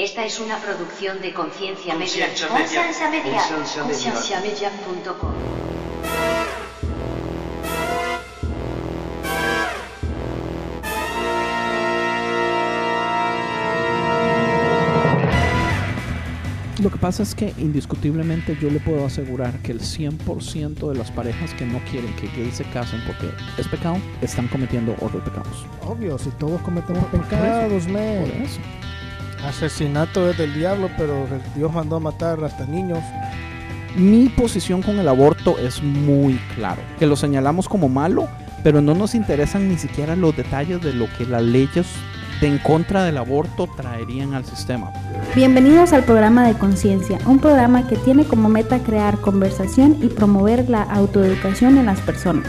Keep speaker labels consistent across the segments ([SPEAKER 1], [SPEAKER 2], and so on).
[SPEAKER 1] Esta es una producción de Conciencia Media.
[SPEAKER 2] Conciencia Media.
[SPEAKER 1] Conciencia Media.
[SPEAKER 3] Lo que pasa es que indiscutiblemente yo le puedo asegurar que el 100% de las parejas que no quieren que gays se casen porque es pecado, están cometiendo otros pecados.
[SPEAKER 4] Obvio, si todos cometemos
[SPEAKER 3] Por- por
[SPEAKER 4] pecados,
[SPEAKER 3] Por
[SPEAKER 4] man.
[SPEAKER 3] eso.
[SPEAKER 4] Asesinato es del diablo, pero Dios mandó a matar hasta niños.
[SPEAKER 3] Mi posición con el aborto es muy claro, que lo señalamos como malo, pero no nos interesan ni siquiera los detalles de lo que las leyes de en contra del aborto traerían al sistema.
[SPEAKER 5] Bienvenidos al programa de Conciencia, un programa que tiene como meta crear conversación y promover la autoeducación en las personas,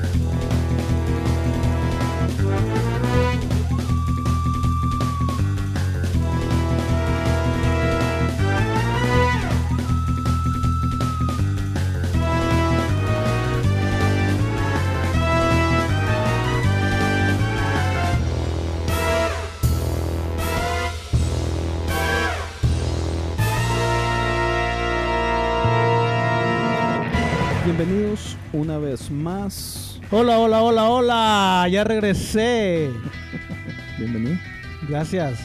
[SPEAKER 4] Ya regresé.
[SPEAKER 3] Bienvenido.
[SPEAKER 4] Gracias.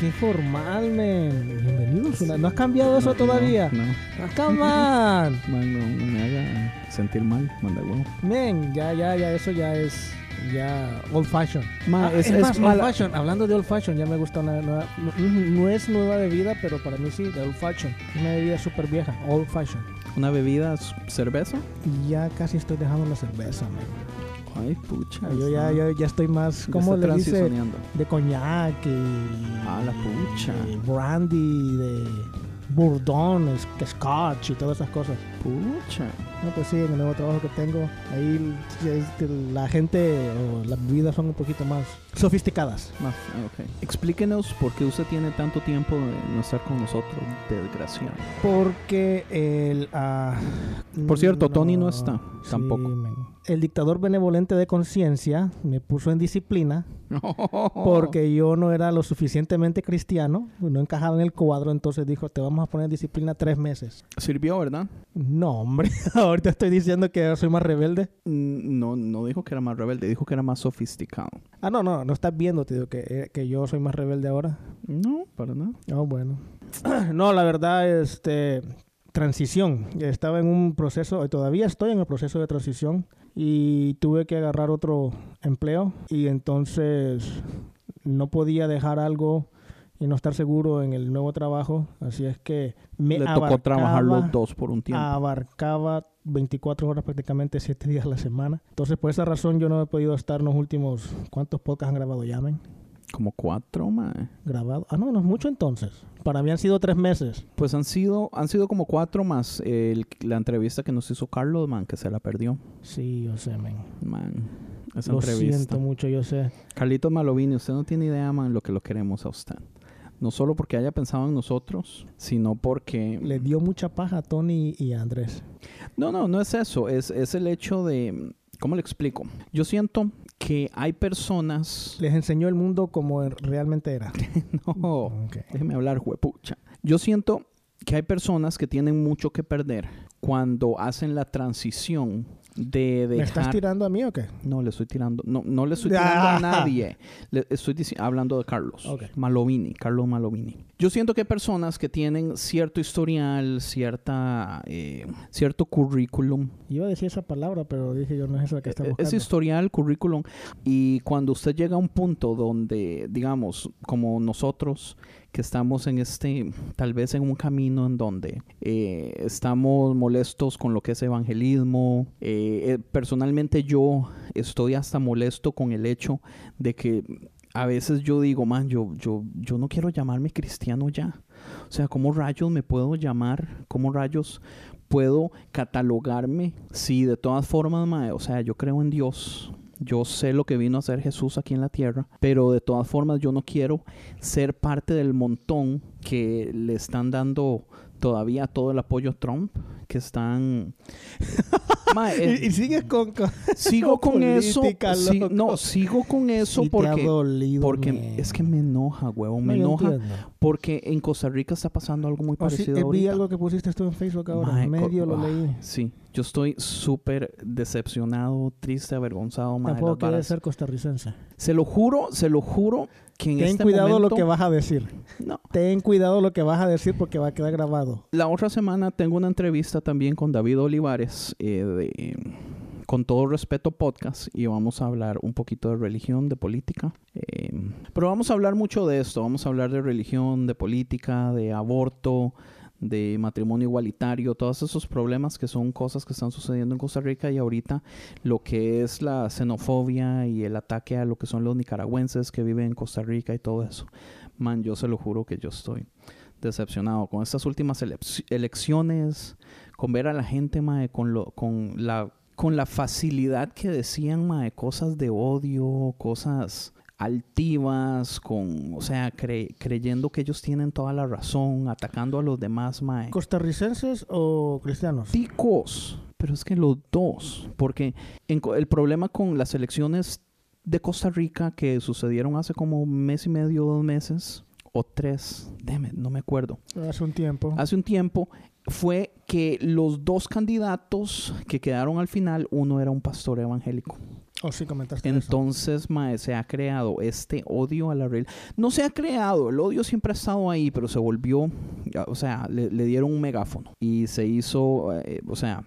[SPEAKER 4] Qué formal, man. Bienvenidos. ¿No has cambiado eso todavía?
[SPEAKER 3] No,
[SPEAKER 4] Ah, come on.
[SPEAKER 3] man, no, no me haga sentir mal, manda huevo.
[SPEAKER 4] Man, ya, ya, ya, eso ya es ya old fashion.
[SPEAKER 3] Ma,
[SPEAKER 4] Ah,
[SPEAKER 3] es-
[SPEAKER 4] más, old fashion. Hablando de old fashion, ya me gusta una nueva. No, no es nueva bebida, pero para mí sí, de old fashion. Una bebida súper vieja, old fashion.
[SPEAKER 3] Una bebida, cerveza.
[SPEAKER 4] Ya casi estoy dejando la cerveza, man.
[SPEAKER 3] Ay, pucha.
[SPEAKER 4] Yo ya, ya, ya estoy más, ¿cómo le dice? De coñac y...
[SPEAKER 3] Ah, la pucha.
[SPEAKER 4] brandy, de que scotch y todas esas cosas.
[SPEAKER 3] Pucha.
[SPEAKER 4] No, pues sí, en el nuevo trabajo que tengo, ahí la gente o las bebidas son un poquito más sofisticadas.
[SPEAKER 3] Más, ah, ok. Explíquenos por qué usted tiene tanto tiempo de no estar con nosotros, desgraciado.
[SPEAKER 4] Porque el... ah,
[SPEAKER 3] Por cierto, Tony no está,
[SPEAKER 4] sí,
[SPEAKER 3] tampoco.
[SPEAKER 4] men. El dictador benevolente de conciencia me puso en disciplina porque yo no era lo suficientemente cristiano, no encajaba en el cuadro, entonces dijo, te vamos a poner en disciplina tres meses.
[SPEAKER 3] Sirvió, ¿verdad?
[SPEAKER 4] No, hombre, ahorita estoy diciendo que soy más rebelde.
[SPEAKER 3] Mm, No, no dijo que era más rebelde, dijo que era más sofisticado.
[SPEAKER 4] Ah, no, no, no estás viendo, te digo, que, eh, que yo soy más rebelde ahora.
[SPEAKER 3] No, para nada.
[SPEAKER 4] Oh, bueno. no, la verdad, este, transición. Estaba en un proceso, todavía estoy en el proceso de transición y tuve que agarrar otro empleo y entonces no podía dejar algo y no estar seguro en el nuevo trabajo, así es que me
[SPEAKER 3] Le tocó trabajar los dos por un tiempo.
[SPEAKER 4] abarcaba 24 horas prácticamente 7 días a la semana. Entonces, por esa razón yo no he podido estar en los últimos... ¿Cuántos podcasts han grabado ya, men?
[SPEAKER 3] Como cuatro, mae.
[SPEAKER 4] Grabado. Ah, no, no es mucho entonces. Para mí han sido tres meses.
[SPEAKER 3] Pues han sido, han sido como cuatro más el- la entrevista que nos hizo Carlos, man, que se la perdió.
[SPEAKER 4] Sí, yo sé, men.
[SPEAKER 3] Man, esa
[SPEAKER 4] Lo
[SPEAKER 3] entrevista.
[SPEAKER 4] siento mucho, yo sé.
[SPEAKER 3] Carlitos Malovini, usted no tiene idea, man, lo que lo queremos a usted. No solo porque haya pensado en nosotros, sino porque...
[SPEAKER 4] Le dio mucha paja a Tony y a Andrés.
[SPEAKER 3] No, no, no es eso. Es, es el hecho de... ¿Cómo le explico? Yo siento que hay personas...
[SPEAKER 4] Les enseñó el mundo como er- realmente era.
[SPEAKER 3] No,
[SPEAKER 4] Ok.
[SPEAKER 3] déjeme hablar, juepucha. Yo siento que hay personas que tienen mucho que perder cuando hacen la transición de
[SPEAKER 4] ¿Me estás tirando a mí o qué?
[SPEAKER 3] No, le estoy tirando. No, no le estoy tirando a
[SPEAKER 4] Ah.
[SPEAKER 3] nadie. Le estoy hablando de Carlos.
[SPEAKER 4] Ok.
[SPEAKER 3] Malovini, Carlos Malovini. Yo siento que hay personas que tienen cierto historial, cierta, eh, cierto currículum.
[SPEAKER 4] Iba a decir esa palabra, pero dije yo no es esa que está
[SPEAKER 3] Eh,
[SPEAKER 4] buscando.
[SPEAKER 3] Ese historial, currículum. Y cuando usted llega a un punto donde, digamos, como nosotros, que estamos en este, tal vez en un camino en donde eh, estamos molestos con lo que es evangelismo. Eh, eh, personalmente yo estoy hasta molesto con el hecho de que a veces yo digo, man, yo, yo, yo no quiero llamarme cristiano ya. O sea, ¿cómo rayos me puedo llamar? ¿Cómo rayos puedo catalogarme? Sí, de todas formas, o sea, yo creo en Dios. Yo sé lo que vino a hacer Jesús aquí en la tierra, pero de todas formas yo no quiero ser parte del montón que le están dando todavía todo el apoyo a Trump, que están... Mae, eh,
[SPEAKER 4] Y, y sigues con, con-
[SPEAKER 3] sigo con eso.
[SPEAKER 4] política,
[SPEAKER 3] sí,
[SPEAKER 4] loco.
[SPEAKER 3] no, sigo con eso
[SPEAKER 4] Sí
[SPEAKER 3] porque,
[SPEAKER 4] dolido,
[SPEAKER 3] porque
[SPEAKER 4] man.
[SPEAKER 3] es que me enoja, huevón,
[SPEAKER 4] No,
[SPEAKER 3] me
[SPEAKER 4] yo
[SPEAKER 3] enoja porque en Costa Rica está pasando algo muy
[SPEAKER 4] Oh, sí,
[SPEAKER 3] parecido
[SPEAKER 4] eh, vi
[SPEAKER 3] ahorita.
[SPEAKER 4] algo que pusiste tú en Facebook ahora.
[SPEAKER 3] Mae,
[SPEAKER 4] medio lo
[SPEAKER 3] ah,
[SPEAKER 4] leí.
[SPEAKER 3] Sí, yo estoy súper decepcionado, triste, avergonzado, mae, de
[SPEAKER 4] Tampoco
[SPEAKER 3] varas.
[SPEAKER 4] ser costarricense.
[SPEAKER 3] Se lo juro, se lo juro que en
[SPEAKER 4] Ten
[SPEAKER 3] este
[SPEAKER 4] cuidado
[SPEAKER 3] momento...
[SPEAKER 4] lo que vas a decir.
[SPEAKER 3] No.
[SPEAKER 4] Ten cuidado lo que vas a decir porque va a quedar grabado.
[SPEAKER 3] La otra semana tengo una entrevista también con David Olivares eh, de Con todo respeto podcast y vamos a hablar un poquito de religión, de política. Eh, pero vamos a hablar mucho de esto. Vamos a hablar de religión, de política, de aborto, de matrimonio igualitario, todos esos problemas que son cosas que están sucediendo en Costa Rica y ahorita lo que es la xenofobia y el ataque a lo que son los nicaragüenses que viven en Costa Rica y todo eso. Man, yo se lo juro que yo estoy decepcionado con estas últimas elec- elecciones, con ver a la gente, mae, con, lo, con, la, con la facilidad que decían, mae, cosas de odio, cosas altivas, con, o sea, cre- creyendo que ellos tienen toda la razón, atacando a los demás, mae.
[SPEAKER 4] ¿Costarricenses o cristianos?
[SPEAKER 3] Ticos, pero es que los dos, porque en el problema con las elecciones de Costa Rica que sucedieron hace como un mes y medio, dos meses, o tres, déjeme, no me acuerdo
[SPEAKER 4] Hace un tiempo.
[SPEAKER 3] hace un tiempo fue que los dos candidatos que quedaron al final, uno era un pastor evangélico.
[SPEAKER 4] Oh, sí, comentaste eso.
[SPEAKER 3] Entonces, mae, se ha creado este odio a la religión. No se ha creado, el odio siempre ha estado ahí, pero se volvió, ya, o sea, le, le dieron un megáfono y se hizo, eh, o sea,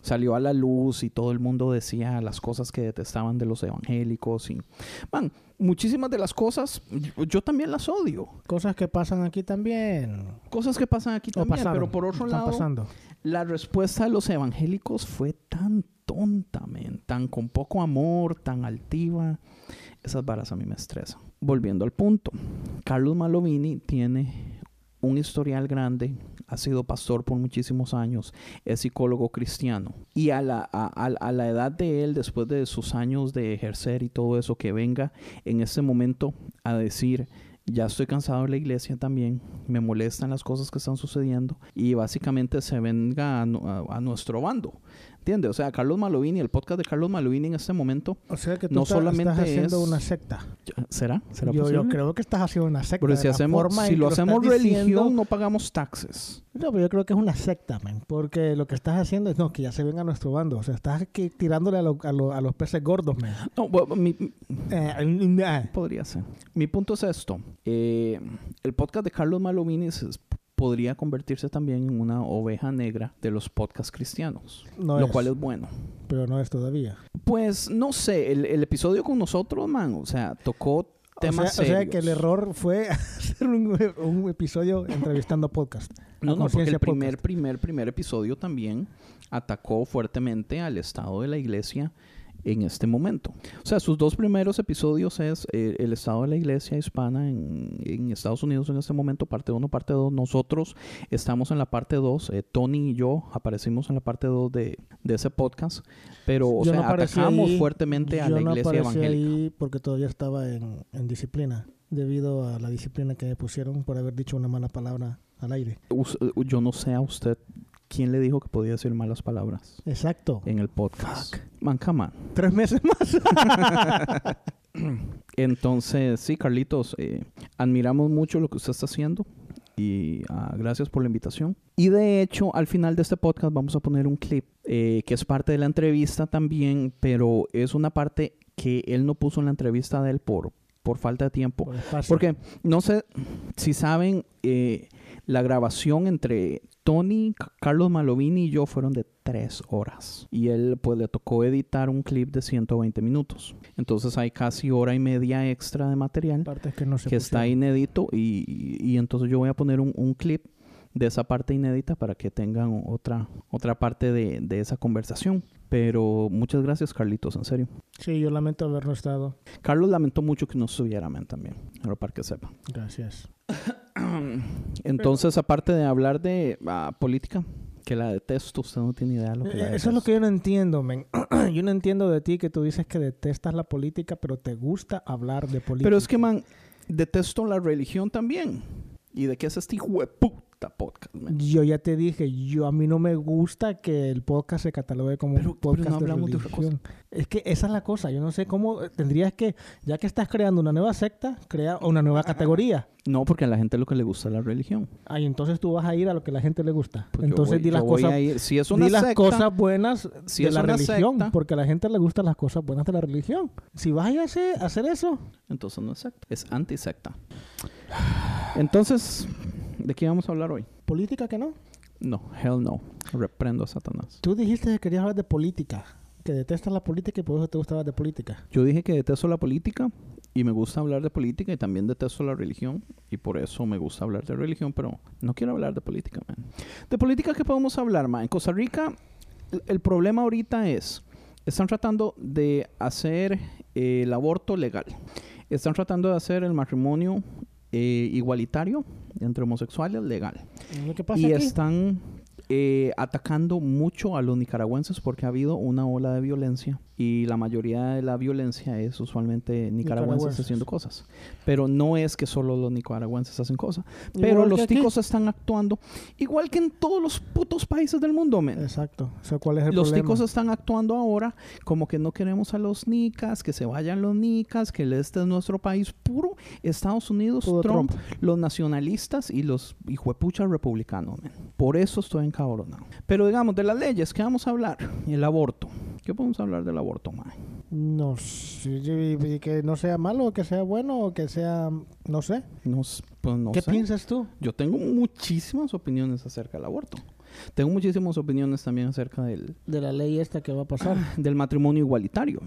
[SPEAKER 3] salió a la luz y todo el mundo decía las cosas que detestaban de los evangélicos y, man, muchísimas de las cosas, yo, yo también las odio.
[SPEAKER 4] Cosas que pasan aquí también.
[SPEAKER 3] Cosas que pasan aquí
[SPEAKER 4] O
[SPEAKER 3] también,
[SPEAKER 4] pasaron.
[SPEAKER 3] pero por otro
[SPEAKER 4] Están
[SPEAKER 3] lado,
[SPEAKER 4] pasando.
[SPEAKER 3] la respuesta de los evangélicos fue tan tonta, tan con poco amor, tan altiva. Esas varas a mí me estresan. Volviendo al punto, Carlos Malovini tiene un historial grande, ha sido pastor por muchísimos años, es psicólogo cristiano. Y a la, a, a- la edad de él, después de sus años de ejercer y todo eso, que venga en este momento a decir, ya estoy cansado de la iglesia también, me molestan las cosas que están sucediendo y básicamente se venga a nuestro bando. ¿Entiendes? O sea, Carlos Malovini, el podcast de Carlos Malovini en este momento,
[SPEAKER 4] O sea que tú
[SPEAKER 3] no solamente
[SPEAKER 4] estás haciendo
[SPEAKER 3] es-
[SPEAKER 4] una secta.
[SPEAKER 3] ¿será? ¿Será
[SPEAKER 4] Yo, creo que estás haciendo una secta. De
[SPEAKER 3] si, hacemos, lo hacemos religión,
[SPEAKER 4] diciendo.
[SPEAKER 3] no pagamos taxes.
[SPEAKER 4] No, pero yo creo que es una secta, man. Porque lo que estás haciendo es, no, que ya se venga a nuestro bando. O sea, estás aquí tirándole a, lo- a lo- a los peces gordos, man.
[SPEAKER 3] No, bueno, mi-
[SPEAKER 4] Eh, eh,
[SPEAKER 3] podría ser. Mi punto es esto. Eh, el podcast de Carlos Malovini es- podría convertirse también en una oveja negra de los podcasts cristianos.
[SPEAKER 4] No
[SPEAKER 3] lo
[SPEAKER 4] es.
[SPEAKER 3] cual es bueno.
[SPEAKER 4] pero no es todavía.
[SPEAKER 3] Pues no sé, el, el episodio con nosotros, man, o sea, tocó
[SPEAKER 4] O
[SPEAKER 3] temas
[SPEAKER 4] o sea que el error fue hacer un, un episodio entrevistando podcast.
[SPEAKER 3] No, no, porque el primer, primer, primer episodio también atacó fuertemente al estado de la iglesia en este momento. O sea, sus dos primeros episodios es eh, el estado de la iglesia hispana en, en Estados Unidos en este momento, parte 1, parte 2. Nosotros estamos en la parte 2, Tony y yo aparecimos en la parte 2 de, de ese podcast, pero o
[SPEAKER 4] Yo
[SPEAKER 3] sea,
[SPEAKER 4] no
[SPEAKER 3] atacamos
[SPEAKER 4] ahí-
[SPEAKER 3] fuertemente a la
[SPEAKER 4] no
[SPEAKER 3] iglesia evangélica.
[SPEAKER 4] ahí porque todavía estaba en, en disciplina, debido a la disciplina que me pusieron por haber dicho una mala palabra al aire.
[SPEAKER 3] Us- Yo no sé a usted quién le dijo que podía decir malas palabras
[SPEAKER 4] Exacto.
[SPEAKER 3] en el podcast. Man, come on.
[SPEAKER 4] Tres meses más.
[SPEAKER 3] Entonces, sí, Carlitos, eh, admiramos mucho lo que usted está haciendo y ah, gracias por la invitación. Y de hecho, al final de este podcast vamos a poner un clip eh, que es parte de la entrevista también, pero es una parte que él no puso en la entrevista de él por, por falta de tiempo.
[SPEAKER 4] Por.
[SPEAKER 3] Porque no sé si saben, eh, la grabación entre Tony, Carlos Malovini y yo fueron de tres horas. Y él pues le tocó editar un clip de 120 minutos. Entonces hay casi hora y media extra de material
[SPEAKER 4] partes que no se
[SPEAKER 3] que está inédito y, y entonces yo voy a poner un, un clip de esa parte inédita para que tengan otra, otra parte de, de esa conversación. Pero muchas gracias, Carlitos, en serio.
[SPEAKER 4] Sí, yo lamento haber no estado.
[SPEAKER 3] Carlos lamentó mucho que no estuviera, man, también. Pero para que sepa.
[SPEAKER 4] Gracias.
[SPEAKER 3] Entonces, aparte de hablar de ah, política, que la detesto, usted no tiene idea de lo que la
[SPEAKER 4] Eh, Eso es lo que yo no entiendo, men. yo no entiendo de ti que tú dices que detestas la política, pero te gusta hablar de política.
[SPEAKER 3] Pero es que, man, detesto la religión también. ¿Y de qué es este hijo de puta podcast, man?
[SPEAKER 4] Yo ya te dije, yo a mí no me gusta que el podcast se catalogue como
[SPEAKER 3] Pero-
[SPEAKER 4] un
[SPEAKER 3] pero
[SPEAKER 4] podcast
[SPEAKER 3] no hablamos de
[SPEAKER 4] religión. Es que esa es la cosa. Yo no sé cómo eh, tendrías que, ya que estás creando una nueva secta, crea una nueva categoría.
[SPEAKER 3] No, porque a la gente lo que le gusta es la religión.
[SPEAKER 4] Ay, entonces tú vas a ir a lo que a la gente le gusta.
[SPEAKER 3] Pues
[SPEAKER 4] entonces
[SPEAKER 3] voy-
[SPEAKER 4] di las cosas,
[SPEAKER 3] Si es una
[SPEAKER 4] di las cosas buenas
[SPEAKER 3] si
[SPEAKER 4] de
[SPEAKER 3] es
[SPEAKER 4] la religión,
[SPEAKER 3] secta-
[SPEAKER 4] porque a la gente le gustan las cosas buenas de la religión. Si vas a hacer, hacer eso,
[SPEAKER 3] entonces no es secta. Es antisecta. Entonces, ¿de qué vamos a hablar hoy?
[SPEAKER 4] política que no.
[SPEAKER 3] No, hell no. Reprendo a Satanás.
[SPEAKER 4] Tú dijiste que querías hablar de política, que detestas la política y por eso te gusta hablar de política.
[SPEAKER 3] Yo dije que detesto la política y me gusta hablar de política y también detesto la religión y por eso me gusta hablar de religión, pero no quiero hablar de política, man. De política, ¿qué podemos hablar, man? En Costa Rica, el- el problema ahorita es, están tratando de hacer eh, el aborto legal. Están tratando de hacer el matrimonio eh, igualitario entre homosexuales legal.
[SPEAKER 4] Lo que pasa
[SPEAKER 3] Y
[SPEAKER 4] aquí,
[SPEAKER 3] están eh, atacando mucho a los nicaragüenses porque ha habido una ola de violencia y la mayoría de la violencia es usualmente nicaragüenses haciendo cosas. Pero no es que solo los nicaragüenses hacen cosas. Pero
[SPEAKER 4] que
[SPEAKER 3] los ticos están actuando igual que en todos los putos países del mundo, men.
[SPEAKER 4] Exacto. O sea, ¿cuál es el
[SPEAKER 3] Los
[SPEAKER 4] problema?
[SPEAKER 3] ticos están actuando ahora como que no queremos a los nicas, que se vayan los nicas, que este es nuestro país puro. Estados Unidos, Trump,
[SPEAKER 4] Trump.
[SPEAKER 3] los nacionalistas y los hijuepuchas republicanos. men. Por eso estoy encabronado. Pero digamos, de las leyes, ¿qué vamos a hablar? El aborto. ¿Qué podemos hablar del aborto, man?
[SPEAKER 4] No sé, que no sea malo, que sea bueno, o que sea, no sé.
[SPEAKER 3] No, pues no
[SPEAKER 4] ¿Qué
[SPEAKER 3] sé.
[SPEAKER 4] piensas tú?
[SPEAKER 3] Yo tengo muchísimas opiniones acerca del aborto. Tengo muchísimas opiniones también acerca del,
[SPEAKER 4] De la ley esta que va a pasar.
[SPEAKER 3] del matrimonio igualitario.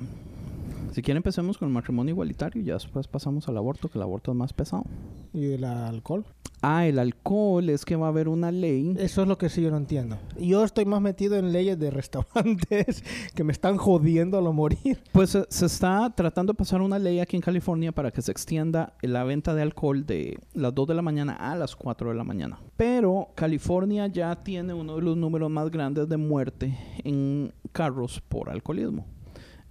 [SPEAKER 3] Si quieren empecemos con el matrimonio igualitario y ya después pasamos al aborto, que el aborto es más pesado.
[SPEAKER 4] y del alcohol.
[SPEAKER 3] Ah, el alcohol es que va a haber una ley.
[SPEAKER 4] Eso es lo que sí yo no entiendo. Yo estoy más metido en leyes de restaurantes que me están jodiendo a lo morir.
[SPEAKER 3] Pues se, se está tratando de pasar una ley aquí en California para que se extienda la venta de alcohol de las 2 de la mañana a las 4 de la mañana. Pero California ya tiene uno de los números más grandes de muerte en carros por alcoholismo.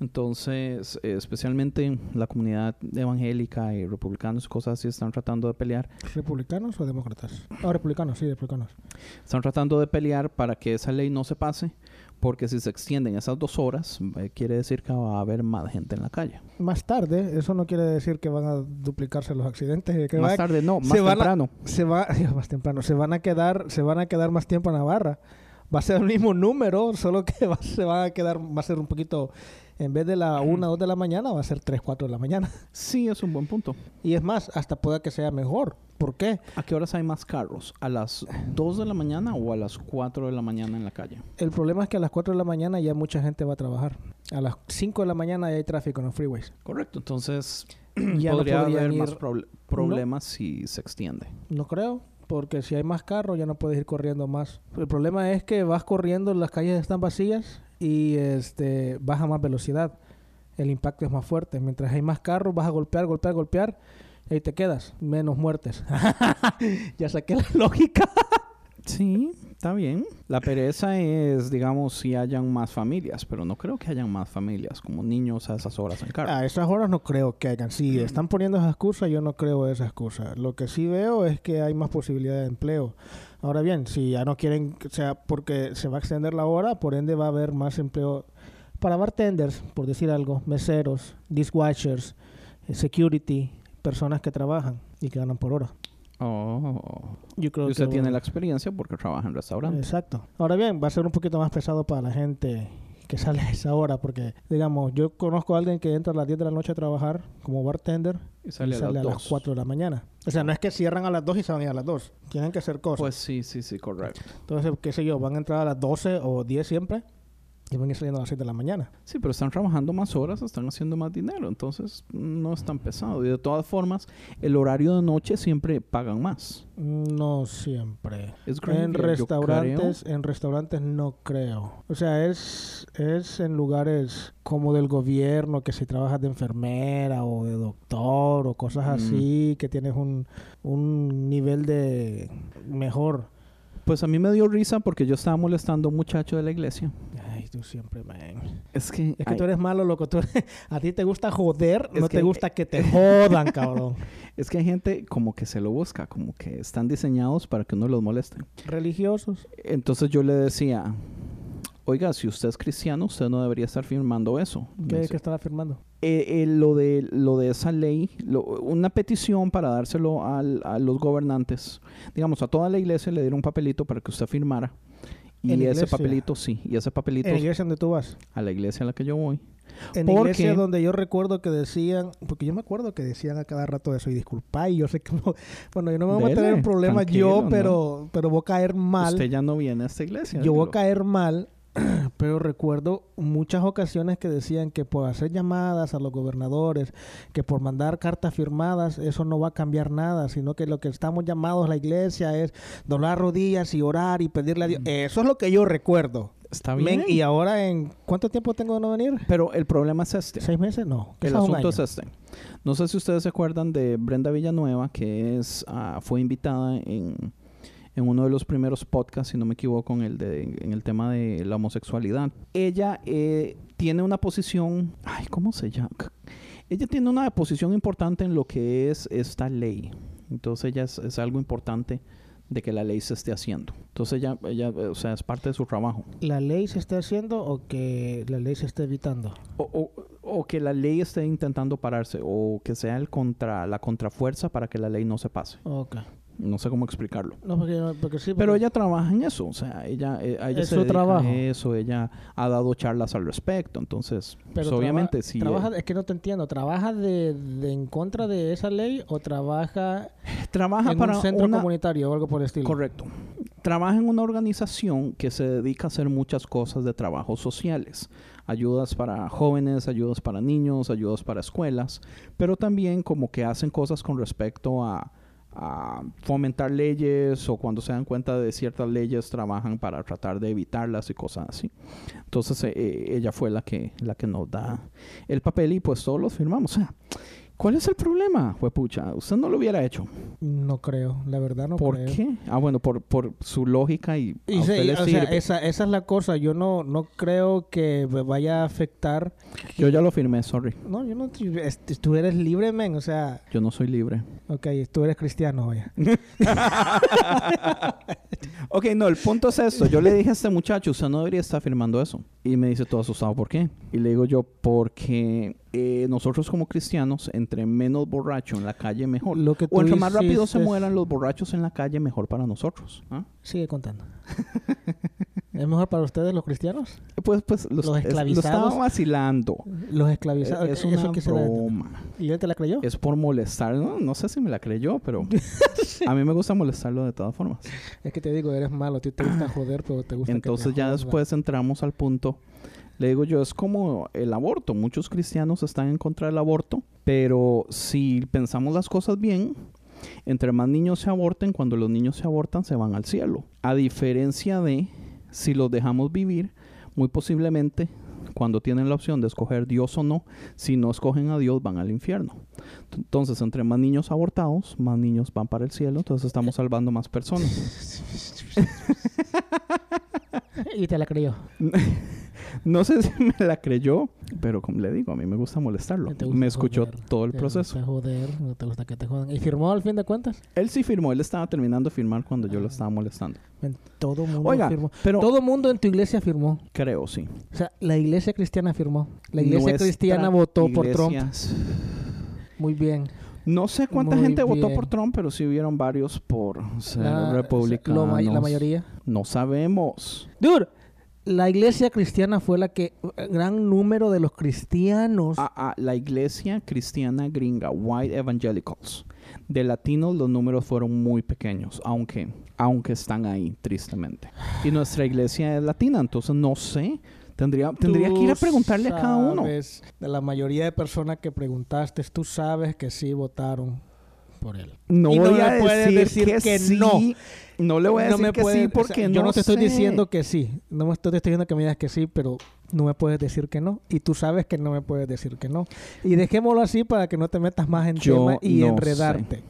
[SPEAKER 3] Entonces, eh, especialmente la comunidad evangélica y republicanos y cosas así están tratando de pelear.
[SPEAKER 4] ¿Republicanos o demócratas? Ah, republicanos, sí, republicanos.
[SPEAKER 3] Están tratando de pelear para que esa ley no se pase, porque si se extienden esas dos horas, eh, quiere decir que va a haber más gente en la calle.
[SPEAKER 4] Más tarde, eso no quiere decir que van a duplicarse los accidentes. Que
[SPEAKER 3] más
[SPEAKER 4] va-
[SPEAKER 3] tarde no, más
[SPEAKER 4] se van a-
[SPEAKER 3] temprano.
[SPEAKER 4] se va más temprano se van a quedar se van a quedar más tiempo en la barra va a ser el mismo número solo que va- se van a quedar va a ser un poquito en vez de la 1 2 de la mañana va a ser 3 4 de la mañana
[SPEAKER 3] Sí, es un buen punto.
[SPEAKER 4] y es más hasta pueda que sea mejor ¿por qué?
[SPEAKER 3] ¿A qué horas hay más carros? ¿A las 2 de la mañana o a las 4 de la mañana en la calle?
[SPEAKER 4] el problema es que a las 4 de la mañana ya mucha gente va a trabajar a las 5 de la mañana ya hay tráfico en los freeways
[SPEAKER 3] Correcto, entonces
[SPEAKER 4] ya no
[SPEAKER 3] podría
[SPEAKER 4] podrían
[SPEAKER 3] haber más
[SPEAKER 4] ir-
[SPEAKER 3] proble- problemas si se extiende.
[SPEAKER 4] No creo, porque si hay más carros ya no puedes ir corriendo más. El problema es que vas corriendo, las calles están vacías y este vas a más velocidad. El impacto es más fuerte. Mientras hay más carros, vas a golpear, golpear, golpear y ahí te quedas. Menos muertes. ya saqué la lógica.
[SPEAKER 3] Sí, está bien. La pereza es, digamos, si hayan más familias, pero no creo que hayan más familias como niños a esas horas en carro.
[SPEAKER 4] A esas horas no creo que hagan. Si están poniendo esa excusa, yo no creo esa excusa. Lo que sí veo es que hay más posibilidad de empleo. Ahora bien, si ya no quieren, o sea, porque se va a extender la hora, por ende va a haber más empleo para bartenders, por decir algo, meseros, dishwashers, eh, security, personas que trabajan y que ganan por hora.
[SPEAKER 3] Oh.
[SPEAKER 4] Yo creo
[SPEAKER 3] Y usted
[SPEAKER 4] que
[SPEAKER 3] tiene la experiencia porque trabaja en restaurantes.
[SPEAKER 4] Exacto. Ahora bien, va a ser un poquito más pesado para la gente que sale a esa hora, porque, digamos, yo conozco a alguien que entra a las 10 de la noche a trabajar como bartender
[SPEAKER 3] Y
[SPEAKER 4] y
[SPEAKER 3] sale,
[SPEAKER 4] sale,
[SPEAKER 3] a
[SPEAKER 4] a
[SPEAKER 3] las
[SPEAKER 4] las
[SPEAKER 3] 2.
[SPEAKER 4] 4 de la mañana. O sea, no es que cierran a las 2 y se van a ir a las 2. Tienen que hacer cosas.
[SPEAKER 3] Pues sí, sí, sí, correcto.
[SPEAKER 4] Entonces, qué sé yo, van a entrar a las 12 o 10 siempre y van a ir saliendo a las 6 de la mañana.
[SPEAKER 3] Sí, pero están trabajando más horas, están haciendo más dinero, entonces no es tan pesado. Y de todas formas, el horario de noche siempre pagan más.
[SPEAKER 4] No siempre.
[SPEAKER 3] Es
[SPEAKER 4] En restaurantes, en restaurantes no creo. O sea, es, es en lugares como del gobierno, que si trabajas de enfermera o de doctor o cosas
[SPEAKER 3] Mm.
[SPEAKER 4] así, que tienes un, un nivel de mejor.
[SPEAKER 3] Pues a mí me dio risa porque yo estaba molestando a un muchacho de la iglesia.
[SPEAKER 4] Tú siempre, man.
[SPEAKER 3] Es que,
[SPEAKER 4] Es que
[SPEAKER 3] ay,
[SPEAKER 4] tú eres malo, loco. Tú a ti te gusta joder,
[SPEAKER 3] Es
[SPEAKER 4] no
[SPEAKER 3] que-
[SPEAKER 4] te gusta que te jodan, cabrón.
[SPEAKER 3] es que hay gente como que se lo busca, como que están diseñados para que uno los moleste.
[SPEAKER 4] Religiosos.
[SPEAKER 3] Entonces yo le decía, oiga, si usted es cristiano, usted no debería estar firmando eso.
[SPEAKER 4] ¿Qué,
[SPEAKER 3] dice,
[SPEAKER 4] qué estaba firmando?
[SPEAKER 3] eh, eh, lo, de, lo de esa ley, lo- una petición para dárselo al- a los gobernantes, digamos, a toda la iglesia le dieron un papelito para que usted firmara. Y
[SPEAKER 4] ¿En
[SPEAKER 3] ese
[SPEAKER 4] iglesia?
[SPEAKER 3] papelito, sí, y ese papelito
[SPEAKER 4] En la iglesia donde tú vas.
[SPEAKER 3] a la iglesia a la que yo voy.
[SPEAKER 4] En la
[SPEAKER 3] ¿Por
[SPEAKER 4] iglesia donde yo recuerdo que decían, porque yo me acuerdo que decían a cada rato eso, y disculpa, y yo sé que no, bueno, yo no me voy a en problemas yo,
[SPEAKER 3] ¿no?
[SPEAKER 4] pero, pero voy a caer mal.
[SPEAKER 3] Usted ya no viene a esta iglesia.
[SPEAKER 4] Yo voy a caer mal, pero recuerdo muchas ocasiones que decían que por hacer llamadas a los gobernadores, que por mandar cartas firmadas, eso no va a cambiar nada, sino que lo que estamos llamados la iglesia es doblar rodillas y orar y pedirle a Dios. Eso es lo que yo recuerdo.
[SPEAKER 3] Está
[SPEAKER 4] Men,
[SPEAKER 3] bien.
[SPEAKER 4] y ahora, ¿en cuánto tiempo tengo de no venir?
[SPEAKER 3] Pero el problema es este.
[SPEAKER 4] ¿Seis meses? No.
[SPEAKER 3] El asunto es este. No sé si ustedes se acuerdan de Brenda Villanueva, que es ah, fue invitada en, en uno de los primeros podcasts, si no me equivoco, en el, de, en el tema de la homosexualidad. Ella eh, tiene una posición, ay, ¿cómo se llama? Ella tiene una posición importante en lo que es esta ley. Entonces ella es, es algo importante de que la ley se esté haciendo. Entonces ella, ella, eh, o sea, es parte de su trabajo.
[SPEAKER 4] ¿La ley se está haciendo o que la ley se está evitando?
[SPEAKER 3] O, o- o que la ley esté intentando pararse, o que sea el contra, la contrafuerza para que la ley no se pase.
[SPEAKER 4] Ok.
[SPEAKER 3] No sé cómo explicarlo.
[SPEAKER 4] No, porque, porque sí.
[SPEAKER 3] Pero ella trabaja en eso, o sea, ella, eh, a ella
[SPEAKER 4] Es
[SPEAKER 3] se
[SPEAKER 4] su
[SPEAKER 3] dedica
[SPEAKER 4] trabajo.
[SPEAKER 3] a eso, ella ha dado charlas al respecto, entonces, pues,
[SPEAKER 4] Pero
[SPEAKER 3] obviamente sí.
[SPEAKER 4] Trabaja,
[SPEAKER 3] eh,
[SPEAKER 4] es que no te entiendo. ¿Trabaja de, de en contra de esa ley o trabaja
[SPEAKER 3] trabaja
[SPEAKER 4] en
[SPEAKER 3] para
[SPEAKER 4] un centro
[SPEAKER 3] una,
[SPEAKER 4] comunitario o algo por el estilo?
[SPEAKER 3] Correcto. Trabaja en una organización que se dedica a hacer muchas cosas de trabajos sociales. Ayudas para jóvenes, ayudas para niños, ayudas para escuelas, pero también como que hacen cosas con respecto a, a fomentar leyes o cuando se dan cuenta de ciertas leyes trabajan para tratar de evitarlas y cosas así. Entonces eh, eh, ella fue la que, la que nos da el papel y pues todos los firmamos. O sea, ¿cuál es el problema? Fue pucha, usted no lo hubiera hecho.
[SPEAKER 4] No creo, la verdad no
[SPEAKER 3] ¿Por
[SPEAKER 4] creo.
[SPEAKER 3] qué? Ah, bueno, por, por su lógica y,
[SPEAKER 4] Y
[SPEAKER 3] a usted le
[SPEAKER 4] o sea, esa, esa es la cosa. Yo no, no creo que me vaya a afectar.
[SPEAKER 3] Yo ya lo firmé, sorry.
[SPEAKER 4] No, yo no. este, Tú eres libre, men. O sea,
[SPEAKER 3] Yo no soy libre.
[SPEAKER 4] ok, tú eres cristiano, vaya.
[SPEAKER 3] Ok, no, el punto es esto. Yo le dije a este muchacho, usted no debería estar firmando eso. Y me dice todo asustado, ¿por qué? Y le digo yo, porque eh, nosotros como cristianos, entre menos borracho en la calle, mejor.
[SPEAKER 4] Lo que
[SPEAKER 3] o entre más rápido se mueran los borrachos en la calle, mejor para nosotros. ¿ah?
[SPEAKER 4] Sigue contando. ¿Es mejor para ustedes los cristianos?
[SPEAKER 3] Pues, pues, los,
[SPEAKER 4] Los
[SPEAKER 3] es- lo
[SPEAKER 4] esclavizados.
[SPEAKER 3] estaba vacilando.
[SPEAKER 4] Los esclavizados.
[SPEAKER 3] Es
[SPEAKER 4] ¿Eso
[SPEAKER 3] una
[SPEAKER 4] será?
[SPEAKER 3] broma.
[SPEAKER 4] ¿Y él te la creyó?
[SPEAKER 3] Es por molestar. No, no sé si me la creyó, pero a mí me gusta molestarlo de todas formas.
[SPEAKER 4] Es que te digo, eres malo. A ti te gusta joder, pero te gusta que
[SPEAKER 3] Entonces ya después entramos al punto. Le digo yo, es como el aborto. Muchos cristianos están en contra del aborto, pero si pensamos las cosas bien, entre más niños se aborten, cuando los niños se abortan, se van al cielo. A diferencia de si los dejamos vivir, muy posiblemente cuando tienen la opción de escoger Dios o no, si no escogen a Dios van al infierno. Entonces, entre más niños abortados, más niños van para el cielo, entonces estamos salvando más personas.
[SPEAKER 4] Y te la creyó.
[SPEAKER 3] No sé si me la creyó, pero como le digo, a mí me gusta molestarlo.
[SPEAKER 4] Gusta
[SPEAKER 3] Me escuchó
[SPEAKER 4] joder,
[SPEAKER 3] todo el
[SPEAKER 4] te
[SPEAKER 3] proceso.
[SPEAKER 4] gusta joder, no te gusta que te jodan. ¿Y firmó al fin de cuentas?
[SPEAKER 3] Él sí firmó, él estaba terminando de firmar cuando yo lo estaba molestando.
[SPEAKER 4] Todo mundo
[SPEAKER 3] Oiga,
[SPEAKER 4] firmó.
[SPEAKER 3] pero
[SPEAKER 4] Todo mundo en tu iglesia firmó.
[SPEAKER 3] creo sí.
[SPEAKER 4] O sea, la iglesia cristiana firmó. La iglesia
[SPEAKER 3] Nuestra
[SPEAKER 4] cristiana votó por Trump. Muy bien.
[SPEAKER 3] No sé cuánta
[SPEAKER 4] Muy
[SPEAKER 3] gente votó por Trump, pero sí hubieron varios por ser republicanos.
[SPEAKER 4] lo la mayoría.
[SPEAKER 3] No sabemos.
[SPEAKER 4] Dude, la iglesia cristiana fue la que... Gran número de los cristianos...
[SPEAKER 3] Ah, ah, la iglesia cristiana gringa, White Evangelicals. De latinos los números fueron muy pequeños, aunque, aunque están ahí, tristemente. Y nuestra iglesia es latina, entonces no sé Tendría, tendría que ir a preguntarle a cada uno.
[SPEAKER 4] De la mayoría de personas que preguntaste, tú sabes que sí votaron por él.
[SPEAKER 3] No
[SPEAKER 4] Y no
[SPEAKER 3] voy a
[SPEAKER 4] me puedes
[SPEAKER 3] decir,
[SPEAKER 4] decir
[SPEAKER 3] que,
[SPEAKER 4] que
[SPEAKER 3] sí.
[SPEAKER 4] no.
[SPEAKER 3] No le voy a
[SPEAKER 4] No
[SPEAKER 3] decir
[SPEAKER 4] me
[SPEAKER 3] que sí
[SPEAKER 4] o sea,
[SPEAKER 3] porque
[SPEAKER 4] yo
[SPEAKER 3] no
[SPEAKER 4] no te estoy diciendo que sí. No me estoy, te estoy diciendo que me digas que sí, pero no me puedes decir que no. Y tú sabes que no me puedes decir que no. Y dejémoslo así para que no te metas más en
[SPEAKER 3] Yo
[SPEAKER 4] tema y
[SPEAKER 3] no
[SPEAKER 4] enredarte.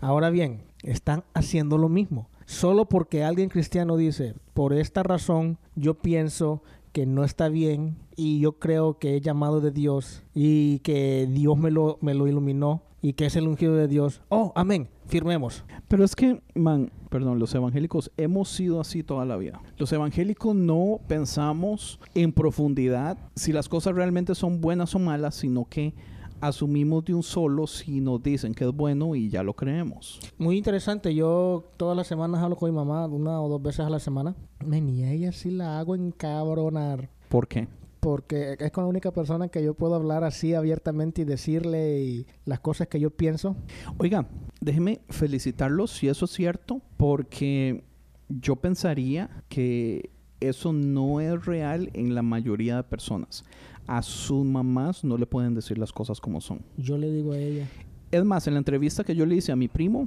[SPEAKER 4] Ahora bien, están haciendo lo mismo. Solo porque alguien cristiano dice, por esta razón yo pienso que no está bien y yo creo que es llamado de Dios y que Dios me lo, me lo iluminó y que es el ungido de Dios. Oh, amén, firmemos.
[SPEAKER 3] Pero es que, man, perdón, los evangélicos hemos sido así toda la vida. Los evangélicos no pensamos en profundidad si las cosas realmente son buenas o malas, sino que asumimos de un solo si nos dicen que es bueno y ya lo creemos.
[SPEAKER 4] Muy interesante. Yo todas las semanas hablo con mi mamá, una o dos veces a la semana. Men, y ella sí la hago encabronar.
[SPEAKER 3] ¿Por qué?
[SPEAKER 4] Porque es con la única persona que yo puedo hablar así abiertamente y decirle y las cosas que yo pienso.
[SPEAKER 3] Oiga, déjeme felicitarlos si eso es cierto, porque yo pensaría que eso no es real en la mayoría de personas. A sus mamás no le pueden decir las cosas como son.
[SPEAKER 4] Yo le digo a ella.
[SPEAKER 3] Es más, en la entrevista que yo le hice a mi primo,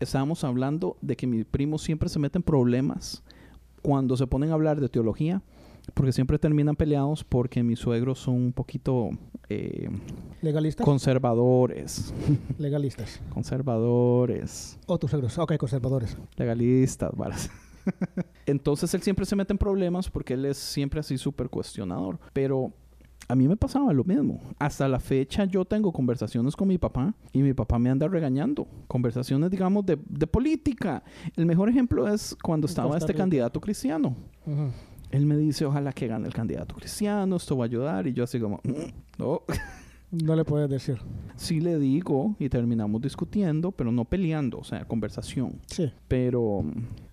[SPEAKER 3] estábamos hablando de que mi primo siempre se mete en problemas cuando se ponen a hablar de teología, porque siempre terminan peleados porque mis suegros son un poquito eh,
[SPEAKER 4] ¿Legalistas?
[SPEAKER 3] conservadores,
[SPEAKER 4] Legalistas.
[SPEAKER 3] conservadores,
[SPEAKER 4] O tus suegros. Ok, conservadores.
[SPEAKER 3] legalistas, varas. Entonces él siempre se mete en problemas porque él es siempre así súper cuestionador. Pero a mí me pasaba lo mismo. Hasta la fecha yo tengo conversaciones con mi papá y mi papá me anda regañando. Conversaciones, digamos, de, de política. El mejor ejemplo es cuando estaba este candidato cristiano.
[SPEAKER 4] Ujú.
[SPEAKER 3] Él me dice, ojalá que gane el candidato cristiano, esto va a ayudar. Y yo así como, "Mm, no.
[SPEAKER 4] No le puedes decir.
[SPEAKER 3] sí le digo y terminamos discutiendo, pero no peleando, o sea, conversación.
[SPEAKER 4] Sí.
[SPEAKER 3] Pero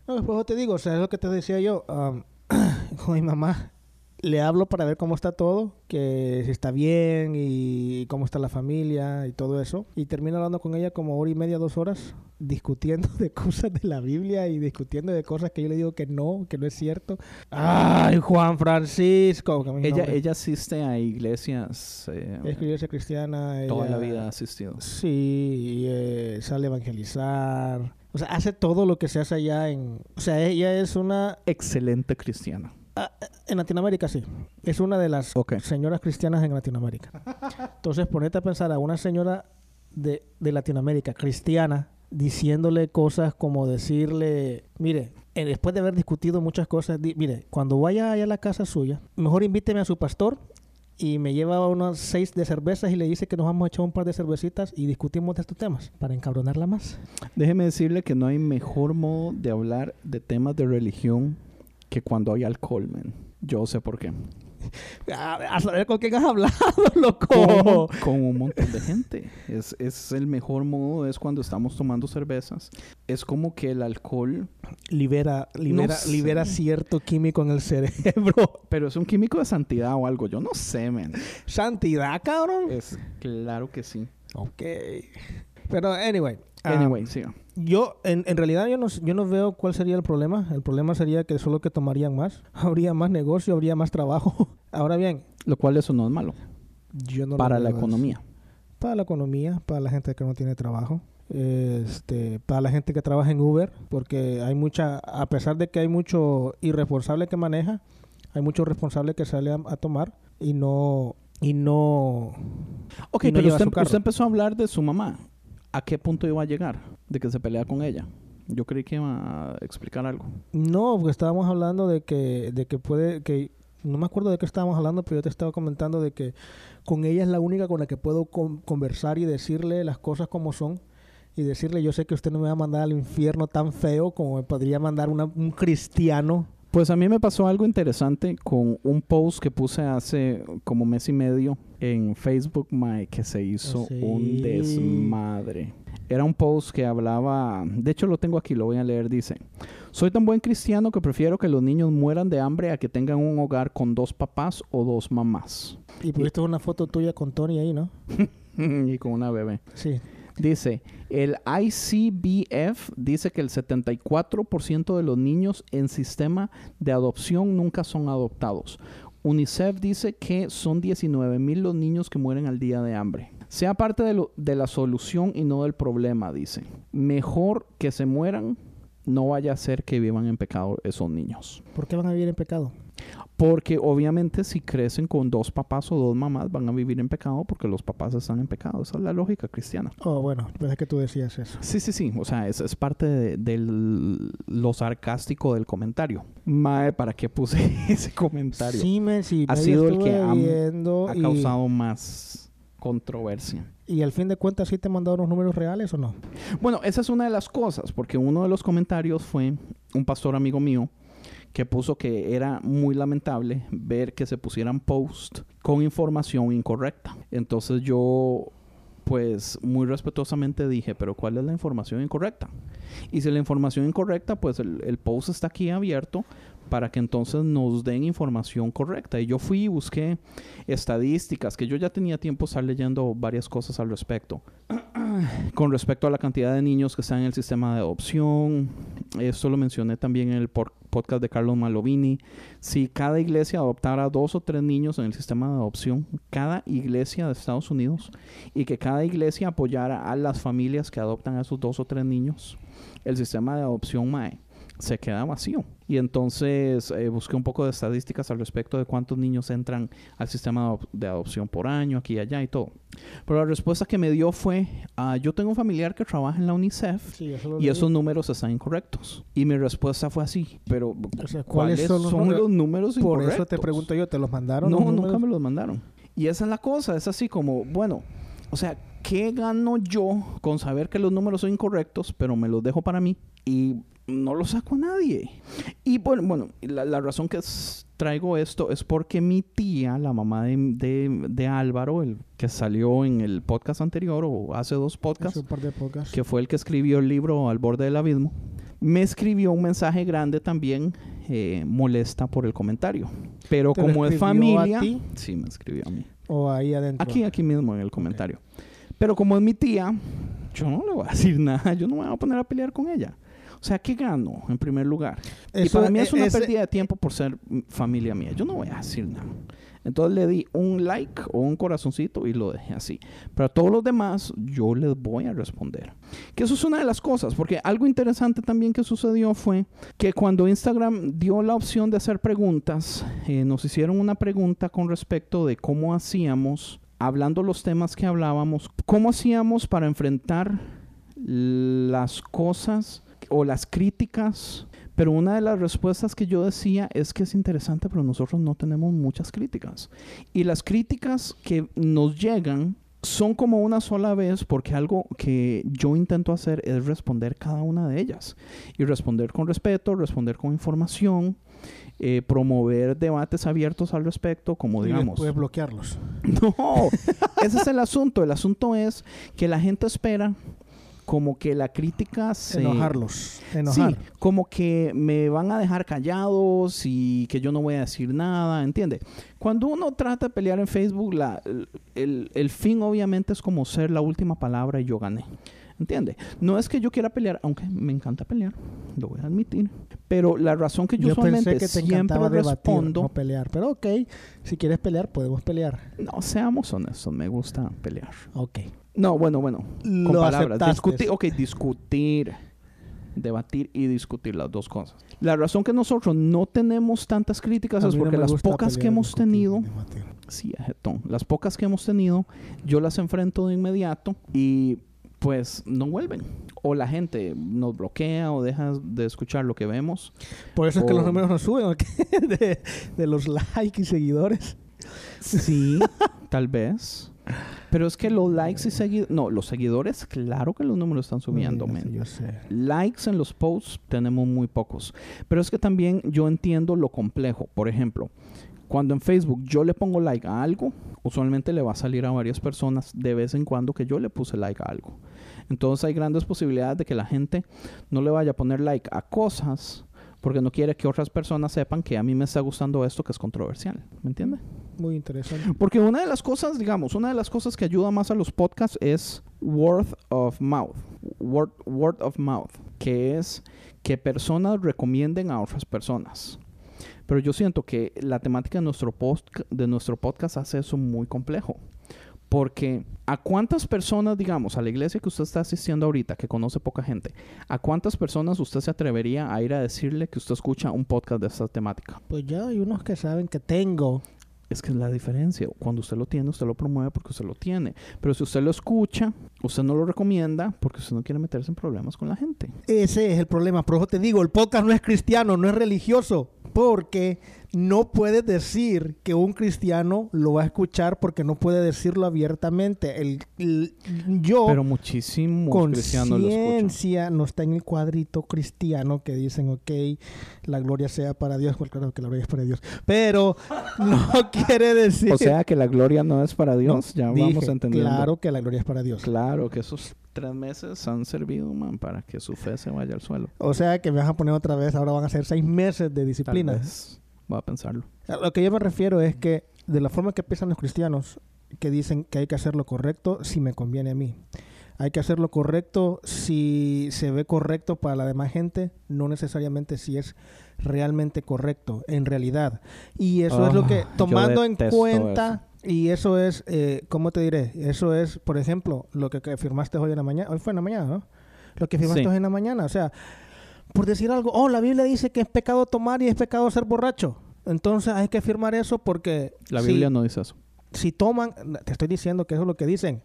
[SPEAKER 4] No, después yo te digo, o sea, es lo que te decía yo. am, con mi mamá le hablo para ver cómo está todo, que si está bien y cómo está la familia y todo eso. Y termino hablando con ella como hora y media, dos horas, discutiendo de cosas de la Biblia y discutiendo de cosas que yo le digo que no, que no es cierto. ¡Ay, Juan Francisco!
[SPEAKER 3] ella, ella asiste a iglesias. eh,
[SPEAKER 4] Es iglesia cristiana.
[SPEAKER 3] toda la vida ha asistido.
[SPEAKER 4] Sí, eh, sale a evangelizar. O sea, hace todo lo que se hace allá en... O sea, ella es una...
[SPEAKER 3] Excelente cristiana.
[SPEAKER 4] ah, en Latinoamérica sí. Es una de las señoras cristianas en Latinoamérica. Entonces, ponete a pensar a una señora de, de Latinoamérica cristiana diciéndole cosas como decirle, mire, eh, después de haber discutido muchas cosas, mire, cuando vaya a la casa suya, mejor invíteme a su pastor y me lleva unos seis de cervezas y le dice que nos vamos a echar un par de cervecitas y discutimos de estos temas para encabronarla más.
[SPEAKER 3] Déjeme decirle que no hay mejor modo de hablar de temas de religión que cuando hay alcohol, man. Yo sé por qué.
[SPEAKER 4] A, a saber con quién has hablado, loco.
[SPEAKER 3] Con, con un montón de gente. Es, es el mejor modo, es cuando estamos tomando cervezas. Es como que el alcohol,
[SPEAKER 4] Libera, libera,
[SPEAKER 3] sé.
[SPEAKER 4] libera cierto químico en el cerebro.
[SPEAKER 3] pero es un químico de santidad o algo. Yo no sé, man.
[SPEAKER 4] Santidad, cabrón.
[SPEAKER 3] Es claro que sí.
[SPEAKER 4] Ok. Pero, anyway. Ah,
[SPEAKER 3] Anyway, siga.
[SPEAKER 4] yo, en, en realidad, yo no, yo no veo cuál sería el problema. El problema sería que solo que tomarían más. Habría más negocio, habría más trabajo. Ahora bien,
[SPEAKER 3] Lo cual eso no es malo.
[SPEAKER 4] yo no
[SPEAKER 3] para la economía.
[SPEAKER 4] Para la economía, para la gente que no tiene trabajo. Este, para la gente que trabaja en Uber, porque hay mucha, a pesar de que hay mucho irresponsable que maneja, hay mucho responsable que sale a, a tomar y no, y no,
[SPEAKER 3] Ok,
[SPEAKER 4] Y no
[SPEAKER 3] pero usted,
[SPEAKER 4] carro.
[SPEAKER 3] usted empezó a hablar de su mamá. ¿A qué punto iba a llegar? De que se pelea con ella. Yo creí que iba a explicar algo.
[SPEAKER 4] No, porque estábamos hablando de que, de que puede, que no me acuerdo de qué estábamos hablando, pero yo te estaba comentando de que con ella es la única con la que puedo con- conversar y decirle las cosas como son y decirle yo sé que usted no me va a mandar al infierno tan feo como me podría mandar una- un cristiano.
[SPEAKER 3] Pues a mí me pasó algo interesante con un post que puse hace como mes y medio en Facebook, Mae, que se hizo
[SPEAKER 4] Sí.
[SPEAKER 3] un desmadre. Era un post que hablaba, de hecho lo tengo aquí, lo voy a leer, dice, soy tan buen cristiano que prefiero que los niños mueran de hambre a que tengan un hogar con dos papás o dos mamás.
[SPEAKER 4] Y pusiste una foto tuya con Tony ahí, ¿no?
[SPEAKER 3] y con una bebé.
[SPEAKER 4] Sí.
[SPEAKER 3] Dice, el ICBF dice que el 74% de los niños en sistema de adopción nunca son adoptados. UNICEF dice que son 19 mil los niños que mueren al día de hambre. Sea parte de, lo- de la solución y no del problema, dice. Mejor que se mueran, no vaya a ser que vivan en pecado esos niños.
[SPEAKER 4] ¿Por qué van a vivir en pecado?
[SPEAKER 3] Porque obviamente si crecen con dos papás o dos mamás van a vivir en pecado porque los papás están en pecado. Esa es la lógica cristiana.
[SPEAKER 4] Oh, bueno, pensé que tú decías eso.
[SPEAKER 3] Sí, sí, sí. O sea, es, es parte de, del- lo sarcástico del comentario. Mae, ¿para qué puse ese comentario?
[SPEAKER 4] Sí, me, sí,
[SPEAKER 3] Ha
[SPEAKER 4] me
[SPEAKER 3] sido el que ha-
[SPEAKER 4] y-
[SPEAKER 3] causado más controversia.
[SPEAKER 4] Y, al fin de cuentas, ¿sí te mandaron los números reales o no?
[SPEAKER 3] Bueno, esa es una de las cosas, porque uno de los comentarios fue un pastor amigo mío que puso que era muy lamentable ver que se pusieran post con información incorrecta. Entonces yo, pues muy respetuosamente dije, pero ¿cuál es la información incorrecta? Y si la información incorrecta, pues el, el post está aquí abierto para que entonces nos den información correcta. Y yo fui y busqué estadísticas, que yo ya tenía tiempo de estar leyendo varias cosas al respecto con respecto a la cantidad de niños que están en el sistema de adopción. Esto lo mencioné también en el por- podcast de Carlos Malovini. Si cada iglesia adoptara dos o tres niños en el sistema de adopción, cada iglesia de Estados Unidos, y que cada iglesia apoyara a las familias que adoptan a esos dos o tres niños, el sistema de adopción MAE se queda vacío. Y entonces eh, busqué un poco de estadísticas al respecto de cuántos niños entran al sistema de, adop- de adopción por año, aquí y allá y todo. Pero la respuesta que me dio fue, ah, yo tengo un familiar que trabaja en la UNICEF
[SPEAKER 4] Sí, eso
[SPEAKER 3] y esos números están incorrectos. Y mi respuesta fue así, pero
[SPEAKER 4] O sea,
[SPEAKER 3] ¿cuáles, son los, números,
[SPEAKER 4] Por
[SPEAKER 3] incorrectos?
[SPEAKER 4] eso te pregunto yo, ¿te los mandaron?
[SPEAKER 3] No,
[SPEAKER 4] los
[SPEAKER 3] nunca me los mandaron. Y esa es la cosa, es así como, bueno, o sea, ¿qué gano yo con saber que los números son incorrectos, pero me los dejo para mí y no los saco a nadie? Y bueno, bueno la, la razón que traigo esto es porque mi tía, la mamá de, de- de Álvaro, el que salió en el podcast anterior o hace dos podcasts,
[SPEAKER 4] un par de podcasts.
[SPEAKER 3] que fue el que escribió el libro Al borde del abismo, me escribió un mensaje grande también eh, molesta por el comentario. Pero
[SPEAKER 4] ¿Te lo
[SPEAKER 3] como es familia... Sí, me escribió a mí.
[SPEAKER 4] O ahí adentro.
[SPEAKER 3] Aquí, aquí mismo en el comentario. Pero como es mi tía, yo no le voy a decir nada. Yo no me voy a poner a pelear con ella. O sea, ¿qué gano en primer lugar? y para mí es
[SPEAKER 4] e-
[SPEAKER 3] una
[SPEAKER 4] ese-
[SPEAKER 3] pérdida de tiempo por ser familia mía. Yo no voy a decir nada. Entonces le di un like o un corazoncito y lo dejé así. Pero a todos los demás yo les voy a responder. Que eso es una de las cosas, porque algo interesante también que sucedió fue que cuando Instagram dio la opción de hacer preguntas, eh, nos hicieron una pregunta con respecto de cómo hacíamos, hablando los temas que hablábamos, cómo hacíamos para enfrentar las cosas o las críticas pero una de las respuestas que yo decía es que es interesante, pero nosotros no tenemos muchas críticas. Y las críticas que nos llegan son como una sola vez porque algo que yo intento hacer es responder cada una de ellas. Y responder con respeto, responder con información, eh, promover debates abiertos al respecto, como
[SPEAKER 4] Y
[SPEAKER 3] digamos...
[SPEAKER 4] después bloquearlos.
[SPEAKER 3] No, ese es el asunto. El asunto es que la gente espera como que la crítica se...
[SPEAKER 4] Enojarlos. Enojar.
[SPEAKER 3] Sí, como que me van a dejar callados y que yo no voy a decir nada, ¿entiende? Cuando uno trata de pelear en Facebook, la, el, el- el fin obviamente es como ser la última palabra y yo gané. ¿Entiende? No es que yo quiera pelear, aunque me encanta pelear, lo voy a admitir. Pero la razón que yo,
[SPEAKER 4] Yo
[SPEAKER 3] usualmente
[SPEAKER 4] pensé que te
[SPEAKER 3] siempre
[SPEAKER 4] debatir,
[SPEAKER 3] respondo,
[SPEAKER 4] no pelear. Pero ok, si quieres pelear, podemos pelear.
[SPEAKER 3] no, seamos honestos, me gusta pelear.
[SPEAKER 4] Ok.
[SPEAKER 3] No, bueno, bueno. Con
[SPEAKER 4] Lo
[SPEAKER 3] palabras. Discutir, ok, discutir. Debatir y discutir las dos cosas. La razón que nosotros no tenemos tantas críticas es
[SPEAKER 4] no
[SPEAKER 3] porque
[SPEAKER 4] me
[SPEAKER 3] las pocas que hemos tenido, sí, ajetón, las pocas que hemos tenido, yo las enfrento de inmediato y pues no vuelven. O la gente nos bloquea o deja de escuchar lo que vemos.
[SPEAKER 4] Por eso es que los números no suben, ¿ok? de, de los likes y seguidores.
[SPEAKER 3] Sí, tal vez. Pero es que los likes y seguidores, no, los seguidores, claro que los números están subiendo,
[SPEAKER 4] digas, Yo sé.
[SPEAKER 3] likes en los posts tenemos muy pocos. Pero es que también yo entiendo lo complejo. Por ejemplo, cuando en Facebook yo le pongo like a algo, usualmente le va a salir a varias personas de vez en cuando que yo le puse like a algo. Entonces hay grandes posibilidades de que la gente no le vaya a poner like a cosas porque no quiere que otras personas sepan que a mí me está gustando esto que es controversial. ¿Me entiende?
[SPEAKER 4] Muy interesante.
[SPEAKER 3] Porque una de las cosas, digamos, una de las cosas que ayuda más a los podcasts es word of mouth. Word, word of mouth. Que es que personas recomienden a otras personas. Pero yo siento que la temática de nuestro, post, de nuestro podcast hace eso muy complejo. Porque a cuántas personas, digamos, a la iglesia que usted está asistiendo ahorita, que conoce poca gente, a cuántas personas usted se atrevería a ir a decirle que usted escucha un podcast de esta temática?
[SPEAKER 4] Pues ya hay unos que saben que tengo.
[SPEAKER 3] Es que es la diferencia. Cuando usted lo tiene, usted lo promueve porque usted lo tiene. Pero si usted lo escucha, usted no lo recomienda porque usted no quiere meterse en problemas con la gente.
[SPEAKER 4] Ese es el problema. Por eso te digo, el podcast no es cristiano, no es religioso. Porque no puedes decir que un cristiano lo va a escuchar porque no puede decirlo abiertamente. El, el- yo,
[SPEAKER 3] Pero muchísimos cristianos lo escuchan.
[SPEAKER 4] no está en el cuadrito cristiano que dicen, ok, la gloria sea para Dios. Pues claro que la gloria es para Dios. Pero no quiere decir...
[SPEAKER 3] O sea que la gloria no es para Dios. ya
[SPEAKER 4] Dije,
[SPEAKER 3] vamos entendiendo.
[SPEAKER 4] Claro que la gloria es para Dios.
[SPEAKER 3] Claro que esos tres meses han servido, man, para que su fe se vaya al suelo.
[SPEAKER 4] O sea que me vas a poner otra vez, ahora van a ser seis meses de
[SPEAKER 3] Tal
[SPEAKER 4] disciplina.
[SPEAKER 3] vez. Voy a pensarlo.
[SPEAKER 4] A lo que yo me refiero es que de la forma que piensan los cristianos, que dicen que hay que hacer lo correcto si me conviene a mí. Hay que hacer lo correcto si se ve correcto para la demás gente, no necesariamente si es realmente correcto, en realidad. Y eso es lo
[SPEAKER 3] Ah,
[SPEAKER 4] que, tomando en cuenta, y eso es, eh, ¿cómo te diré? Eso es, por ejemplo, lo que, que firmaste hoy en la mañana, hoy fue en la mañana, ¿no? Lo que firmaste
[SPEAKER 3] Sí.
[SPEAKER 4] hoy en la mañana, o sea, por decir algo, oh, la Biblia dice que es pecado tomar y es pecado ser borracho. Entonces hay que firmar eso porque
[SPEAKER 3] La
[SPEAKER 4] si-
[SPEAKER 3] Biblia no dice eso.
[SPEAKER 4] si toman, te estoy diciendo que eso es lo que dicen.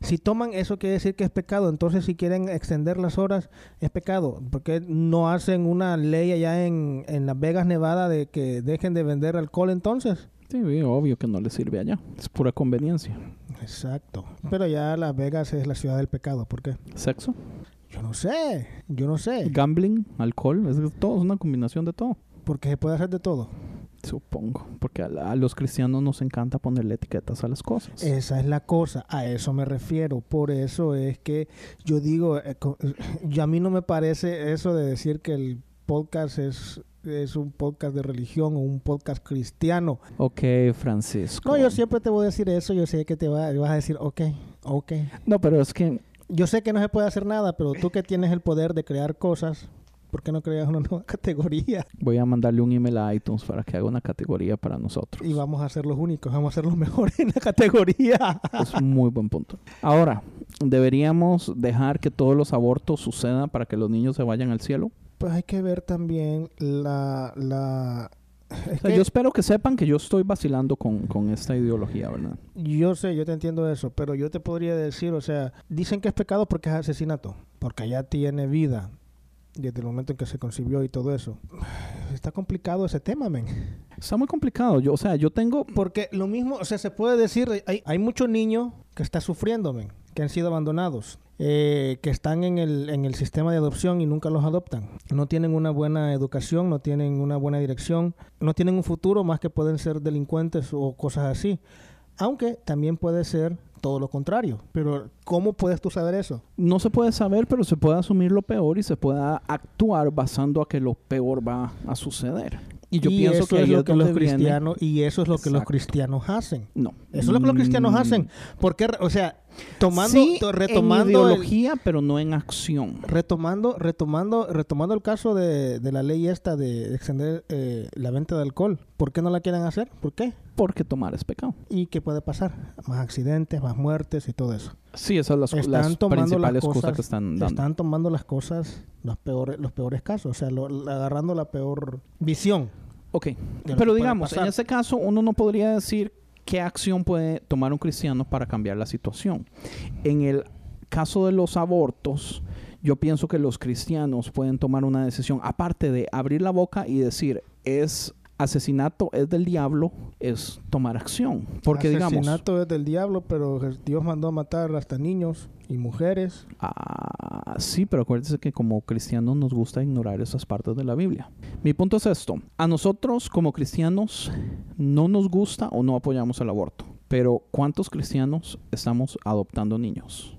[SPEAKER 4] Si toman eso quiere decir que es pecado. Entonces si quieren extender las horas es pecado. Porque no hacen una ley allá en, en Las Vegas, Nevada de que dejen de vender alcohol entonces.
[SPEAKER 3] Sí, obvio que no le sirve allá. Es pura conveniencia.
[SPEAKER 4] Exacto. Pero ya Las Vegas es la ciudad del pecado. ¿Por qué?
[SPEAKER 3] Sexo,
[SPEAKER 4] Yo no sé. Yo no sé.
[SPEAKER 3] gambling, alcohol, es todo, es una combinación de todo.
[SPEAKER 4] Porque se puede hacer de todo.
[SPEAKER 3] Supongo. Porque a, la- a los cristianos nos encanta ponerle etiquetas a las cosas.
[SPEAKER 4] Esa es la cosa, a eso me refiero. Por eso es que yo digo, eh, eh, yo a mí no me parece eso de decir que el podcast es, es un podcast de religión o un podcast cristiano.
[SPEAKER 3] Ok, Francisco.
[SPEAKER 4] No, yo siempre te voy a decir eso, yo sé que te va- vas a decir, ok, ok.
[SPEAKER 3] No, pero es que
[SPEAKER 4] Yo sé que no se puede hacer nada, pero tú que tienes el poder de crear cosas, ¿por qué no creas una nueva categoría?
[SPEAKER 3] voy a mandarle un email a iTunes para que haga una categoría para nosotros.
[SPEAKER 4] Y vamos a ser los únicos, vamos a ser los mejores en la categoría.
[SPEAKER 3] Es un muy buen punto. Ahora, ¿deberíamos dejar que todos los abortos sucedan para que los niños se vayan al cielo?
[SPEAKER 4] Pues hay que ver también la... la... es
[SPEAKER 3] O sea,
[SPEAKER 4] que-
[SPEAKER 3] yo espero que sepan que yo estoy vacilando con, con esta ideología, ¿verdad?
[SPEAKER 4] Yo sé, yo te entiendo eso, pero yo te podría decir, o sea, dicen que es pecado porque es asesinato, porque ya tiene vida desde el momento en que se concibió y todo eso. Está complicado ese tema, men.
[SPEAKER 3] Está muy complicado. Yo, o sea, yo tengo...
[SPEAKER 4] Porque lo mismo, o sea, se puede decir, hay, hay muchos niños que están sufriendo, men, que han sido abandonados, eh, que están en el, en el sistema de adopción y nunca los adoptan. No tienen una buena educación, no tienen una buena dirección, no tienen un futuro más que pueden ser delincuentes o cosas así. Aunque también puede ser todo lo contrario. Pero ¿cómo puedes tú saber eso?
[SPEAKER 3] No se puede saber, pero se puede asumir lo peor y se puede actuar basando a que lo peor va a suceder. Y yo pienso
[SPEAKER 4] eso
[SPEAKER 3] que
[SPEAKER 4] es lo que los
[SPEAKER 3] viene-
[SPEAKER 4] cristianos y eso es lo que los cristianos hacen.
[SPEAKER 3] No.
[SPEAKER 4] Eso es lo que los cristianos
[SPEAKER 3] Mm,
[SPEAKER 4] hacen. Porque, o sea, tomando,
[SPEAKER 3] sí,
[SPEAKER 4] to-
[SPEAKER 3] en
[SPEAKER 4] retomando, el,
[SPEAKER 3] ideología, pero no en acción.
[SPEAKER 4] retomando, retomando, retomando el caso de, de la ley esta de extender eh, la venta de alcohol. ¿Por qué no la quieren hacer? ¿Por qué?
[SPEAKER 3] Porque tomar es pecado.
[SPEAKER 4] ¿Y qué puede pasar? Más accidentes, más muertes y todo eso.
[SPEAKER 3] Sí, esas son las,
[SPEAKER 4] Están
[SPEAKER 3] las
[SPEAKER 4] tomando
[SPEAKER 3] principales
[SPEAKER 4] las
[SPEAKER 3] cosas
[SPEAKER 4] cosas,
[SPEAKER 3] que están dando.
[SPEAKER 4] Están tomando las cosas, los peores, los peores casos, o sea, lo- agarrando la peor visión.
[SPEAKER 3] Ok, pero digamos, en ese caso uno no podría decir qué acción puede tomar un cristiano para cambiar la situación. En el caso de los abortos, yo pienso que los cristianos pueden tomar una decisión, aparte de abrir la boca y decir, es asesinato, es del diablo, es tomar acción. Porque digamos,
[SPEAKER 4] Asesinato es del diablo, pero Dios mandó a matar hasta niños y mujeres.
[SPEAKER 3] Ah, sí, pero acuérdese que como cristianos nos gusta ignorar esas partes de la Biblia. Mi punto es esto. A nosotros como cristianos no nos gusta o no apoyamos el aborto. Pero ¿cuántos cristianos estamos adoptando niños?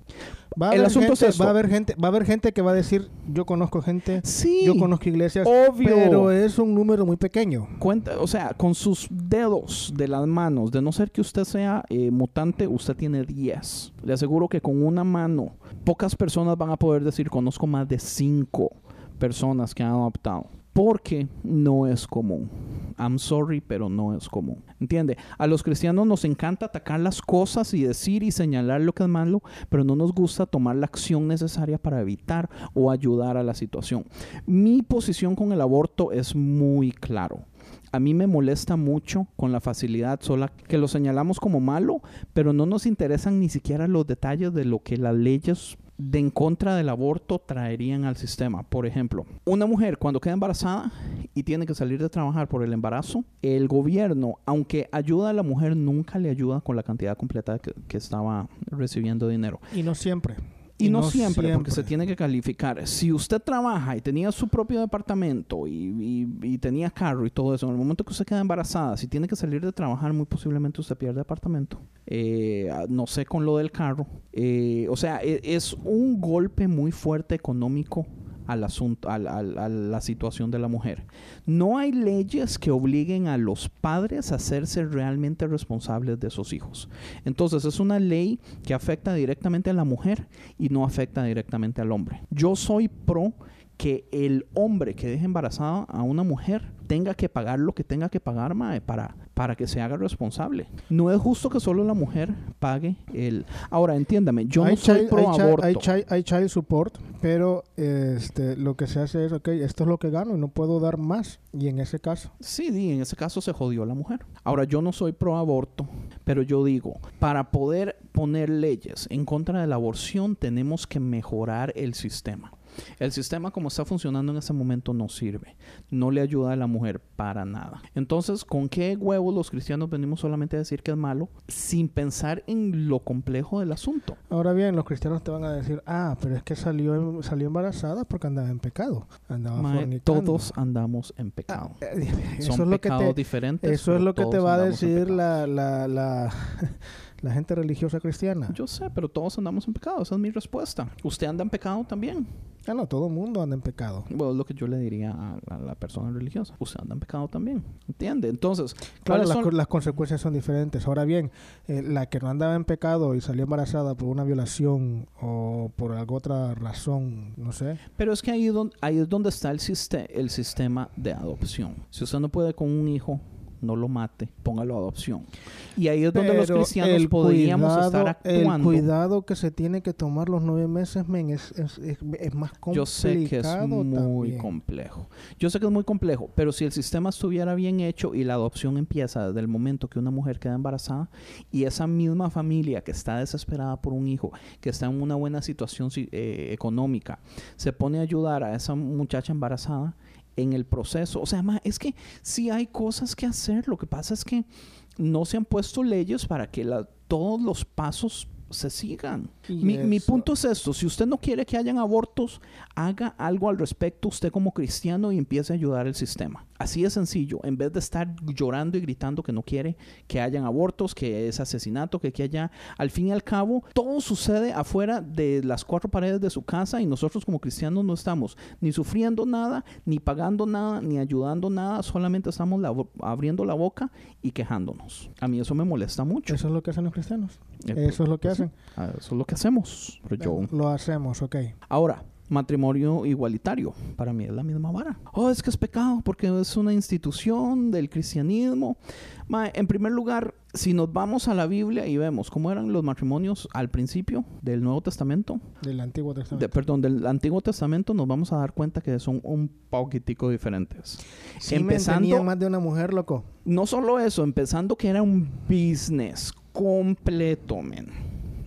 [SPEAKER 4] Va a,
[SPEAKER 3] El
[SPEAKER 4] haber
[SPEAKER 3] asunto es
[SPEAKER 4] gente,
[SPEAKER 3] esto.
[SPEAKER 4] va a haber gente, va a haber gente que va a decir, yo conozco gente,
[SPEAKER 3] Sí,
[SPEAKER 4] yo conozco iglesias,
[SPEAKER 3] obvio.
[SPEAKER 4] pero es un número muy pequeño.
[SPEAKER 3] Cuenta, o sea, con sus dedos de las manos, de no ser que usted sea eh, mutante, usted tiene 10. Le aseguro que con una mano, pocas personas van a poder decir, conozco más de 5 personas que han adoptado. Porque no es común. I'm sorry, pero no es común. ¿Entiende? A los cristianos nos encanta atacar las cosas y decir y señalar lo que es malo, pero no nos gusta tomar la acción necesaria para evitar o ayudar a la situación. Mi posición con el aborto es muy claro. A mí me molesta mucho con la facilidad sola que lo señalamos como malo, pero no nos interesan ni siquiera los detalles de lo que las leyes de en contra del aborto traerían al sistema. Por ejemplo, una mujer cuando queda embarazada y tiene que salir de trabajar por el embarazo, el gobierno, aunque ayuda a la mujer, nunca le ayuda con la cantidad completa que, que estaba recibiendo dinero.
[SPEAKER 4] Y no siempre.
[SPEAKER 3] Y, no, siempre, porque se tiene que calificar. Si usted trabaja y tenía su propio departamento y, y, tenía carro y todo eso, en el momento que usted queda embarazada, si tiene que salir de trabajar, muy posiblemente usted pierde departamento. Eh, no sé con lo del carro. Eh, o sea, e, es un golpe muy fuerte económico al asunto, a, la situación de la mujer. No hay leyes que obliguen a los padres a hacerse realmente responsables de sus hijos. Entonces es una ley que afecta directamente a la mujer y no afecta directamente al hombre. Yo soy pro que el hombre que deje embarazada a una mujer tenga que pagar lo que tenga que pagar para, para que se haga responsable. No es justo que solo la mujer pague el... Ahora, entiéndame, yo no soy pro aborto.
[SPEAKER 4] Hay child, support, pero este, lo que se hace es, ok, esto es lo que gano y no puedo dar más. Y en ese caso...
[SPEAKER 3] Sí, en ese caso se jodió la mujer. Ahora, yo no soy pro aborto, pero yo digo, para poder poner leyes en contra de la aborción tenemos que mejorar el sistema. El sistema como está funcionando en ese momento no sirve. No le ayuda a la mujer para nada. Entonces, ¿con qué huevos los cristianos venimos solamente a decir que es malo sin pensar en lo complejo del asunto?
[SPEAKER 4] Ahora bien, los cristianos te van a decir, ah, pero es que salió, salió embarazada porque andaba en pecado. Andaba
[SPEAKER 3] Todos andamos en pecado. Ah,
[SPEAKER 4] eh, eso Son es lo pecados que te, diferentes. Eso es lo que te va a decir la, la, la la gente religiosa cristiana.
[SPEAKER 3] Yo sé, pero todos andamos en pecado. Esa es mi respuesta. ¿Usted anda en pecado también?
[SPEAKER 4] Ah, no, todo el mundo anda en pecado.
[SPEAKER 3] Bueno, es lo que yo le diría a, la persona religiosa. Usted anda en pecado también. ¿Entiende? Entonces,
[SPEAKER 4] claro, las, consecuencias son diferentes. Ahora bien, eh, la que no andaba en pecado y salió embarazada por una violación o por alguna otra razón, no sé.
[SPEAKER 3] Pero es que ahí, ahí es donde está el, el sistema de adopción. Si usted no puede con un hijo, no lo mate, póngalo a adopción. Y ahí es donde los cristianos podríamos estar actuando.
[SPEAKER 4] El cuidado que se tiene que tomar los nueve meses, men, es, es, más complicado.
[SPEAKER 3] Yo sé que es muy complejo. Yo sé que es muy complejo, pero si el sistema estuviera bien hecho y la adopción empieza desde el momento que una mujer queda embarazada y esa misma familia que está desesperada por un hijo, que está en una buena situación eh, económica, se pone a ayudar a esa muchacha embarazada, en el proceso. O sea, es que sí hay cosas que hacer. Lo que pasa es que no se han puesto leyes para que todos los pasos se sigan. Mi, mi, punto es esto, si usted no quiere que hayan abortos, haga algo al respecto usted como cristiano y empiece a ayudar el sistema. Así de sencillo, en vez de estar llorando y gritando que no quiere que hayan abortos, que es asesinato, que, que haya, al fin y al cabo, todo sucede afuera de las cuatro paredes de su casa y nosotros como cristianos no estamos ni sufriendo nada, ni pagando nada, ni ayudando nada, solamente estamos abriendo la boca y quejándonos. A mí eso me molesta mucho.
[SPEAKER 4] Eso es lo que hacen los cristianos. Eh, eso es lo que pues hacen.
[SPEAKER 3] Ah, eso es lo que hacemos. yo...
[SPEAKER 4] Lo hacemos, ok.
[SPEAKER 3] Ahora, matrimonio igualitario. Para mí es la misma vara. Oh, es que es pecado porque es una institución del cristianismo. en primer lugar, si nos vamos a la Biblia y vemos cómo eran los matrimonios al principio del Nuevo Testamento.
[SPEAKER 4] Del Antiguo Testamento.
[SPEAKER 3] perdón, del Antiguo Testamento nos vamos a dar cuenta que son un poquitico diferentes.
[SPEAKER 4] empezando, más de una mujer, loco.
[SPEAKER 3] No solo eso, empezando que era un business completo, men.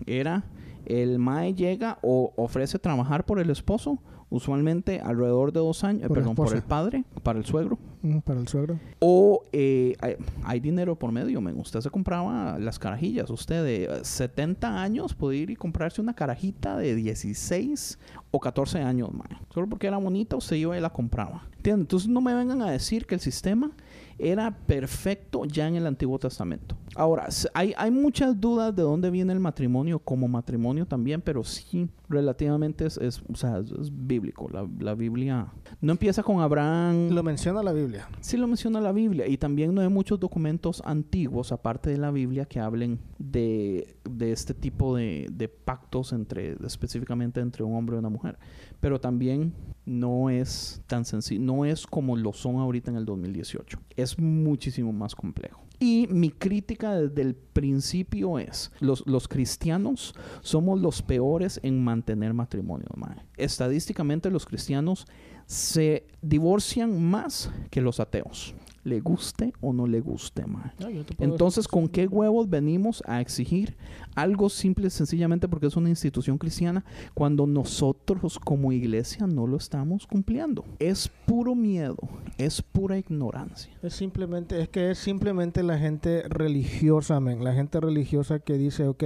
[SPEAKER 3] Era el MAE llega o ofrece trabajar por el esposo, usualmente alrededor de dos años, perdón, por el padre, para el suegro.
[SPEAKER 4] para el suegro.
[SPEAKER 3] O eh, hay, dinero por medio, men. Usted se compraba las carajillas. Usted de 70 años puede ir y comprarse una carajita de 16 o 14 años, mae. Solo porque era bonita, usted iba y la compraba. ¿Entiendes? Entonces no me vengan a decir que el sistema era perfecto ya en el Antiguo Testamento. Ahora, hay, hay muchas dudas de dónde viene el matrimonio como matrimonio también, pero sí, relativamente es, o sea, es, bíblico. La, la, Biblia No empieza con Abraham.
[SPEAKER 4] Lo menciona la Biblia.
[SPEAKER 3] Sí lo menciona la Biblia y también no hay muchos documentos antiguos, aparte de la Biblia, que hablen de, de este tipo de, de pactos entre, específicamente entre un hombre y una mujer. Pero también no es tan sencillo, no es como lo son ahorita en el 2018. Es muchísimo más complejo. Y mi crítica desde el principio es, los, los cristianos somos los peores en mantener matrimonio. Estadísticamente los cristianos se divorcian más que los ateos. Le guste o no le guste, mae.
[SPEAKER 4] No,
[SPEAKER 3] Entonces, ¿con qué huevos venimos a exigir algo simple y sencillamente porque es una institución cristiana cuando nosotros como iglesia no lo estamos cumpliendo? Es puro miedo, es pura ignorancia.
[SPEAKER 4] Es simplemente, es que es simplemente la gente religiosa, men. La gente religiosa que dice, ok,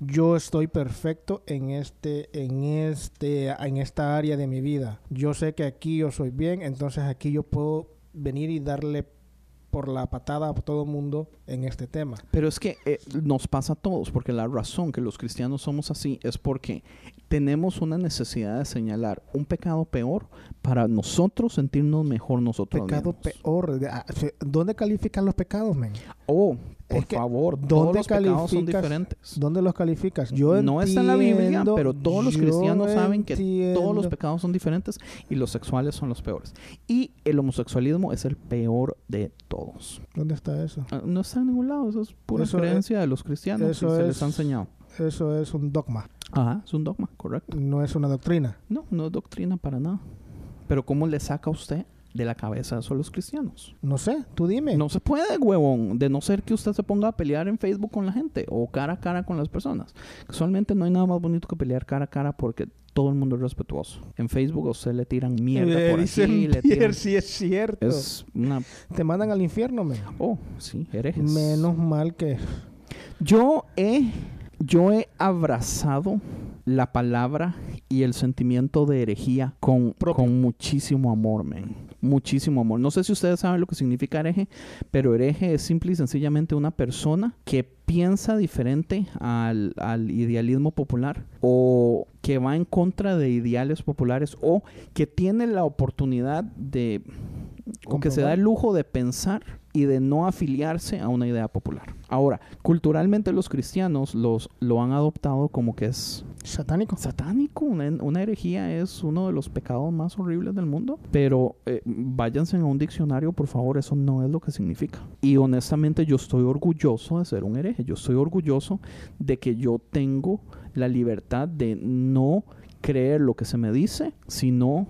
[SPEAKER 4] yo estoy perfecto en este, en este, en esta área de mi vida. Yo sé que aquí yo soy bien, entonces aquí yo puedo venir y darle por la patada a todo mundo en este tema.
[SPEAKER 3] Pero es que eh, nos pasa a todos, porque la razón que los cristianos somos así es porque tenemos una necesidad de señalar un pecado peor para nosotros sentirnos mejor nosotros
[SPEAKER 4] Pecado
[SPEAKER 3] mismos.
[SPEAKER 4] peor. de- ah, ¿Dónde califican los pecados, men?
[SPEAKER 3] Oh, por
[SPEAKER 4] Es que,
[SPEAKER 3] favor, todos
[SPEAKER 4] ¿dónde
[SPEAKER 3] los pecados son
[SPEAKER 4] calificas-
[SPEAKER 3] diferentes.
[SPEAKER 4] ¿Dónde los calificas? Yo
[SPEAKER 3] no está en la Biblia, pero todos los cristianos saben que todos los pecados son diferentes y los sexuales son los peores. Y el homosexualismo es el peor de todos.
[SPEAKER 4] ¿Dónde está eso?
[SPEAKER 3] Ah, No está en ningún lado, eso es pura
[SPEAKER 4] Eso es-
[SPEAKER 3] creencia de los cristianos y
[SPEAKER 4] eso
[SPEAKER 3] se
[SPEAKER 4] es-
[SPEAKER 3] les ha enseñado.
[SPEAKER 4] Eso es un dogma,
[SPEAKER 3] Ajá, es un dogma, correcto.
[SPEAKER 4] no es una doctrina.
[SPEAKER 3] No, no es doctrina para nada. Pero ¿cómo le saca usted de la cabeza eso a los cristianos?
[SPEAKER 4] No sé, tú dime.
[SPEAKER 3] No se puede, huevón, de no ser que usted se ponga a pelear en Facebook con la gente o cara a cara con las personas. Usualmente no hay nada más bonito que pelear cara a cara porque todo el mundo es respetuoso. En Facebook a usted le tiran mierda
[SPEAKER 4] Eh,
[SPEAKER 3] por
[SPEAKER 4] dicen
[SPEAKER 3] aquí, le tiran...
[SPEAKER 4] sí es cierto.
[SPEAKER 3] Es una...
[SPEAKER 4] Te mandan al infierno, men.
[SPEAKER 3] Oh, sí, herejes.
[SPEAKER 4] Menos mal que...
[SPEAKER 3] Yo he, yo he abrazado la palabra y el sentimiento de herejía con,
[SPEAKER 4] Propio.
[SPEAKER 3] con muchísimo amor, men. Muchísimo amor. No sé si ustedes saben lo que significa hereje, pero hereje es simple y sencillamente una persona que piensa diferente al, al idealismo popular o que va en contra de ideales populares o que tiene la oportunidad de o que se da el lujo de pensar y de no afiliarse a una idea popular. Ahora, culturalmente los cristianos los, lo han adoptado como que es
[SPEAKER 4] Satánico.
[SPEAKER 3] satánico, una, una herejía es uno de los pecados más horribles del mundo, pero eh, váyanse a un diccionario, por favor, eso no es lo que significa. Y honestamente yo estoy orgulloso de ser un hereje, yo estoy orgulloso de que yo tengo la libertad de no creer lo que se me dice, sino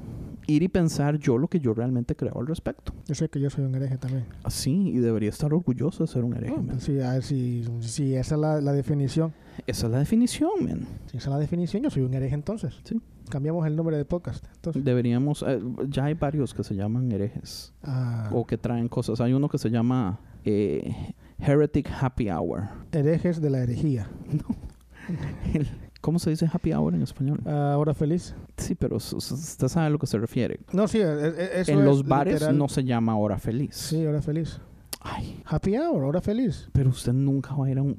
[SPEAKER 3] ir y pensar yo lo que yo realmente creo al respecto.
[SPEAKER 4] Yo sé que yo soy un hereje también.
[SPEAKER 3] Así, y debería estar orgulloso de ser un hereje.
[SPEAKER 4] No, pues sí, a ver, si, si esa es la, la definición.
[SPEAKER 3] Esa es la definición, man.
[SPEAKER 4] Si esa es la definición, yo soy un hereje entonces.
[SPEAKER 3] Sí.
[SPEAKER 4] Cambiamos el nombre de podcast. Entonces,
[SPEAKER 3] Deberíamos, eh, ya hay varios que se llaman herejes
[SPEAKER 4] ah,
[SPEAKER 3] o que traen cosas. Hay uno que se llama eh, Heretic Happy Hour.
[SPEAKER 4] herejes de la herejía.
[SPEAKER 3] El- ¿Cómo se dice happy hour en español?
[SPEAKER 4] Ah, Ahora feliz.
[SPEAKER 3] Sí, pero usted sabe a lo que se refiere.
[SPEAKER 4] No, sí, e- e- eso
[SPEAKER 3] en
[SPEAKER 4] es
[SPEAKER 3] los bares
[SPEAKER 4] literal.
[SPEAKER 3] no se llama hora feliz.
[SPEAKER 4] Sí, hora feliz.
[SPEAKER 3] Ay,
[SPEAKER 4] Happy hour, hora feliz.
[SPEAKER 3] pero usted nunca va a ir a un...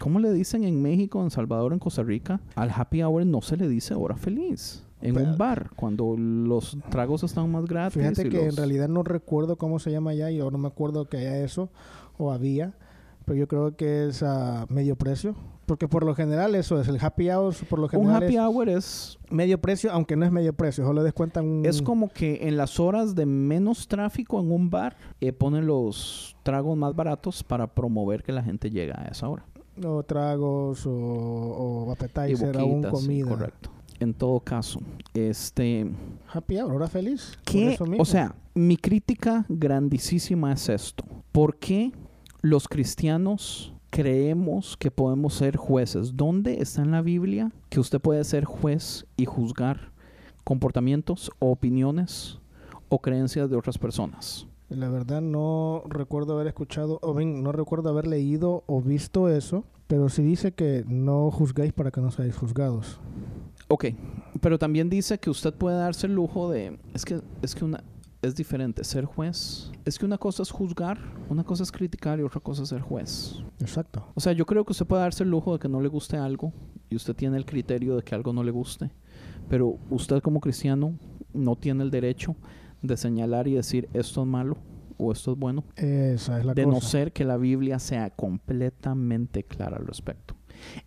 [SPEAKER 3] ¿Cómo le dicen en México, en Salvador, en Costa Rica? Al happy hour no se le dice hora feliz. En
[SPEAKER 4] Pero-
[SPEAKER 3] un bar, cuando los tragos están más gratis.
[SPEAKER 4] Fíjate que en realidad no recuerdo cómo se llama allá. Yo no me acuerdo que haya eso o había. Pero yo creo que es a medio precio. Porque por lo general eso es el happy hour. Por lo
[SPEAKER 3] Un happy
[SPEAKER 4] es
[SPEAKER 3] hour es
[SPEAKER 4] medio precio, aunque no es medio precio. Solo descuentan un...
[SPEAKER 3] Es como que en las horas de menos tráfico en un bar eh, ponen los tragos más baratos para promover que la gente llegue a esa hora.
[SPEAKER 4] O tragos o, o appetizer, aún comida.
[SPEAKER 3] correcto. En todo caso, este,
[SPEAKER 4] Happy hour, hora feliz.
[SPEAKER 3] ¿qué? O sea, mi crítica grandísima es esto. ¿Por qué los cristianos creemos que podemos ser jueces? ¿Dónde está en la Biblia que usted puede ser juez y juzgar comportamientos o opiniones o creencias de otras personas?
[SPEAKER 4] La verdad no recuerdo haber escuchado, o bien, no recuerdo haber leído o visto eso, pero sí dice que no juzguéis para que no seáis juzgados.
[SPEAKER 3] Ok, pero también dice que usted puede darse el lujo de... Es que, es que una... Es diferente ser juez. Es que una cosa es juzgar, una cosa es criticar y otra cosa es ser juez.
[SPEAKER 4] Exacto.
[SPEAKER 3] O sea, yo creo que usted puede darse el lujo de que no le guste algo y usted tiene el criterio de que algo no le guste, pero usted como cristiano no tiene el derecho de señalar y decir esto es malo o esto es bueno,
[SPEAKER 4] Esa es la
[SPEAKER 3] de
[SPEAKER 4] cosa.
[SPEAKER 3] no ser que la Biblia sea completamente clara al respecto.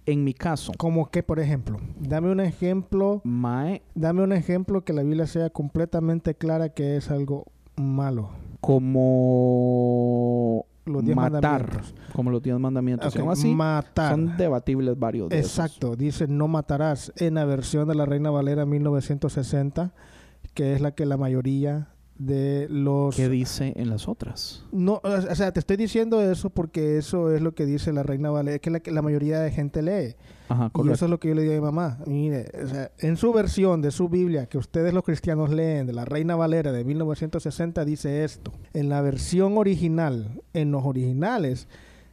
[SPEAKER 3] En mi caso,
[SPEAKER 4] Como que, por ejemplo, dame un ejemplo,
[SPEAKER 3] Mae,
[SPEAKER 4] dame un ejemplo que la Biblia sea completamente clara que es algo malo.
[SPEAKER 3] como
[SPEAKER 4] Los diez
[SPEAKER 3] matar,
[SPEAKER 4] mandamientos.
[SPEAKER 3] como los diez mandamientos,
[SPEAKER 4] Ok,
[SPEAKER 3] son así,
[SPEAKER 4] matar.
[SPEAKER 3] son debatibles varios de esos.
[SPEAKER 4] Exacto, dice no matarás en la versión de la Reina Valera 1960, que es la que la mayoría de los
[SPEAKER 3] ¿Qué dice en las otras?
[SPEAKER 4] no, o sea, te estoy diciendo eso porque eso es lo que dice la Reina Valera, que la, que la mayoría de gente lee.
[SPEAKER 3] Ajá,
[SPEAKER 4] Y
[SPEAKER 3] correcto.
[SPEAKER 4] eso es lo que yo le digo a mi mamá. Mire, o sea, en su versión de su Biblia, que ustedes los cristianos leen, de la Reina Valera de 1960, dice esto. En la versión original, en los originales,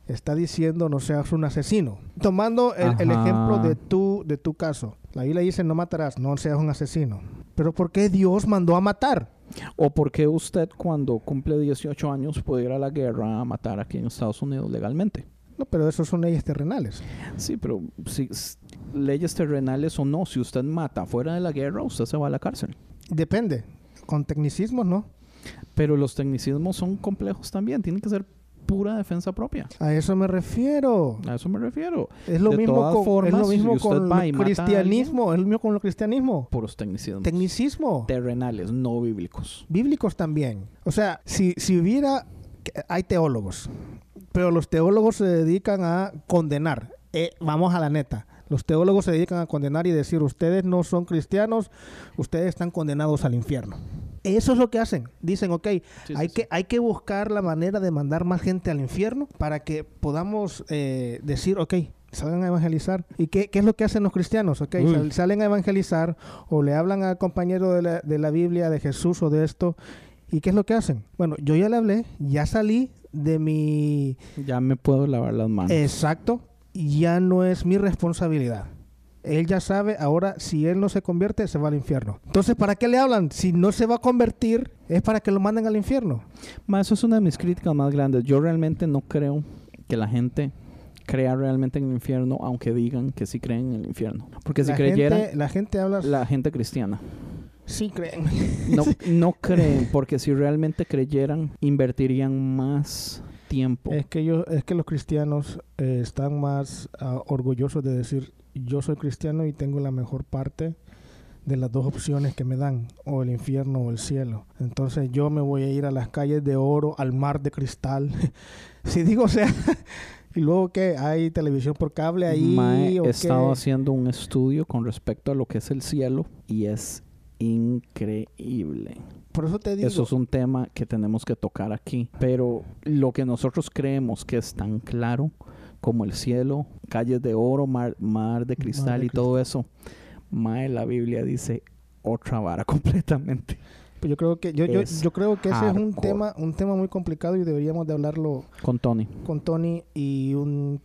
[SPEAKER 4] está diciendo no seas un asesino. Tomando el, el ejemplo de tu, de tu caso. La Biblia dice no matarás, no seas un asesino. Pero ¿por qué Dios mandó a matar?
[SPEAKER 3] ¿O por qué usted cuando cumple 18 años puede ir a la guerra a matar aquí en Estados Unidos legalmente?
[SPEAKER 4] No, pero eso son leyes terrenales.
[SPEAKER 3] Sí, pero si leyes terrenales o no, si usted mata fuera de la guerra, usted se va a la cárcel.
[SPEAKER 4] Depende. Con tecnicismos, ¿no?
[SPEAKER 3] Pero los tecnicismos son complejos también, tienen que ser pura defensa propia.
[SPEAKER 4] A eso me refiero.
[SPEAKER 3] A eso me refiero.
[SPEAKER 4] Es lo
[SPEAKER 3] De
[SPEAKER 4] mismo con,
[SPEAKER 3] formas,
[SPEAKER 4] es lo mismo
[SPEAKER 3] si
[SPEAKER 4] con el cristianismo, es lo mismo con el cristianismo.
[SPEAKER 3] Puros tecnicismos.
[SPEAKER 4] Tecnicismo.
[SPEAKER 3] terrenales, no bíblicos.
[SPEAKER 4] Bíblicos también. O sea, si, si hubiera... Hay teólogos, pero los teólogos se dedican a condenar. Eh, vamos a la neta. Los teólogos se dedican a condenar y decir, ustedes no son cristianos, ustedes están condenados al infierno. Eso es lo que hacen. Dicen, ok,
[SPEAKER 3] Sí,
[SPEAKER 4] hay,
[SPEAKER 3] sí,
[SPEAKER 4] que,
[SPEAKER 3] sí.
[SPEAKER 4] hay que buscar la manera de mandar más gente al infierno para que podamos eh, decir, ok, salgan a evangelizar. ¿Y qué, qué es lo que hacen los cristianos? Ok,
[SPEAKER 3] Uy.
[SPEAKER 4] sal- salen a evangelizar o le hablan al compañero de la, de la Biblia, de Jesús o de esto. ¿Y qué es lo que hacen? Bueno, yo ya le hablé, ya salí de mi...
[SPEAKER 3] Ya me puedo lavar las manos.
[SPEAKER 4] Exacto, ya no es mi responsabilidad. Él ya sabe, ahora si él no se convierte, se va al infierno. Entonces, ¿para qué le hablan? Si no se va a convertir, es para que lo manden al infierno.
[SPEAKER 3] Ma, eso es una de mis críticas más grandes. Yo realmente no creo que la gente crea realmente en el infierno, aunque digan que sí creen en el infierno. Porque si
[SPEAKER 4] la,
[SPEAKER 3] creyeran,
[SPEAKER 4] gente, la gente habla...
[SPEAKER 3] la gente cristiana.
[SPEAKER 4] Sí creen.
[SPEAKER 3] No, no creen, porque si realmente creyeran, invertirían más tiempo.
[SPEAKER 4] Es que ellos, es que los cristianos eh, están más ah, orgullosos de decir yo soy cristiano y tengo la mejor parte de las dos opciones que me dan, o el infierno o el cielo. Entonces yo me voy a ir a las calles de oro, al mar de cristal. si digo, o sea, y luego que hay televisión por cable ahí.
[SPEAKER 3] Mae,
[SPEAKER 4] o
[SPEAKER 3] he
[SPEAKER 4] qué?
[SPEAKER 3] estado haciendo un estudio con respecto a lo que es el cielo y es increíble.
[SPEAKER 4] Por eso te digo,
[SPEAKER 3] Eso es un tema que tenemos que tocar aquí. Pero lo que nosotros creemos que es tan claro como el cielo, calles de oro, mar, mar de cristal
[SPEAKER 4] de
[SPEAKER 3] y todo eso, mae, la Biblia dice otra vara completamente.
[SPEAKER 4] pues yo creo que yo, yo, yo creo que ese es un tema, un tema muy complicado y deberíamos de hablarlo
[SPEAKER 3] Con Tony.
[SPEAKER 4] con Tony y un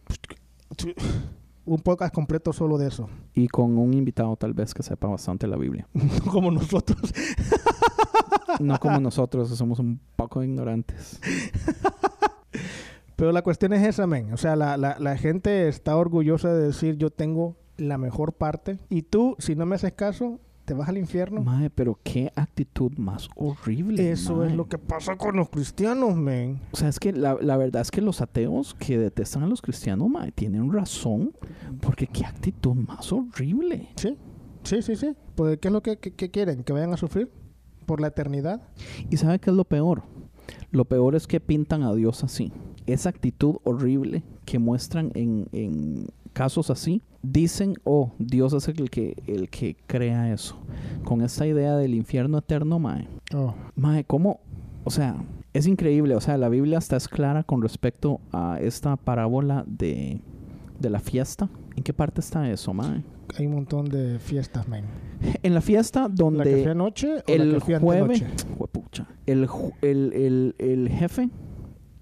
[SPEAKER 4] un podcast completo solo de eso.
[SPEAKER 3] Y con un invitado tal vez que sepa bastante la Biblia.
[SPEAKER 4] como nosotros.
[SPEAKER 3] No como nosotros, somos un poco ignorantes.
[SPEAKER 4] Pero la cuestión es esa, men. O sea, la, la, la gente está orgullosa de decir yo tengo la mejor parte. Y tú, si no me haces caso, te vas al infierno.
[SPEAKER 3] Mae, pero qué actitud más horrible.
[SPEAKER 4] Eso
[SPEAKER 3] mae.
[SPEAKER 4] es lo que pasa con los cristianos, men.
[SPEAKER 3] O sea, es que la, la verdad es que los ateos que detestan a los cristianos, mae, tienen razón. Porque qué actitud más horrible.
[SPEAKER 4] Sí, sí, sí, sí. Pues, ¿qué es lo que, que- que quieren? ¿Que vayan a sufrir por la eternidad?
[SPEAKER 3] ¿Y sabe qué es lo peor? Lo peor es que pintan a Dios así. Esa actitud horrible que muestran en, en casos así, dicen, oh, Dios es el que, el que crea eso. Con esta idea del infierno eterno, mae.
[SPEAKER 4] Oh.
[SPEAKER 3] Mae, ¿cómo? O sea, es increíble. O sea, la Biblia está es clara con respecto a esta parábola de, de la fiesta. ¿En qué parte está eso, mae?
[SPEAKER 4] Hay un montón de fiestas, men.
[SPEAKER 3] En la fiesta
[SPEAKER 4] ¿La que
[SPEAKER 3] donde
[SPEAKER 4] fui anoche o
[SPEAKER 3] el
[SPEAKER 4] la que fui
[SPEAKER 3] jueves? Juepucha. el, ju- el, el, el jefe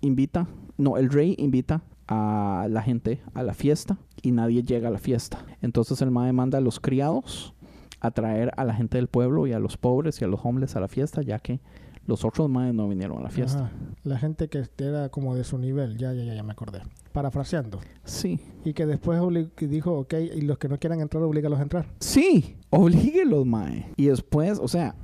[SPEAKER 3] invita, no, el rey invita a la gente a la fiesta y nadie llega a la fiesta. Entonces el mae manda a los criados a traer a la gente del pueblo y a los pobres y a los homeless a la fiesta, ya que los otros maes no vinieron a la fiesta.
[SPEAKER 4] Ajá. La gente que era como de su nivel, ya, ya, ya, ya me acordé. Parafraseando.
[SPEAKER 3] Sí.
[SPEAKER 4] Y que después dijo, ok, y los que no quieran entrar, oblígalos a entrar.
[SPEAKER 3] Sí, oblíguelos, mae. Y después, o sea,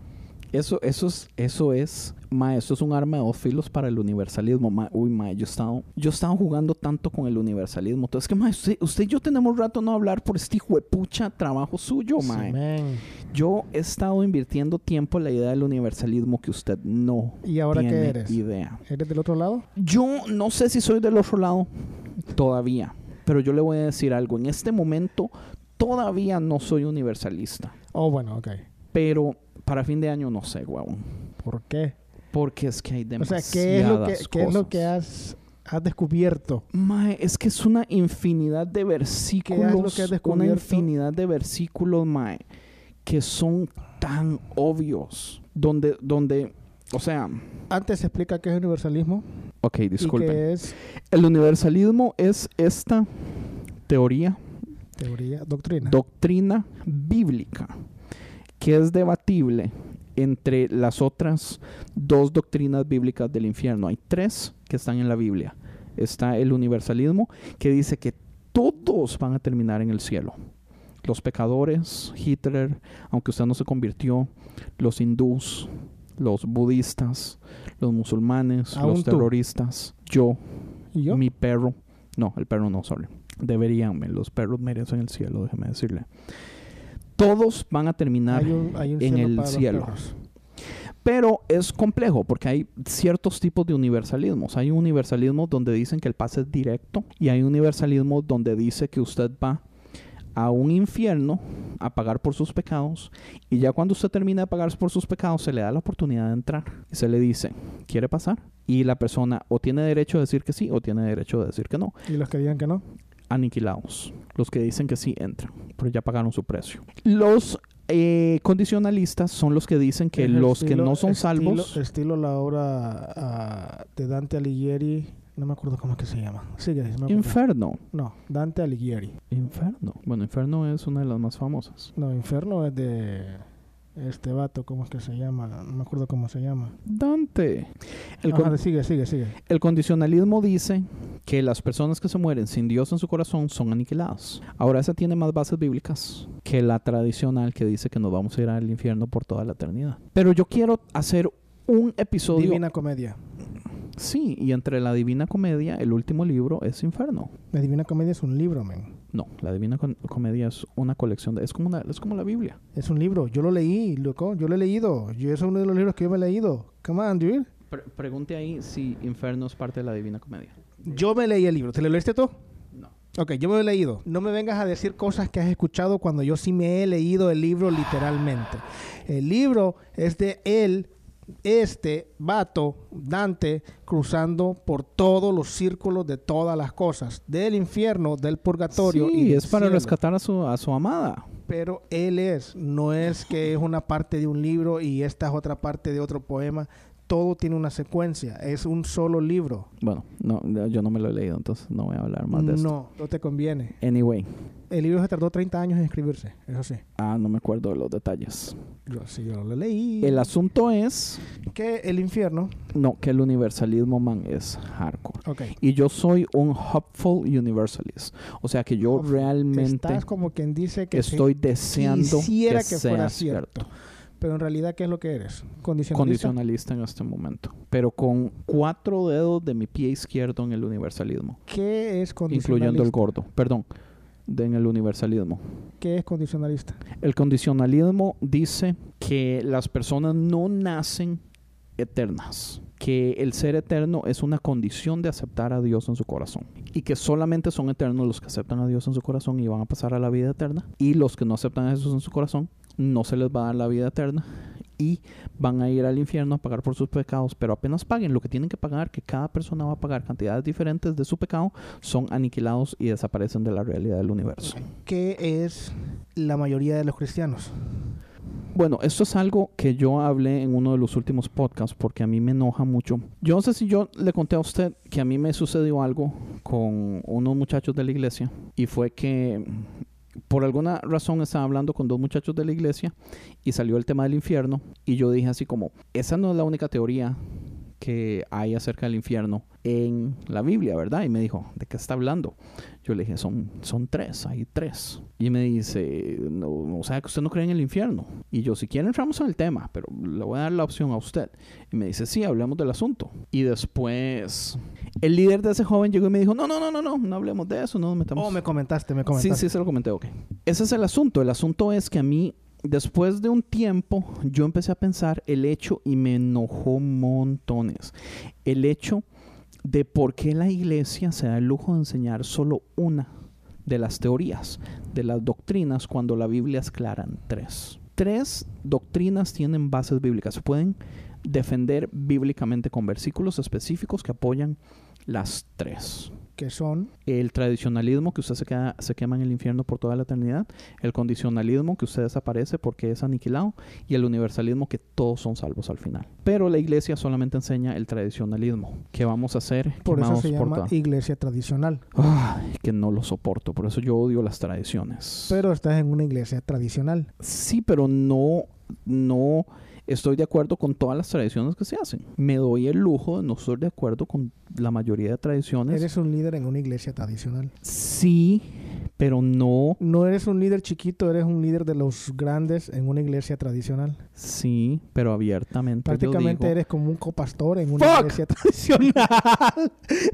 [SPEAKER 3] Eso, eso es, eso es, ma, eso es un arma de dos filos para el universalismo. Ma, uy, ma, yo he estado, yo he estado jugando tanto con el universalismo. Entonces, que ma, usted, usted y yo tenemos rato no hablar por este hijo de pucha trabajo suyo, ma.
[SPEAKER 4] Sí.
[SPEAKER 3] Yo he estado invirtiendo tiempo en la idea del universalismo que usted no
[SPEAKER 4] ¿Y ahora qué
[SPEAKER 3] tiene
[SPEAKER 4] eres?
[SPEAKER 3] idea.
[SPEAKER 4] ¿Eres del otro lado?
[SPEAKER 3] Yo no sé si soy del otro lado todavía, pero yo le voy a decir algo. En este momento todavía no soy universalista,
[SPEAKER 4] Oh, bueno, ok.
[SPEAKER 3] Pero para fin de año no sé, huevón.
[SPEAKER 4] ¿Por qué?
[SPEAKER 3] Porque es que hay
[SPEAKER 4] O
[SPEAKER 3] demasiadas
[SPEAKER 4] sea, ¿qué es lo que, qué es lo que
[SPEAKER 3] cosas.
[SPEAKER 4] has, has descubierto?
[SPEAKER 3] Mae, es que es una infinidad de versículos.
[SPEAKER 4] lo que has
[SPEAKER 3] una
[SPEAKER 4] descubierto?
[SPEAKER 3] infinidad de versículos, mae, que son tan obvios. Donde, donde, o sea,
[SPEAKER 4] Antes explica qué es universalismo
[SPEAKER 3] ok, disculpen.
[SPEAKER 4] qué es
[SPEAKER 3] El universalismo es esta teoría,
[SPEAKER 4] teoría, doctrina.
[SPEAKER 3] doctrina bíblica, que es debatible entre las otras dos doctrinas bíblicas del infierno. Hay tres que están en la Biblia. Está el universalismo, que dice que todos van a terminar en el cielo. Los pecadores, Hitler, aunque usted no se convirtió, los hindús, los budistas, los musulmanes, los terroristas, yo,
[SPEAKER 4] ¿Y yo?
[SPEAKER 3] mi perro. No, el perro no, sorry. Deberían, los perros merecen el cielo, déjeme decirle. Todos van a terminar
[SPEAKER 4] Hay un, hay un
[SPEAKER 3] en
[SPEAKER 4] cielo
[SPEAKER 3] el cielo. Pero es complejo porque hay ciertos tipos de universalismos. Hay un universalismo donde dicen que el pase es directo y hay un universalismo donde dice que usted va a un infierno a pagar por sus pecados y ya cuando usted termina de pagar por sus pecados se le da la oportunidad de entrar y se le dice, ¿quiere pasar? Y la persona o tiene derecho a decir que sí o tiene derecho a decir que no.
[SPEAKER 4] Y los que digan que no.
[SPEAKER 3] Aniquilados. Los que dicen que sí entran, pero ya pagaron su precio. Los eh, condicionalistas son los que dicen que
[SPEAKER 4] el
[SPEAKER 3] los que no son
[SPEAKER 4] estilo-
[SPEAKER 3] salvos...
[SPEAKER 4] Estilo la obra ah, de Dante Alighieri. No me acuerdo cómo es que se llama. Sigue, me.
[SPEAKER 3] Inferno.
[SPEAKER 4] No, Dante Alighieri.
[SPEAKER 3] Inferno. Bueno, Inferno es una de las más famosas.
[SPEAKER 4] No, Inferno es de este vato, ¿cómo es que se llama? No me acuerdo cómo se llama.
[SPEAKER 3] Dante. El,
[SPEAKER 4] Ajá, sigue, sigue, sigue.
[SPEAKER 3] el condicionalismo dice que las personas que se mueren sin Dios en su corazón son aniquiladas. Ahora, esa tiene más bases bíblicas que la tradicional que dice que nos vamos a ir al infierno por toda la eternidad. Pero yo quiero hacer un episodio.
[SPEAKER 4] Divina Comedia.
[SPEAKER 3] Sí, y entre la Divina Comedia, el último libro es Inferno.
[SPEAKER 4] La Divina Comedia es un libro, men.
[SPEAKER 3] No, la Divina Com- Comedia es una colección de... Es como, una, es como la Biblia.
[SPEAKER 4] Es un libro. Yo lo leí, loco. Yo lo he leído. Yo, es uno de los libros que yo me he leído. Come on, dude.
[SPEAKER 3] Pre- pregunte ahí si Inferno es parte de la Divina Comedia.
[SPEAKER 4] Yo me leí el libro. ¿Te lo leíste tú?
[SPEAKER 3] No.
[SPEAKER 4] Ok, yo me lo he leído. No me vengas a decir cosas que has escuchado cuando yo sí me he leído el libro literalmente. El libro es de él, este vato, Dante, cruzando por todos los círculos de todas las cosas. Del infierno, del purgatorio.
[SPEAKER 3] Sí,
[SPEAKER 4] y del
[SPEAKER 3] es para
[SPEAKER 4] cielo.
[SPEAKER 3] rescatar a su, a su amada.
[SPEAKER 4] Pero él es, no es que es una parte de un libro y esta es otra parte de otro poema. Todo tiene una secuencia, es un solo libro.
[SPEAKER 3] Bueno, no, yo no me lo he leído, entonces no voy a hablar más de esto.
[SPEAKER 4] No, no te conviene.
[SPEAKER 3] Anyway,
[SPEAKER 4] El libro se tardó 30 años en escribirse, eso sí.
[SPEAKER 3] ah, no me acuerdo de los detalles.
[SPEAKER 4] Yo sí, yo lo leí.
[SPEAKER 3] El asunto es,
[SPEAKER 4] que el infierno.
[SPEAKER 3] no, que el universalismo, man, es hardcore.
[SPEAKER 4] Ok.
[SPEAKER 3] Y yo soy un hopeful universalist. O sea que yo
[SPEAKER 4] Hopeful.
[SPEAKER 3] realmente
[SPEAKER 4] Estás como quien dice que sí,
[SPEAKER 3] estoy deseando
[SPEAKER 4] quisiera
[SPEAKER 3] que,
[SPEAKER 4] que,
[SPEAKER 3] sea
[SPEAKER 4] fuera
[SPEAKER 3] cierto.
[SPEAKER 4] cierto. Pero en realidad, ¿qué es lo que eres? Condicionalista.
[SPEAKER 3] Condicionalista en este momento. Pero con cuatro dedos de mi pie izquierdo en el universalismo.
[SPEAKER 4] ¿Qué es condicionalista?
[SPEAKER 3] Incluyendo el gordo. Perdón. De en el universalismo.
[SPEAKER 4] ¿Qué es condicionalista?
[SPEAKER 3] El condicionalismo dice que las personas no nacen eternas, que el ser eterno es una condición de aceptar a Dios en su corazón y que solamente son eternos los que aceptan a Dios en su corazón y van a pasar a la vida eterna y los que no aceptan a Jesús en su corazón no se les va a dar la vida eterna y van a ir al infierno a pagar por sus pecados, pero apenas paguen lo que tienen que pagar, que cada persona va a pagar cantidades diferentes de su pecado, son aniquilados y desaparecen de la realidad del universo.
[SPEAKER 4] ¿Qué es la mayoría de los cristianos?
[SPEAKER 3] Bueno, esto es algo que yo hablé en uno de los últimos podcasts porque a mí me enoja mucho. Yo no sé si yo le conté a usted que a mí me sucedió algo con unos muchachos de la iglesia y fue que por alguna razón estaba hablando con dos muchachos de la iglesia y salió el tema del infierno y yo dije así como, esa no es la única teoría que hay acerca del infierno en la Biblia, ¿verdad? Y me dijo, ¿de qué está hablando? Yo le dije, son, son tres, hay tres. Y me dice, no, o sea, que usted no cree en el infierno. Y yo, si quiere, entramos en el tema, pero le voy a dar la opción a usted. Y me dice, sí, hablemos del asunto. Y después, el líder de ese joven llegó y me dijo, no, no, no, no, no, no hablemos de eso, no nos metamos.
[SPEAKER 4] Oh, me comentaste, me comentaste.
[SPEAKER 3] Sí, sí, se lo comenté, ok. Ese es el asunto. El asunto es que a mí, después de un tiempo, yo empecé a pensar el hecho y me enojó montones. El hecho de por qué la iglesia se da el lujo de enseñar solo una de las teorías, de las doctrinas, cuando la Biblia es clara en tres. Tres doctrinas tienen bases bíblicas. Se pueden defender bíblicamente con versículos específicos que apoyan las tres
[SPEAKER 4] que son
[SPEAKER 3] el tradicionalismo que usted se, queda, se quema en el infierno por toda la eternidad, el condicionalismo que usted desaparece porque es aniquilado y el universalismo que todos son salvos al final. Pero la iglesia solamente enseña el tradicionalismo. ¿Qué vamos a hacer?
[SPEAKER 4] Por eso se llama iglesia tradicional.
[SPEAKER 3] Ay, que no lo soporto, por eso yo odio las tradiciones.
[SPEAKER 4] Pero estás en una iglesia tradicional.
[SPEAKER 3] Sí, pero no no estoy de acuerdo con todas las tradiciones que se hacen. Me doy el lujo de no estar de acuerdo con la mayoría de tradiciones.
[SPEAKER 4] Eres un líder en una iglesia tradicional.
[SPEAKER 3] Sí, pero no.
[SPEAKER 4] No eres un líder chiquito, eres un líder de los grandes en una iglesia tradicional.
[SPEAKER 3] Sí, pero abiertamente.
[SPEAKER 4] Prácticamente eres como un copastor en una iglesia tradicional.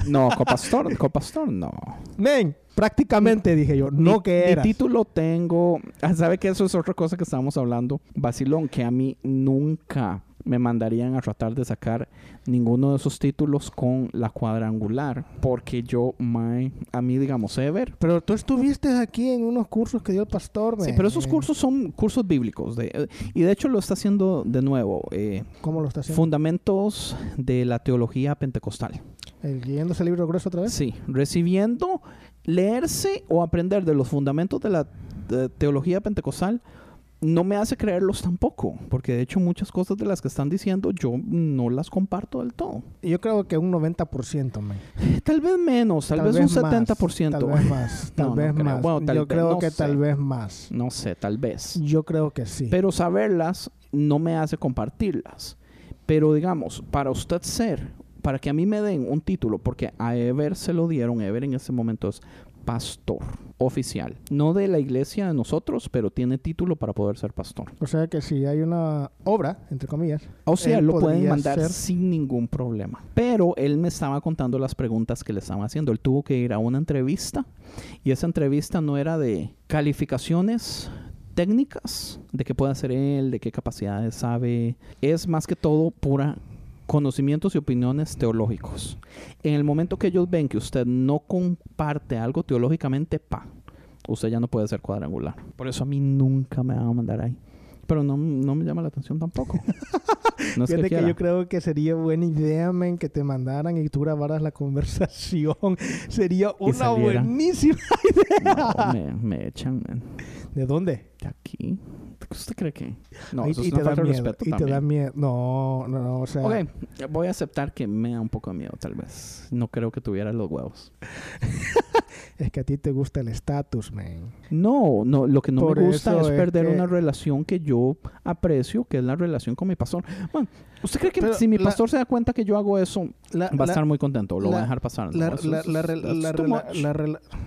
[SPEAKER 3] no, copastor, copastor no.
[SPEAKER 4] Men, prácticamente dije yo, no que era.
[SPEAKER 3] Mi título tengo, ah, ¿sabe que eso es otra cosa que estábamos hablando? Vacilón, que a mí nunca me mandarían a tratar de sacar ninguno de esos títulos con la cuadrangular. Porque yo, my, a mí, digamos, Ever.
[SPEAKER 4] Pero tú estuviste aquí en unos cursos que dio el pastor.
[SPEAKER 3] Sí, pero esos cursos son cursos bíblicos. De, y de hecho lo está haciendo de nuevo. Eh,
[SPEAKER 4] ¿Cómo lo está haciendo?
[SPEAKER 3] Fundamentos de la teología pentecostal.
[SPEAKER 4] ¿El leyéndose el libro grueso otra vez?
[SPEAKER 3] Sí, recibiendo, leerse o aprender de los fundamentos de la teología pentecostal no me hace creerlos tampoco, porque de hecho muchas cosas de las que están diciendo yo no las comparto del todo.
[SPEAKER 4] Yo creo que un 90%, man.
[SPEAKER 3] Tal vez menos, tal, vez, un 70%.
[SPEAKER 4] Tal vez más, tal vez más. yo creo que tal vez más.
[SPEAKER 3] No sé, tal vez.
[SPEAKER 4] Yo creo que sí.
[SPEAKER 3] Pero saberlas no me hace compartirlas. Pero digamos, para usted ser, para que a mí me den un título, porque a Ever se lo dieron, Ever en ese momento es pastor oficial. No de la iglesia de nosotros, pero tiene título para poder ser pastor.
[SPEAKER 4] O sea que si hay una obra, entre comillas.
[SPEAKER 3] O sea, lo pueden mandar sin ningún problema. Pero él me estaba contando las preguntas que le estaban haciendo. Él tuvo que ir a una entrevista y esa entrevista no era de calificaciones técnicas de qué puede hacer él, de qué capacidades sabe. Es más que todo pura conocimientos y opiniones teológicos. En el momento que ellos ven que usted no comparte algo teológicamente, pa, usted ya no puede ser cuadrangular. Por eso a mí nunca me van a mandar ahí. Pero no, me llama la atención tampoco.
[SPEAKER 4] No es que, yo creo que sería buena idea, men, que te mandaran y tú grabaras la conversación. sería una buenísima idea.
[SPEAKER 3] me, me echan, men.
[SPEAKER 4] ¿De dónde?
[SPEAKER 3] De aquí. ¿Usted cree que?
[SPEAKER 4] No, y, eso y te da miedo. Respeto y te da miedo. No, no, no, o sea...
[SPEAKER 3] Ok, voy a aceptar que me da un poco de miedo, tal vez. No creo que tuviera los huevos.
[SPEAKER 4] es que a ti te gusta el estatus, man.
[SPEAKER 3] No, no, lo que no me gusta es, perder una relación que yo aprecio, que es la relación con mi pastor. Bueno, ¿usted cree que si mi pastor se da cuenta que yo hago eso, va a estar muy contento lo va a dejar pasar?
[SPEAKER 4] La,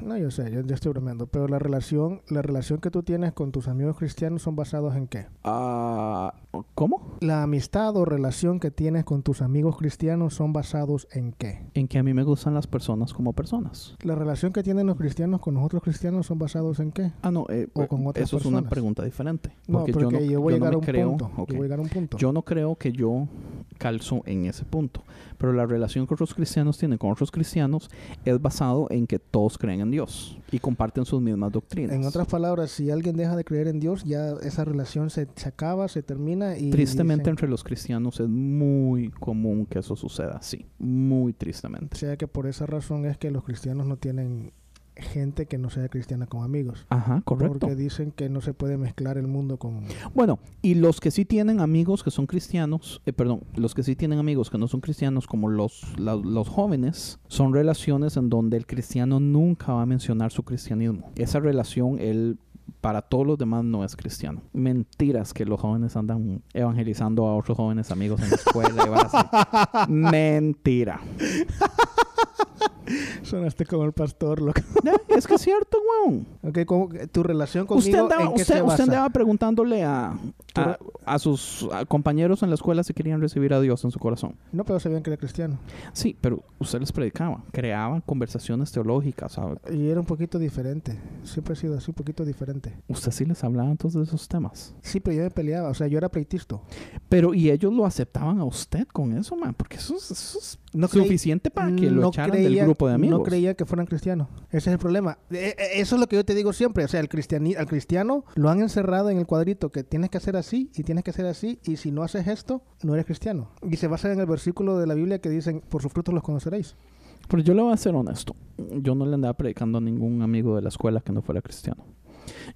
[SPEAKER 4] no, yo sé, yo, estoy bromeando, pero la relación, la relación que tú tienes con tus amigos cristianos son basados en qué?
[SPEAKER 3] Ah, ¿Cómo?
[SPEAKER 4] La amistad o relación que tienes con tus amigos cristianos son basados en qué?
[SPEAKER 3] En que a mí me gustan las personas como personas.
[SPEAKER 4] La relación que tienen los cristianos con los otros cristianos son basados en qué?
[SPEAKER 3] Ah, no, eh, o con otras eso es una pregunta diferente.
[SPEAKER 4] Porque, yo no, yo voy a llegar a un punto. Yo voy a llegar a un punto.
[SPEAKER 3] Yo no creo que yo calzo en ese punto. Pero la relación que otros cristianos tienen con otros cristianos es basado en que todos creen en Dios y comparten sus mismas doctrinas.
[SPEAKER 4] En otras palabras, si alguien deja de creer en Dios, ya esa relación se, se acaba, se termina y...
[SPEAKER 3] Tristemente entre los cristianos es muy común que eso suceda, sí, muy tristemente.
[SPEAKER 4] O sea que por esa razón es que los cristianos no tienen gente que no sea cristiana como amigos.
[SPEAKER 3] Ajá, correcto.
[SPEAKER 4] Porque dicen que no se puede mezclar el mundo con...
[SPEAKER 3] Bueno, y los que sí tienen amigos que son cristianos, eh, perdón, los que sí tienen amigos que no son cristianos, como los, los jóvenes, son relaciones en donde el cristiano nunca va a mencionar su cristianismo. Esa relación, él para todos los demás no es cristiano. Mentiras que los jóvenes andan evangelizando a otros jóvenes amigos en la escuela y. Mentira.
[SPEAKER 4] Sonaste como el pastor, loco.
[SPEAKER 3] Es que es cierto, weón.
[SPEAKER 4] Ok, ¿cómo- tu relación conmigo,
[SPEAKER 3] Usted andaba,
[SPEAKER 4] ¿en qué
[SPEAKER 3] usted,
[SPEAKER 4] se
[SPEAKER 3] usted
[SPEAKER 4] basa?
[SPEAKER 3] andaba preguntándole a, a, a sus a compañeros en la escuela si querían recibir a Dios en su corazón.
[SPEAKER 4] No, pero sabían que era cristiano.
[SPEAKER 3] Sí, pero usted les predicaba, creaban conversaciones teológicas, ¿sabe?
[SPEAKER 4] Y era un poquito diferente. Siempre he sido así, un poquito diferente.
[SPEAKER 3] Usted sí les hablaba entonces de esos temas.
[SPEAKER 4] Sí, pero yo me peleaba. O sea, yo era pleitisto.
[SPEAKER 3] Pero, ¿y ellos lo aceptaban a usted con eso, man? Porque eso es, eso es
[SPEAKER 4] No
[SPEAKER 3] suficiente para que lo
[SPEAKER 4] no
[SPEAKER 3] echaran del
[SPEAKER 4] creía-
[SPEAKER 3] grupo de amigos.
[SPEAKER 4] No creía que fueran cristianos. Ese es el problema. Eh, eh, Eso es lo que yo te digo siempre. O sea, el cristiani- al cristiano lo han encerrado en el cuadrito que tienes que hacer así y tienes que hacer así. Y si no haces esto, no eres cristiano. Y se basa en el versículo de la Biblia que dicen, por sus frutos los conoceréis.
[SPEAKER 3] Pero yo le voy a ser honesto. Yo no le andaba predicando a ningún amigo de la escuela que no fuera cristiano.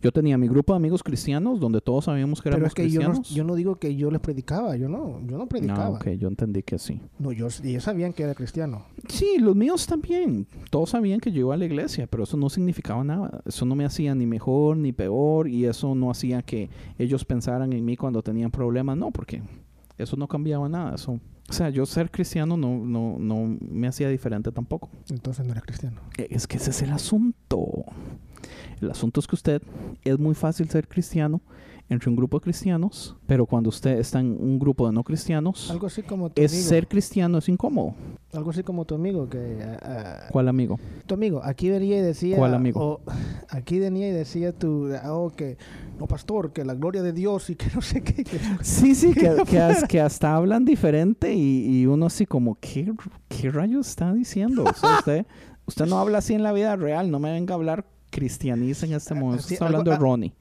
[SPEAKER 3] Yo tenía mi grupo de amigos cristianos donde todos sabíamos que
[SPEAKER 4] Pero
[SPEAKER 3] éramos
[SPEAKER 4] es que yo no,
[SPEAKER 3] cristianos.
[SPEAKER 4] yo no digo que yo les predicaba. Yo no, yo no predicaba.
[SPEAKER 3] Ah, ok, yo entendí que sí.
[SPEAKER 4] No, yo, ellos sabían que era cristiano.
[SPEAKER 3] Sí, los míos también. Todos sabían que yo iba a la iglesia, pero eso no significaba nada. Eso no me hacía ni mejor ni peor y eso no hacía que ellos pensaran en mí cuando tenían problemas. No, porque eso no cambiaba nada. Eso, o sea, yo ser cristiano no, no, no me hacía diferente tampoco.
[SPEAKER 4] Entonces no eres cristiano.
[SPEAKER 3] Eh, Es que ese es el asunto. El asunto es que usted es muy fácil ser cristiano entre un grupo de cristianos, pero cuando usted está en un grupo de no cristianos,
[SPEAKER 4] Algo así como tu
[SPEAKER 3] es
[SPEAKER 4] amigo.
[SPEAKER 3] ser cristiano es incómodo.
[SPEAKER 4] Algo así como tu amigo que... ah, ah,
[SPEAKER 3] ¿Cuál amigo?
[SPEAKER 4] tu amigo, aquí venía y decía...
[SPEAKER 3] ¿Cuál amigo?
[SPEAKER 4] o, aquí venía y decía tu... Oh, que... No, pastor, que la gloria de Dios y que no sé qué.
[SPEAKER 3] Sí, sí, que, que, as- que hasta hablan diferente y, y uno así como, ¿qué, qué rayos está diciendo? O sea, usted, usted no habla así en la vida real, no me venga a hablar cristianiza en este momento.
[SPEAKER 4] sí,
[SPEAKER 3] está
[SPEAKER 4] algo-
[SPEAKER 3] hablando de Ronnie.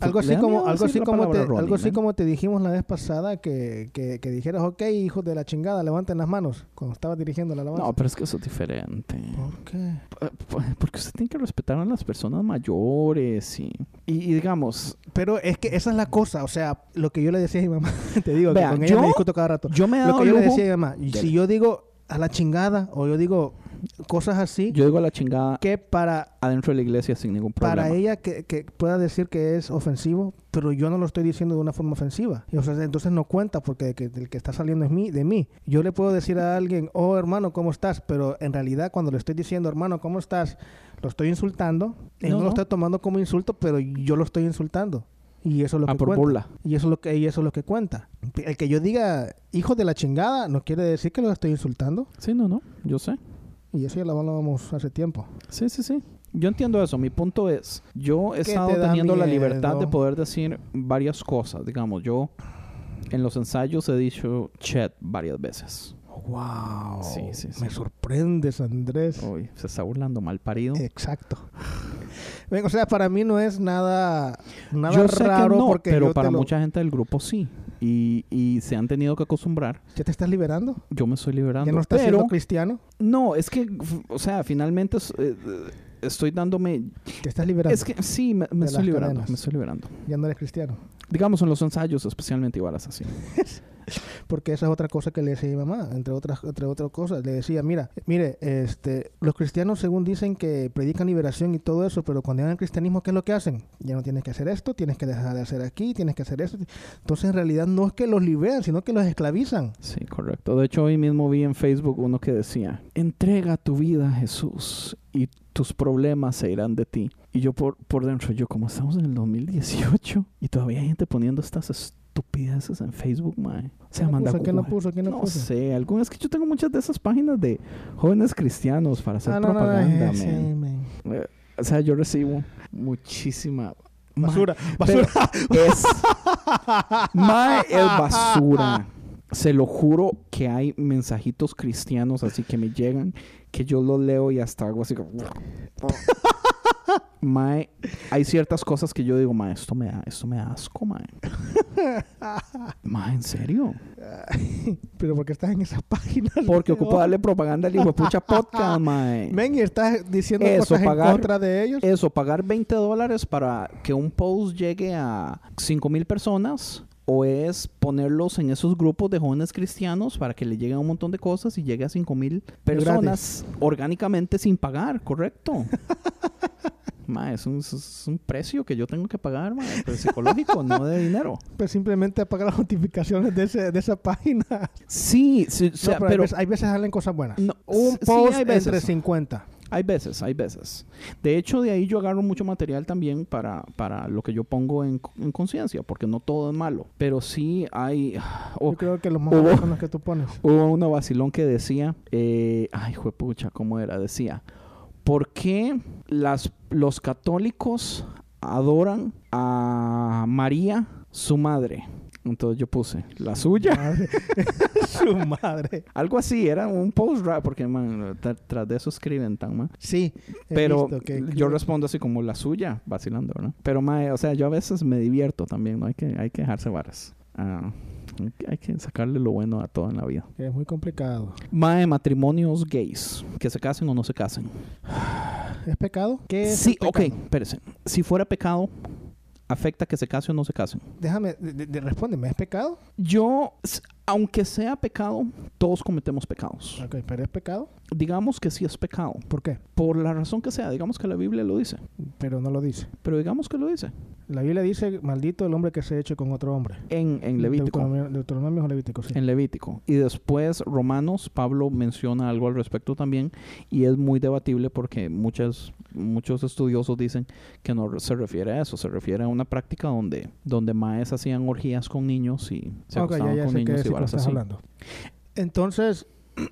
[SPEAKER 4] Algo así como, algo así como, te,
[SPEAKER 3] Ronnie,
[SPEAKER 4] algo así
[SPEAKER 3] ¿no?
[SPEAKER 4] como te dijimos la vez pasada que, que, que dijeras, ok, hijos de la chingada, levanten las manos cuando estabas dirigiendo la alabanza.
[SPEAKER 3] No, pero es que eso es diferente.
[SPEAKER 4] ¿Por qué?
[SPEAKER 3] Porque usted tiene que respetar a las personas mayores y, y, y digamos,
[SPEAKER 4] Pero es que esa es la cosa, o sea, lo que yo le decía a mi mamá, te digo,
[SPEAKER 3] Vea,
[SPEAKER 4] que con ella
[SPEAKER 3] yo-
[SPEAKER 4] me discuto cada rato.
[SPEAKER 3] yo me he
[SPEAKER 4] Lo
[SPEAKER 3] dado
[SPEAKER 4] que yo le decía a mi mamá, si yo digo a la chingada o yo digo cosas así,
[SPEAKER 3] yo digo a la chingada
[SPEAKER 4] que para
[SPEAKER 3] adentro de la iglesia sin ningún problema.
[SPEAKER 4] para ella que, que pueda decir que es ofensivo, pero yo no lo estoy diciendo de una forma ofensiva. Y, o sea, entonces no cuenta porque que, el que está saliendo es mí, de mí. Yo le puedo decir a alguien, oh hermano, ¿cómo estás? Pero en realidad cuando le estoy diciendo, hermano, ¿cómo estás? Lo estoy insultando. Él
[SPEAKER 3] No,
[SPEAKER 4] no,
[SPEAKER 3] no.
[SPEAKER 4] lo está tomando como insulto, pero yo lo estoy insultando. Y eso es lo
[SPEAKER 3] Ah,
[SPEAKER 4] que
[SPEAKER 3] por
[SPEAKER 4] cuenta.
[SPEAKER 3] burla.
[SPEAKER 4] Y eso es lo que y eso es lo que cuenta. El que yo diga hijo de la chingada no quiere decir que lo estoy insultando.
[SPEAKER 3] Sí, no, no, yo sé.
[SPEAKER 4] Y eso ya lo hablábamos hace tiempo.
[SPEAKER 3] Sí, sí, sí. Yo entiendo eso. Mi punto es, yo he
[SPEAKER 4] ¿Qué
[SPEAKER 3] estado
[SPEAKER 4] te
[SPEAKER 3] teniendo la libertad de
[SPEAKER 4] miedo?
[SPEAKER 3] poder decir varias cosas. Digamos, yo en los ensayos he dicho chat varias veces.
[SPEAKER 4] Wow.
[SPEAKER 3] Sí, sí, sí.
[SPEAKER 4] Me sorprendes, Andrés.
[SPEAKER 3] Uy, se está burlando mal parido.
[SPEAKER 4] Exacto. O sea, para mí no es nada, nada
[SPEAKER 3] yo sé
[SPEAKER 4] raro
[SPEAKER 3] que no,
[SPEAKER 4] porque
[SPEAKER 3] pero
[SPEAKER 4] yo
[SPEAKER 3] para
[SPEAKER 4] lo-
[SPEAKER 3] mucha gente del grupo sí. Y, y se han tenido que acostumbrar.
[SPEAKER 4] ¿Ya te estás liberando?
[SPEAKER 3] Yo me estoy liberando.
[SPEAKER 4] ¿Ya no estás
[SPEAKER 3] pero
[SPEAKER 4] siendo cristiano?
[SPEAKER 3] no, es que, o sea, finalmente eh, estoy dándome...
[SPEAKER 4] ¿Te estás liberando?
[SPEAKER 3] Es que sí, me, estoy liberando.
[SPEAKER 4] cadenas.
[SPEAKER 3] Me estoy liberando.
[SPEAKER 4] Ya no eres cristiano.
[SPEAKER 3] Digamos en los ensayos, especialmente igualas así.
[SPEAKER 4] Porque esa es otra cosa que le decía mi mamá, entre otras, entre otras cosas. Le decía, mira, mire, este, los cristianos según dicen que predican liberación y todo eso, pero cuando llegan al cristianismo, ¿qué es lo que hacen? Ya no tienes que hacer esto, tienes que dejar de hacer aquí, tienes que hacer esto. Entonces, en realidad no es que los liberan, sino que los esclavizan.
[SPEAKER 3] Sí, correcto. De hecho, hoy mismo vi en Facebook uno que decía, entrega tu vida a Jesús y tus problemas se irán de ti. Y yo por, por dentro, yo como estamos en el 2018 y todavía hay gente poniendo estas estupideces en Facebook, mae. O sea,
[SPEAKER 4] ¿Quién lo
[SPEAKER 3] manda
[SPEAKER 4] puso? ¿Quién
[SPEAKER 3] cu-
[SPEAKER 4] puso? ¿Quién
[SPEAKER 3] no
[SPEAKER 4] puso?
[SPEAKER 3] sé, algún, es que yo tengo muchas de esas páginas de jóvenes cristianos para hacer
[SPEAKER 4] Ah, no, no, no,
[SPEAKER 3] propaganda, man.
[SPEAKER 4] man.
[SPEAKER 3] Eh, O sea, yo recibo muchísima...
[SPEAKER 4] Basura, basura.
[SPEAKER 3] es. Mae es basura. Se lo juro que hay mensajitos cristianos así que me llegan que yo los leo y hasta algo así como. Mae, hay ciertas cosas que yo digo, mae, esto me da, esto me da asco, mae. Mae, ¿en serio?
[SPEAKER 4] Pero porque estás en esas páginas.
[SPEAKER 3] Porque ocupo darle propaganda al hijo de pucha podcast, mae.
[SPEAKER 4] Ven y estás diciendo
[SPEAKER 3] Eso,
[SPEAKER 4] cosas
[SPEAKER 3] pagar-
[SPEAKER 4] en contra de ellos.
[SPEAKER 3] Eso, pagar 20 dólares para que un post llegue a 5 mil personas. O es ponerlos en esos grupos de jóvenes cristianos para que le lleguen un montón de cosas y llegue a 5 mil personas orgánicamente sin pagar, ¿correcto? Ma, es un, es un precio que yo tengo que pagar, ma, pues, psicológico, no de dinero.
[SPEAKER 4] Pues simplemente apagar las notificaciones de, ese, de esa página.
[SPEAKER 3] Sí, sí, o
[SPEAKER 4] No,
[SPEAKER 3] sea,
[SPEAKER 4] pero,
[SPEAKER 3] pero,
[SPEAKER 4] hay, veces, hay veces salen cosas buenas.
[SPEAKER 3] No,
[SPEAKER 4] Un
[SPEAKER 3] sí,
[SPEAKER 4] post
[SPEAKER 3] hay veces.
[SPEAKER 4] entre 50.
[SPEAKER 3] Hay veces, hay veces. De hecho, de ahí yo agarro mucho material también para, para lo que yo pongo en, en conciencia, porque no todo es malo. Pero sí hay... oh,
[SPEAKER 4] Yo creo que los más
[SPEAKER 3] hubo-
[SPEAKER 4] son los que tú pones.
[SPEAKER 3] Hubo uno vacilón que decía, eh, ay, juepucha, ¿cómo era? Decía, ¿por qué las, los católicos adoran a María, su madre? Entonces yo puse, ¿la suya?
[SPEAKER 4] Madre. Su madre.
[SPEAKER 3] Algo así, era un post rap, porque man, tra- tras de eso escriben tan, man.
[SPEAKER 4] Sí.
[SPEAKER 3] Pero
[SPEAKER 4] visto que-
[SPEAKER 3] yo respondo así como la suya, vacilando, ¿verdad? Pero, mae, o sea, yo a veces me divierto también, ¿no? Hay que, hay que dejarse varas. Ah, hay que- sacarle lo bueno a todo en la vida.
[SPEAKER 4] es muy complicado.
[SPEAKER 3] Mae, matrimonios gays, que se casen o no se casen.
[SPEAKER 4] ¿Es pecado? ¿Qué es
[SPEAKER 3] Sí,
[SPEAKER 4] el
[SPEAKER 3] ok,
[SPEAKER 4] pecado?
[SPEAKER 3] espérese. Si fuera pecado, ¿afecta que se case o no se casen?
[SPEAKER 4] Déjame, de- de- de- respóndeme, ¿es pecado?
[SPEAKER 3] Yo, aunque sea pecado, todos cometemos pecados.
[SPEAKER 4] Ok, pero ¿es pecado?
[SPEAKER 3] Digamos que sí es pecado,
[SPEAKER 4] ¿Por qué?
[SPEAKER 3] por la razón que sea. Digamos que la Biblia lo dice,
[SPEAKER 4] Pero no lo dice.
[SPEAKER 3] pero digamos que lo dice.
[SPEAKER 4] La Biblia dice, maldito el hombre que se eche con otro hombre.
[SPEAKER 3] En, en Levítico.
[SPEAKER 4] Deuteronomio, Deuteronomio o Levítico, sí.
[SPEAKER 3] En Levítico. Y después Romanos, Pablo menciona algo al respecto también y es muy debatible porque muchas, muchos estudiosos dicen que no se refiere a eso, se refiere a una práctica donde, donde maes hacían orgías con niños y se
[SPEAKER 4] Ok,
[SPEAKER 3] acostaban
[SPEAKER 4] ya, ya
[SPEAKER 3] con niños
[SPEAKER 4] estás
[SPEAKER 3] así.
[SPEAKER 4] hablando. Entonces,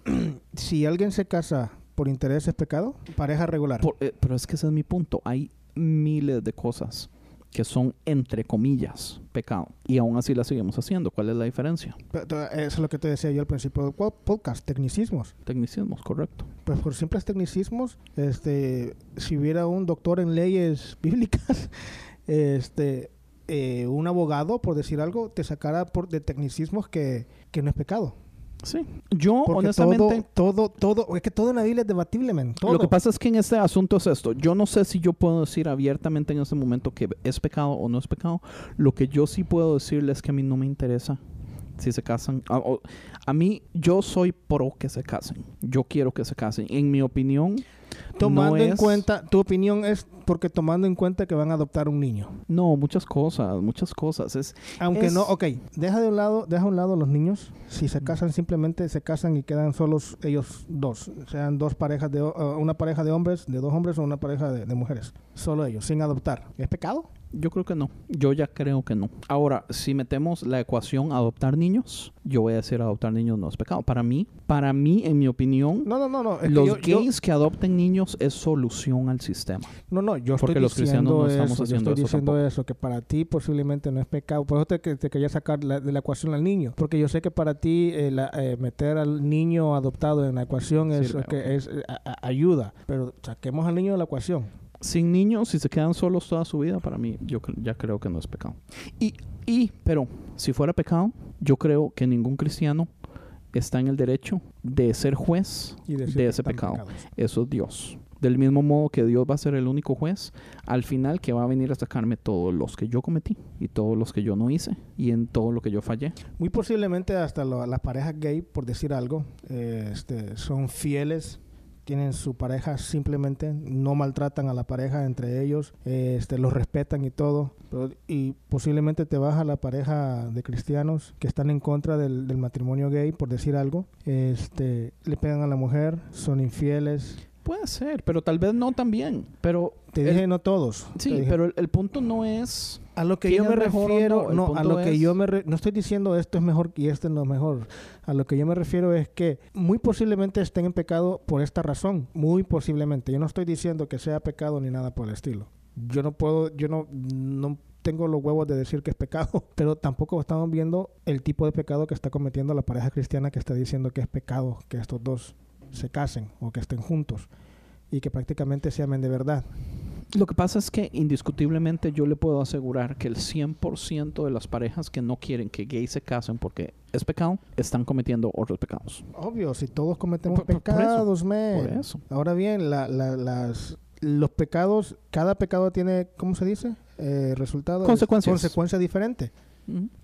[SPEAKER 4] si alguien se casa por interés, ¿es pecado? Pareja regular.
[SPEAKER 3] Por- eh, pero es que ese es mi punto. Hay miles de cosas que son, entre comillas, pecado. Y aún así las seguimos haciendo. ¿Cuál es la diferencia?
[SPEAKER 4] Pero, pero Eso es lo que te decía yo al principio del po- podcast, tecnicismos.
[SPEAKER 3] Tecnicismos, correcto.
[SPEAKER 4] Pues por simples tecnicismos, este, si hubiera un doctor en leyes bíblicas, este, eh, un abogado, por decir algo, te sacara por, de tecnicismos que, que no es pecado.
[SPEAKER 3] Sí. Yo,
[SPEAKER 4] Porque
[SPEAKER 3] honestamente...
[SPEAKER 4] todo, todo, todo, es que todo en la Biblia es debatible. Todo.
[SPEAKER 3] Lo que pasa es que en este asunto es esto. Yo no sé si yo puedo decir abiertamente en este momento que es pecado o no es pecado. Lo que yo sí puedo decirles es que a mí no me interesa si se casan. A mí, yo soy pro que se casen. Yo quiero que se casen. En mi opinión,
[SPEAKER 4] tomando
[SPEAKER 3] no
[SPEAKER 4] en
[SPEAKER 3] es-
[SPEAKER 4] cuenta, tu opinión es porque tomando en cuenta que van a adoptar un niño.
[SPEAKER 3] No, muchas cosas, muchas cosas. Es,
[SPEAKER 4] Aunque
[SPEAKER 3] Es-
[SPEAKER 4] no, ok, deja de un lado, deja a un lado los niños. Si se casan, simplemente se casan y quedan solos ellos dos. Sean dos parejas de, uh, una pareja de hombres, de dos hombres o una pareja de, de mujeres. Solo ellos, sin adoptar. ¿Es pecado?
[SPEAKER 3] Yo creo que no. Yo ya creo que no. Ahora, si metemos la ecuación adoptar niños, yo voy a decir adoptar niños no es pecado. Para mí, para mí, en mi opinión,
[SPEAKER 4] No, no, no, no. es que
[SPEAKER 3] los
[SPEAKER 4] yo- yo-
[SPEAKER 3] gays que adopten niños es solución al sistema.
[SPEAKER 4] no, no, yo
[SPEAKER 3] porque
[SPEAKER 4] estoy
[SPEAKER 3] los cristianos no estamos
[SPEAKER 4] eso, yo
[SPEAKER 3] haciendo
[SPEAKER 4] estoy
[SPEAKER 3] eso
[SPEAKER 4] diciendo
[SPEAKER 3] tampoco.
[SPEAKER 4] eso, que para ti posiblemente no es pecado. Por eso te, te quería sacar la- de la ecuación al niño. Porque yo sé que para ti eh, la- eh, meter al niño adoptado en la ecuación es, que eh, a- a- ayuda. Pero saquemos al niño de la ecuación.
[SPEAKER 3] Sin niños, si se quedan solos toda su vida, para mí, yo ya creo que no es pecado. Y, y, pero, si fuera pecado, yo creo que ningún cristiano está en el derecho de ser juez
[SPEAKER 4] Y
[SPEAKER 3] de ese pecado.
[SPEAKER 4] pecados.
[SPEAKER 3] Eso es Dios. Del mismo modo que Dios va a ser el único juez, al final que va a venir a sacarme todos los que yo cometí y todos los que yo no hice y en todo lo que yo fallé.
[SPEAKER 4] Muy posiblemente hasta las parejas gay, por decir algo, eh, este, son fieles, tienen su pareja simplemente, no maltratan a la pareja entre ellos, eh, este, los respetan y todo. Pero- y posiblemente te vas a la pareja de cristianos que están en contra del, del matrimonio gay, por decir algo. Este, le pegan a la mujer, son infieles.
[SPEAKER 3] Puede ser, pero tal vez no también. Pero
[SPEAKER 4] Te
[SPEAKER 3] el-
[SPEAKER 4] dije no todos.
[SPEAKER 3] sí, pero el, el punto no es
[SPEAKER 4] A lo que
[SPEAKER 3] ¿Quién
[SPEAKER 4] yo me refiero,
[SPEAKER 3] no?
[SPEAKER 4] A lo que yo me re- no estoy diciendo esto es mejor y este no es mejor. A lo que yo me refiero es que muy posiblemente estén en pecado por esta razón, muy posiblemente. Yo no estoy diciendo que sea pecado ni nada por el estilo. Yo no puedo, yo no, no tengo los huevos de decir que es pecado, pero tampoco estamos viendo el tipo de pecado que está cometiendo la pareja cristiana que está diciendo que es pecado que estos dos se casen o que estén juntos y que prácticamente se amen de verdad.
[SPEAKER 3] Lo que pasa es que indiscutiblemente yo le puedo asegurar que el 100% de las parejas que no quieren que gays se casen porque es pecado, están cometiendo otros pecados.
[SPEAKER 4] Obvio, si todos cometemos
[SPEAKER 3] Por- por- por eso,
[SPEAKER 4] pecados.
[SPEAKER 3] Por eso.
[SPEAKER 4] Ahora bien, la, la- las, los pecados, cada pecado tiene, ¿cómo se dice? Eh, resultados.
[SPEAKER 3] Consecuencias.
[SPEAKER 4] Consecuencia diferente.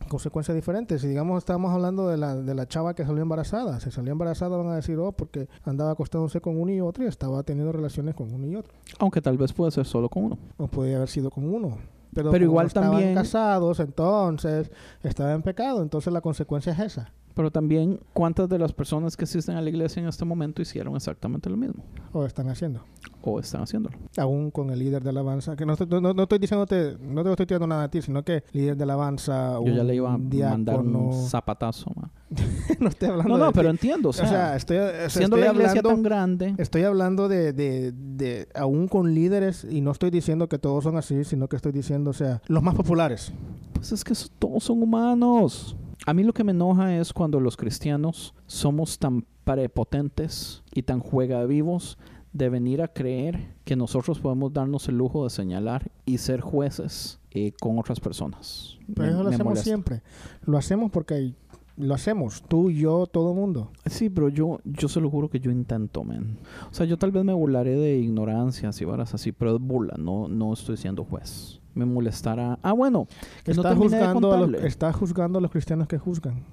[SPEAKER 4] Consecuencias diferentes. Si digamos estábamos hablando de la, de la chava que salió embarazada, si salió embarazada van a decir, oh, porque andaba acostándose con uno y otro y estaba teniendo relaciones con uno y otro.
[SPEAKER 3] Aunque tal vez puede ser solo con uno.
[SPEAKER 4] O podía haber sido con uno. Pero,
[SPEAKER 3] igual
[SPEAKER 4] estaban
[SPEAKER 3] también-
[SPEAKER 4] casados, entonces estaba en pecado, entonces la consecuencia es esa.
[SPEAKER 3] Pero también, ¿cuántas de las personas que asisten a la iglesia en este momento hicieron exactamente lo mismo?
[SPEAKER 4] O están haciendo.
[SPEAKER 3] O están haciéndolo.
[SPEAKER 4] Aún con el líder de alabanza, que no estoy, no, no estoy diciéndote, no te estoy tirando nada a ti, sino que líder de alabanza,
[SPEAKER 3] Yo ya le iba a mandar
[SPEAKER 4] diácono,
[SPEAKER 3] un zapatazo. ma.
[SPEAKER 4] no estoy hablando
[SPEAKER 3] No, no,
[SPEAKER 4] de
[SPEAKER 3] pero
[SPEAKER 4] ti.
[SPEAKER 3] entiendo. O
[SPEAKER 4] O
[SPEAKER 3] sea,
[SPEAKER 4] sea, estoy, o sea,
[SPEAKER 3] siendo
[SPEAKER 4] estoy
[SPEAKER 3] la iglesia
[SPEAKER 4] hablando,
[SPEAKER 3] tan grande,
[SPEAKER 4] Estoy hablando de, de, de aún con líderes y no estoy diciendo que todos son así, sino que estoy diciendo, o sea, los más populares.
[SPEAKER 3] pues es que todos son humanos. A mí lo que me enoja es cuando los cristianos somos tan prepotentes y tan juega vivos de venir a creer que nosotros podemos darnos el lujo de señalar y ser jueces eh, con otras personas.
[SPEAKER 4] Pero
[SPEAKER 3] Me-
[SPEAKER 4] eso lo hacemos
[SPEAKER 3] molesta.
[SPEAKER 4] siempre. Lo hacemos porque lo hacemos, tú, yo, todo mundo.
[SPEAKER 3] Sí, pero yo, yo se lo juro que yo intento, man. O sea, yo tal vez me burlaré de ignorancias y varas así, pero es burla, no, no estoy siendo juez. Me molestará. Ah, bueno, que no
[SPEAKER 4] Está
[SPEAKER 3] de
[SPEAKER 4] juzgando, a los, está juzgando a los cristianos que juzgan.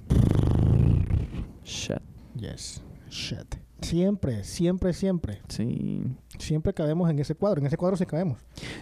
[SPEAKER 3] Shit.
[SPEAKER 4] Yes. Shit. Siempre, siempre, siempre.
[SPEAKER 3] Sí.
[SPEAKER 4] Siempre cabemos en ese cuadro. En ese cuadro sí cabemos.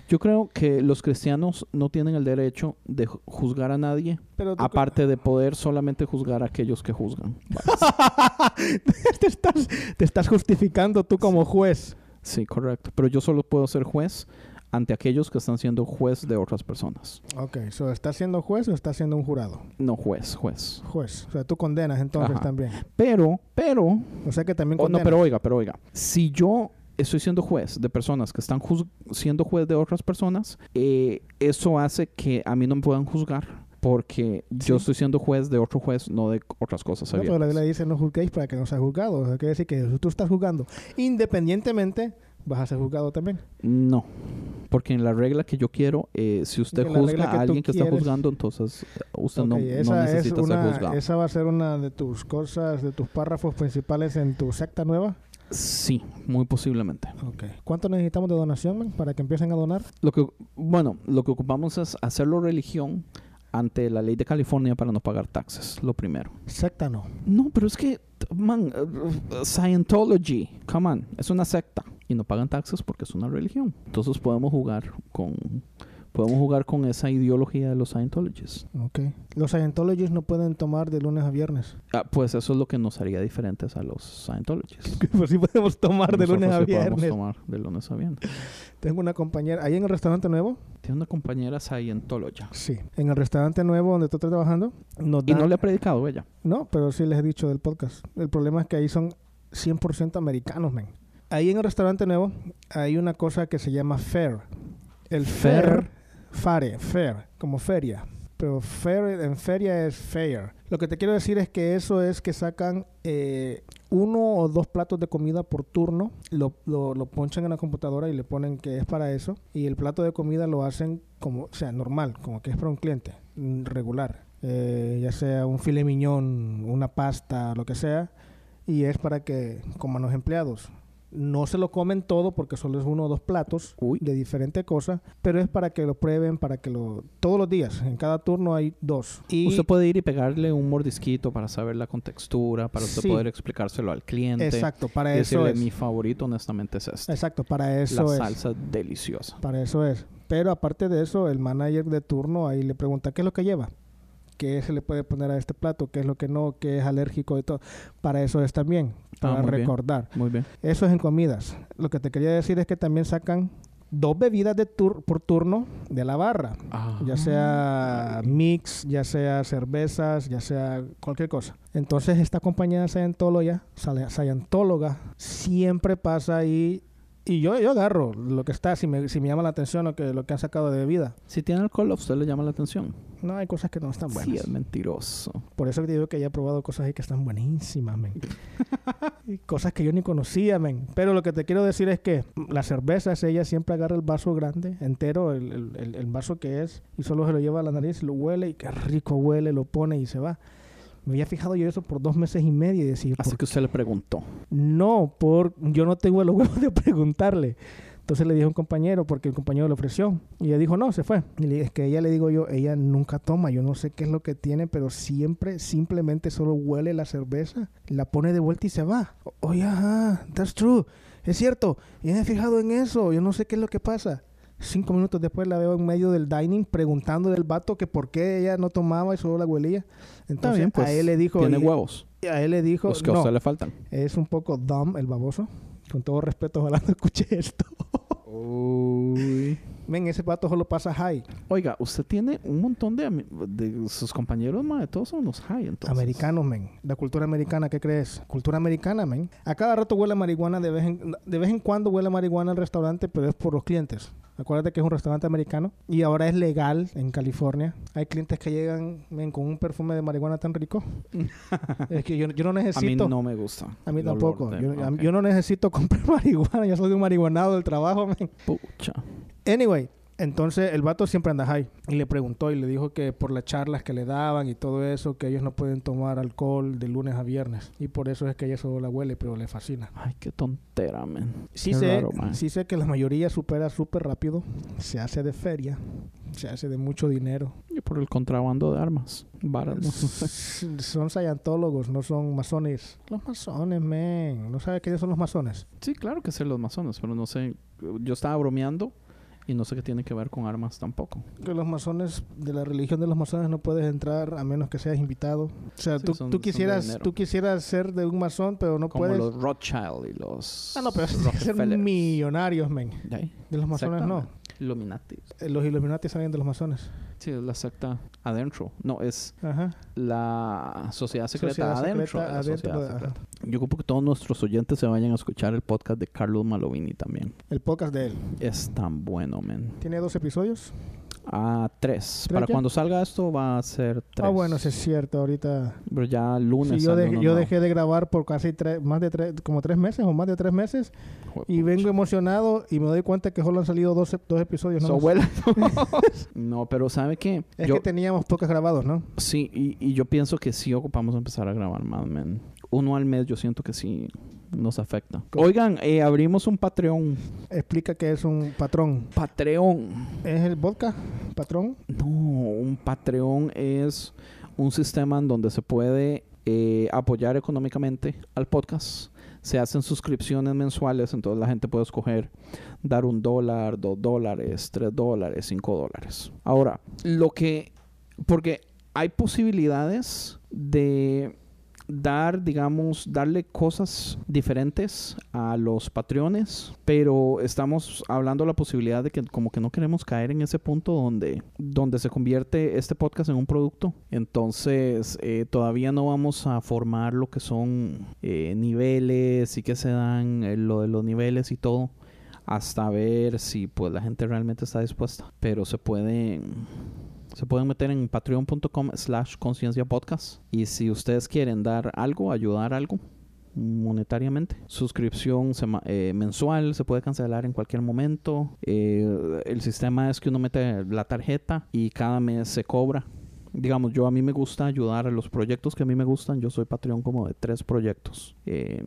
[SPEAKER 3] Yo creo que los cristianos no tienen el derecho de ju- juzgar a nadie,
[SPEAKER 4] Pero
[SPEAKER 3] aparte de poder solamente juzgar a aquellos que juzgan.
[SPEAKER 4] te, estás, te estás justificando tú como juez.
[SPEAKER 3] Sí, correcto. Pero yo solo puedo ser juez ante aquellos que están siendo juez de otras personas.
[SPEAKER 4] Ok, so, ¿estás siendo juez o estás siendo un jurado?
[SPEAKER 3] No juez, juez.
[SPEAKER 4] Juez. O sea, tú condenas entonces
[SPEAKER 3] Ajá.
[SPEAKER 4] también.
[SPEAKER 3] Pero, pero,
[SPEAKER 4] O sea que también
[SPEAKER 3] Oh, no,
[SPEAKER 4] condenas.
[SPEAKER 3] pero oiga, pero oiga. Si yo estoy siendo juez de personas que están juz- siendo juez de otras personas, eh, eso hace que a mí no me puedan juzgar. Porque yo
[SPEAKER 4] Sí.
[SPEAKER 3] estoy siendo juez de otro juez, no de otras cosas
[SPEAKER 4] No, pero la. Biblia dice no juzguéis para que no sea juzgado. O sea, quiere decir que tú estás juzgando independientemente, vas a ser juzgado también.
[SPEAKER 3] No. Porque en la regla que yo quiero, eh, si usted juzga a alguien que está juzgando, entonces eh, usted no, no
[SPEAKER 4] es
[SPEAKER 3] necesita ser juzgado.
[SPEAKER 4] esa va a ser una de tus cosas, de tus párrafos principales en tu secta nueva.
[SPEAKER 3] Sí, muy posiblemente.
[SPEAKER 4] ¿Cuánto necesitamos de donación man, para que empiecen a donar?
[SPEAKER 3] Lo que, bueno, lo que ocupamos es hacerlo religión ante la ley de California para no pagar taxes, lo primero.
[SPEAKER 4] Secta no.
[SPEAKER 3] No, pero es que, man, uh, Scientology, come on, es una secta y no pagan taxes porque es una religión. Entonces podemos jugar con, podemos jugar con esa ideología de los Scientologists.
[SPEAKER 4] Ok. Los Scientologists no pueden tomar de lunes a viernes.
[SPEAKER 3] Ah, pues eso es lo que nos haría diferentes a los Scientologists.
[SPEAKER 4] pues sí podemos tomar de lunes a
[SPEAKER 3] sí podemos
[SPEAKER 4] viernes.
[SPEAKER 3] tomar de lunes a viernes.
[SPEAKER 4] Tengo una compañera, ahí en el restaurante nuevo,
[SPEAKER 3] Tiene una compañera Scientology.
[SPEAKER 4] sí, en el restaurante nuevo donde tú estás trabajando, nos
[SPEAKER 3] Y no le ha predicado ella.
[SPEAKER 4] No, pero sí les he dicho del podcast. El problema es que ahí son 100% americanos, men. Ahí en el restaurante nuevo hay una cosa que se llama fair. El fair,
[SPEAKER 3] Fair.
[SPEAKER 4] Fare, fair, como feria. Pero fair en feria es fair. Lo que te quiero decir es que eso es que sacan eh, uno o dos platos de comida por turno, lo, lo, lo ponchan en la computadora y le ponen que es para eso. Y el plato de comida lo hacen como, o sea, normal, como que es para un cliente, mm, regular. Eh, ya sea un filet miñón, una pasta, lo que sea. Y es para que coman los empleados. No se lo comen todo porque solo es uno o dos platos
[SPEAKER 3] Uy.
[SPEAKER 4] de diferente cosa, pero es para que lo prueben, para que lo... Todos los días, en cada turno hay dos. Y
[SPEAKER 3] Usted puede ir y pegarle un mordisquito para saber la contextura, para usted
[SPEAKER 4] Sí.
[SPEAKER 3] poder explicárselo al cliente.
[SPEAKER 4] Exacto, para
[SPEAKER 3] y
[SPEAKER 4] eso
[SPEAKER 3] decirle,
[SPEAKER 4] es.
[SPEAKER 3] mi favorito honestamente es este.
[SPEAKER 4] Exacto, para eso
[SPEAKER 3] la
[SPEAKER 4] es.
[SPEAKER 3] salsa deliciosa.
[SPEAKER 4] Para eso es. Pero aparte de eso, el manager de turno ahí le pregunta, ¿qué es lo que lleva? ¿Qué se le puede poner a este plato? ¿Qué es lo que no? ¿Qué es alérgico y todo? Para eso es también, para
[SPEAKER 3] Ah, muy bien.
[SPEAKER 4] recordar.
[SPEAKER 3] Muy bien.
[SPEAKER 4] Eso es en comidas. Lo que te quería decir es que también sacan dos bebidas de tur- por turno de la barra. Ya sea mix, ya sea cervezas, ya sea cualquier cosa. Entonces esta compañía Scientologa, sale- Scientóloga siempre pasa ahí y yo, yo agarro lo que está, si me, si me llama la atención lo que, lo que han sacado de bebida.
[SPEAKER 3] Si tiene alcohol, a usted le llama la atención.
[SPEAKER 4] No, hay cosas que no están
[SPEAKER 3] Sí,
[SPEAKER 4] buenas.
[SPEAKER 3] es mentiroso.
[SPEAKER 4] Por eso te digo que ya he probado cosas ahí que están buenísimas, men. Y cosas que yo ni conocía, men. Pero lo que te quiero decir es que las cervezas, ella siempre agarra el vaso grande, entero, el, el- el- el vaso que es, y solo se lo lleva a la nariz, lo huele, y qué rico huele, lo pone y se va. Me había fijado yo eso por dos meses y medio y decir,
[SPEAKER 3] Así
[SPEAKER 4] ¿por
[SPEAKER 3] que usted le preguntó.
[SPEAKER 4] no, por yo no tengo el huevo de preguntarle. Entonces le dijo a un compañero, porque el compañero le ofreció. Y ella dijo, no, se fue. Y le- es que ella le digo yo, ella nunca toma. Yo no sé qué es lo que tiene, pero siempre, simplemente solo huele la cerveza, la pone de vuelta y se va. Oye, ajá, that's true. Es cierto. Y me he fijado en eso. Yo no sé qué es lo que pasa. Cinco minutos después la veo en medio del dining preguntando del vato que por qué ella no tomaba y solo la huelía. Entonces
[SPEAKER 3] bien, pues.
[SPEAKER 4] a él le dijo...
[SPEAKER 3] Tiene
[SPEAKER 4] y-
[SPEAKER 3] huevos.
[SPEAKER 4] a él le dijo...
[SPEAKER 3] Los que a
[SPEAKER 4] no,
[SPEAKER 3] usted le faltan.
[SPEAKER 4] es un poco dumb el baboso. Con todo respeto, ojalá no escuche esto.
[SPEAKER 3] Uy.
[SPEAKER 4] Ven, ese vato solo pasa high.
[SPEAKER 3] Oiga, usted tiene un montón de, de sus compañeros, mae, todos son los high, entonces.
[SPEAKER 4] Americanos, men. La cultura americana, ¿qué crees? Cultura americana, men. A cada rato huele a marihuana, de vez en, de vez en cuando huele a marihuana al restaurante, pero es por los clientes. Acuérdate que es un restaurante americano y ahora es legal en California. Hay clientes que llegan men, con un perfume de marihuana tan rico. es que yo, yo no
[SPEAKER 3] A mí
[SPEAKER 4] necesito.
[SPEAKER 3] no me gusta.
[SPEAKER 4] A mí tampoco.
[SPEAKER 3] de-
[SPEAKER 4] Yo, a-
[SPEAKER 3] ok.
[SPEAKER 4] yo no necesito comprar marihuana. Yo soy un marihuanado del trabajo, men.
[SPEAKER 3] Pucha.
[SPEAKER 4] Anyway, entonces el vato siempre anda high y le preguntó y le dijo que por las charlas que le daban y todo eso, que ellos no pueden tomar alcohol de lunes a viernes y por eso es que ella solo la huele, pero le fascina.
[SPEAKER 3] Ay, qué tontera, man.
[SPEAKER 4] Sí
[SPEAKER 3] Qué
[SPEAKER 4] sé,
[SPEAKER 3] raro, mae.
[SPEAKER 4] sí sé que la mayoría supera súper rápido, se hace de feria, se hace de mucho dinero.
[SPEAKER 3] Y por el contrabando de armas. Varas,
[SPEAKER 4] son scientólogos, no son masones. Los masones, men. ¿No sabes quiénes son los masones?
[SPEAKER 3] Sí, claro que sé los masones, pero no sé. Yo estaba bromeando y no sé qué tiene que ver con armas tampoco.
[SPEAKER 4] Que los masones, de la religión de los masones no puedes entrar a menos que seas invitado. O sea,
[SPEAKER 3] Sí,
[SPEAKER 4] tú,
[SPEAKER 3] son-
[SPEAKER 4] tú quisieras tú quisieras ser de un masón, pero no
[SPEAKER 3] Como
[SPEAKER 4] puedes.
[SPEAKER 3] los Rothschild y los.
[SPEAKER 4] Ah, no, pero ser millonarios, men.
[SPEAKER 3] De
[SPEAKER 4] los masones no.
[SPEAKER 3] Illuminati.
[SPEAKER 4] Eh, Los Illuminati salen de los masones.
[SPEAKER 3] Sí, es la secta adentro. No, es
[SPEAKER 4] Ajá.
[SPEAKER 3] la sociedad secreta
[SPEAKER 4] Sociedad
[SPEAKER 3] adentro.
[SPEAKER 4] secreta
[SPEAKER 3] de la
[SPEAKER 4] adentro
[SPEAKER 3] sociedad secreta. Yo ocupo que todos nuestros oyentes se vayan a escuchar el podcast de Carlos Malovini también.
[SPEAKER 4] El podcast de él.
[SPEAKER 3] Es tan bueno, men.
[SPEAKER 4] Tiene dos episodios.
[SPEAKER 3] Ah, tres.
[SPEAKER 4] ¿Tres
[SPEAKER 3] Para
[SPEAKER 4] ya?
[SPEAKER 3] cuando salga esto va a ser tres.
[SPEAKER 4] Ah, bueno, sí es cierto. Ahorita.
[SPEAKER 3] Pero ya lunes.
[SPEAKER 4] Sí, yo, dejé, yo dejé de grabar por casi tres, más de tres, como tres meses o más de tres meses.
[SPEAKER 3] Joder,
[SPEAKER 4] Y vengo emocionado y me doy cuenta que solo han salido dos, dos episodios.
[SPEAKER 3] Vuela- no, pero ¿sabe qué?
[SPEAKER 4] Es
[SPEAKER 3] Yo-
[SPEAKER 4] que teníamos pocos grabados, ¿no?
[SPEAKER 3] Sí, y, y yo pienso que sí ocupamos empezar a grabar más, man. Uno al mes yo siento que sí nos afecta.
[SPEAKER 4] ¿Cómo?
[SPEAKER 3] Oigan, eh, abrimos un Patreon.
[SPEAKER 4] Explica que es un patrón.
[SPEAKER 3] Patreon.
[SPEAKER 4] ¿Es el vodka? ¿Patrón?
[SPEAKER 3] No, un Patreon es un sistema en donde se puede eh, apoyar económicamente al podcast. Se hacen suscripciones mensuales, entonces la gente puede escoger dar un dólar, dos dólares, tres dólares, cinco dólares. Ahora, lo que, porque hay posibilidades de dar, digamos, darle cosas diferentes a los patrones, pero estamos hablando de la posibilidad de que como que no queremos caer en ese punto donde, donde se convierte este podcast en un producto. Entonces, eh, todavía no vamos a formar lo que son eh, niveles y que se dan, eh, lo de los niveles y todo hasta ver si pues la gente realmente está dispuesta. Pero se pueden se pueden meter en patreon.com slash conciencia podcast. Y si ustedes quieren dar algo, ayudar algo monetariamente. Suscripción eh, mensual se puede cancelar en cualquier momento. Eh, el sistema es que uno mete la tarjeta y cada mes se cobra. Digamos, yo a mí me gusta ayudar a los proyectos que a mí me gustan. Yo soy Patreon como de tres proyectos. Eh,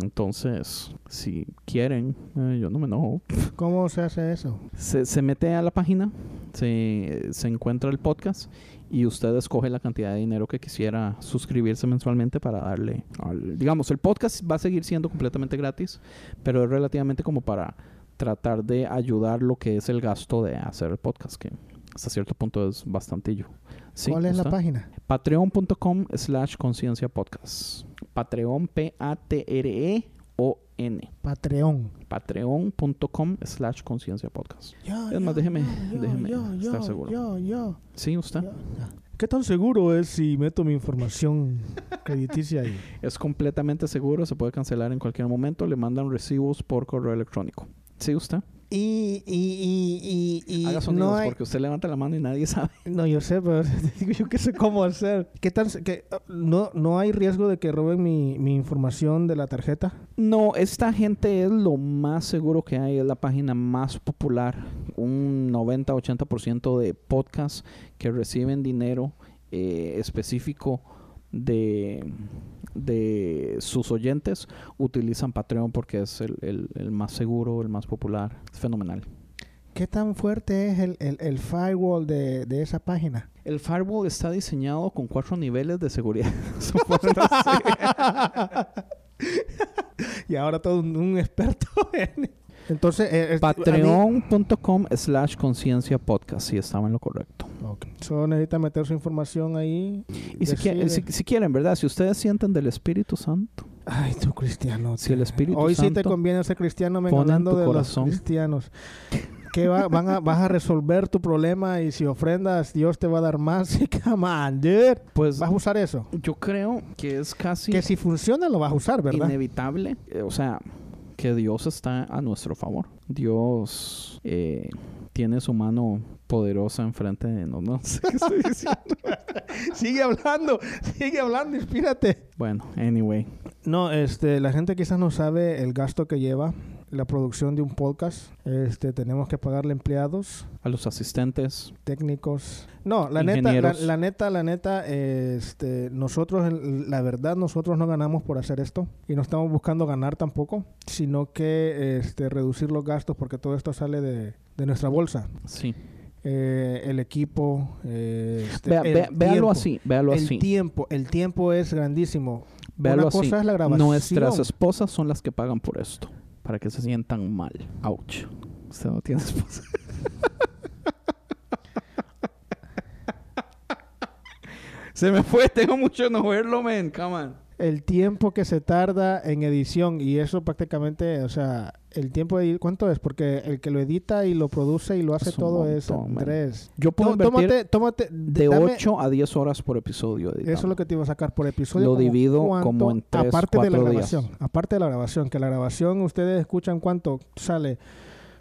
[SPEAKER 3] entonces, si quieren, eh, yo no me enojo.
[SPEAKER 4] ¿Cómo se hace eso?
[SPEAKER 3] Se, se mete a la página, se, se encuentra el podcast y usted escoge la cantidad de dinero que quisiera suscribirse mensualmente para darle al... Digamos, el podcast va a seguir siendo completamente gratis, pero es relativamente como para tratar de ayudar lo que es el gasto de hacer el podcast, que hasta cierto punto es bastantillo. Sí,
[SPEAKER 4] ¿Cuál es la página?
[SPEAKER 3] Patreon.com slash conciencia podcast. Patreon, P-A-T-R-E-O-N.
[SPEAKER 4] Patreon.
[SPEAKER 3] Patreon.com slash conciencia podcast.
[SPEAKER 4] Yo,
[SPEAKER 3] Es más,
[SPEAKER 4] yo,
[SPEAKER 3] déjeme-
[SPEAKER 4] yo,
[SPEAKER 3] déjeme
[SPEAKER 4] yo,
[SPEAKER 3] estar seguro.
[SPEAKER 4] Yo, yo,
[SPEAKER 3] Sí, usted.
[SPEAKER 4] yo, yo. ¿Qué tan seguro es si meto mi información crediticia ahí?
[SPEAKER 3] Es completamente seguro, se puede cancelar en cualquier momento, le mandan recibos por correo electrónico. Sí, usted.
[SPEAKER 4] Y, y, y, y, y
[SPEAKER 3] Haga sonidos
[SPEAKER 4] no hay...
[SPEAKER 3] porque usted levanta la mano y nadie sabe.
[SPEAKER 4] No, yo sé, pero digo yo que sé cómo hacer. ¿Qué tan... Que, no, no hay riesgo de que roben mi, mi información de la tarjeta?
[SPEAKER 3] No, esta gente es lo más seguro que hay, es la página más popular. Un 90-80% de podcasts que reciben dinero eh, específico de, de sus oyentes utilizan Patreon porque es el, el- el más seguro, el más popular. Es fenomenal.
[SPEAKER 4] ¿Qué tan fuerte es el, el- el firewall de, de esa página?
[SPEAKER 3] El firewall está diseñado con cuatro niveles de seguridad.
[SPEAKER 4] Y ahora todo un, un experto en... Entonces, eh,
[SPEAKER 3] Patreon.com slash conciencia podcast, si estaba en lo correcto.
[SPEAKER 4] a mí- Ok. Solo necesita meter su información ahí.
[SPEAKER 3] Y si,
[SPEAKER 4] decirle-
[SPEAKER 3] quie- si, si quieren, ¿verdad? Si ustedes sienten del Espíritu Santo,
[SPEAKER 4] Ay, tú cristiano.
[SPEAKER 3] si el Espíritu
[SPEAKER 4] Hoy sí te
[SPEAKER 3] Santo
[SPEAKER 4] conviene ser cristiano, me hablando de
[SPEAKER 3] corazón.
[SPEAKER 4] los cristianos. Que va- van a, vas a resolver tu problema y si ofrendas, Dios te va a dar más. Come on, dude.
[SPEAKER 3] pues
[SPEAKER 4] Vas a usar eso.
[SPEAKER 3] yo creo que es casi
[SPEAKER 4] Que si funciona, lo vas a usar, ¿verdad?
[SPEAKER 3] inevitable. o sea, que Dios está a nuestro favor. Dios eh, tiene su mano poderosa enfrente de nosotros. No sé qué estoy diciendo.
[SPEAKER 4] sigue hablando, sigue hablando, inspírate.
[SPEAKER 3] bueno, anyway.
[SPEAKER 4] No, este, la gente quizás no sabe el gasto que lleva la producción de un podcast. Este, tenemos que pagarle empleados,
[SPEAKER 3] A los asistentes,
[SPEAKER 4] técnicos. No, la neta, la, neta, la neta, este, nosotros, la verdad, nosotros no ganamos por hacer esto y no estamos buscando ganar tampoco, sino que este, reducir los gastos porque todo esto sale de, de nuestra bolsa.
[SPEAKER 3] sí.
[SPEAKER 4] Eh, el equipo, eh, este,
[SPEAKER 3] Vea-
[SPEAKER 4] el
[SPEAKER 3] vea- véalo así, véalo
[SPEAKER 4] el
[SPEAKER 3] así.
[SPEAKER 4] tiempo, el tiempo es grandísimo.
[SPEAKER 3] Véalo
[SPEAKER 4] Una
[SPEAKER 3] así.
[SPEAKER 4] cosa es la grabación.
[SPEAKER 3] Nuestras esposas son las que pagan por esto. Para que se sientan mal. Ouch. Usted no tiene esposa. se me fue. Tengo mucho no verlo, man. Come
[SPEAKER 4] el tiempo que se tarda en edición y eso prácticamente, o sea, el tiempo de ¿cuánto es? Porque el que lo edita y lo produce y lo hace
[SPEAKER 3] Es
[SPEAKER 4] todo es
[SPEAKER 3] montón, man.
[SPEAKER 4] Andrés.
[SPEAKER 3] Yo puedo invertir
[SPEAKER 4] tómate, tómate,
[SPEAKER 3] de
[SPEAKER 4] dame-
[SPEAKER 3] 8 a 10 horas por episodio.
[SPEAKER 4] Eso es lo que te iba a sacar por episodio.
[SPEAKER 3] Lo
[SPEAKER 4] como
[SPEAKER 3] divido
[SPEAKER 4] cuánto,
[SPEAKER 3] como en tres,
[SPEAKER 4] Aparte de la
[SPEAKER 3] días.
[SPEAKER 4] grabación. Aparte de la grabación. Que la grabación, ustedes escuchan cuánto sale.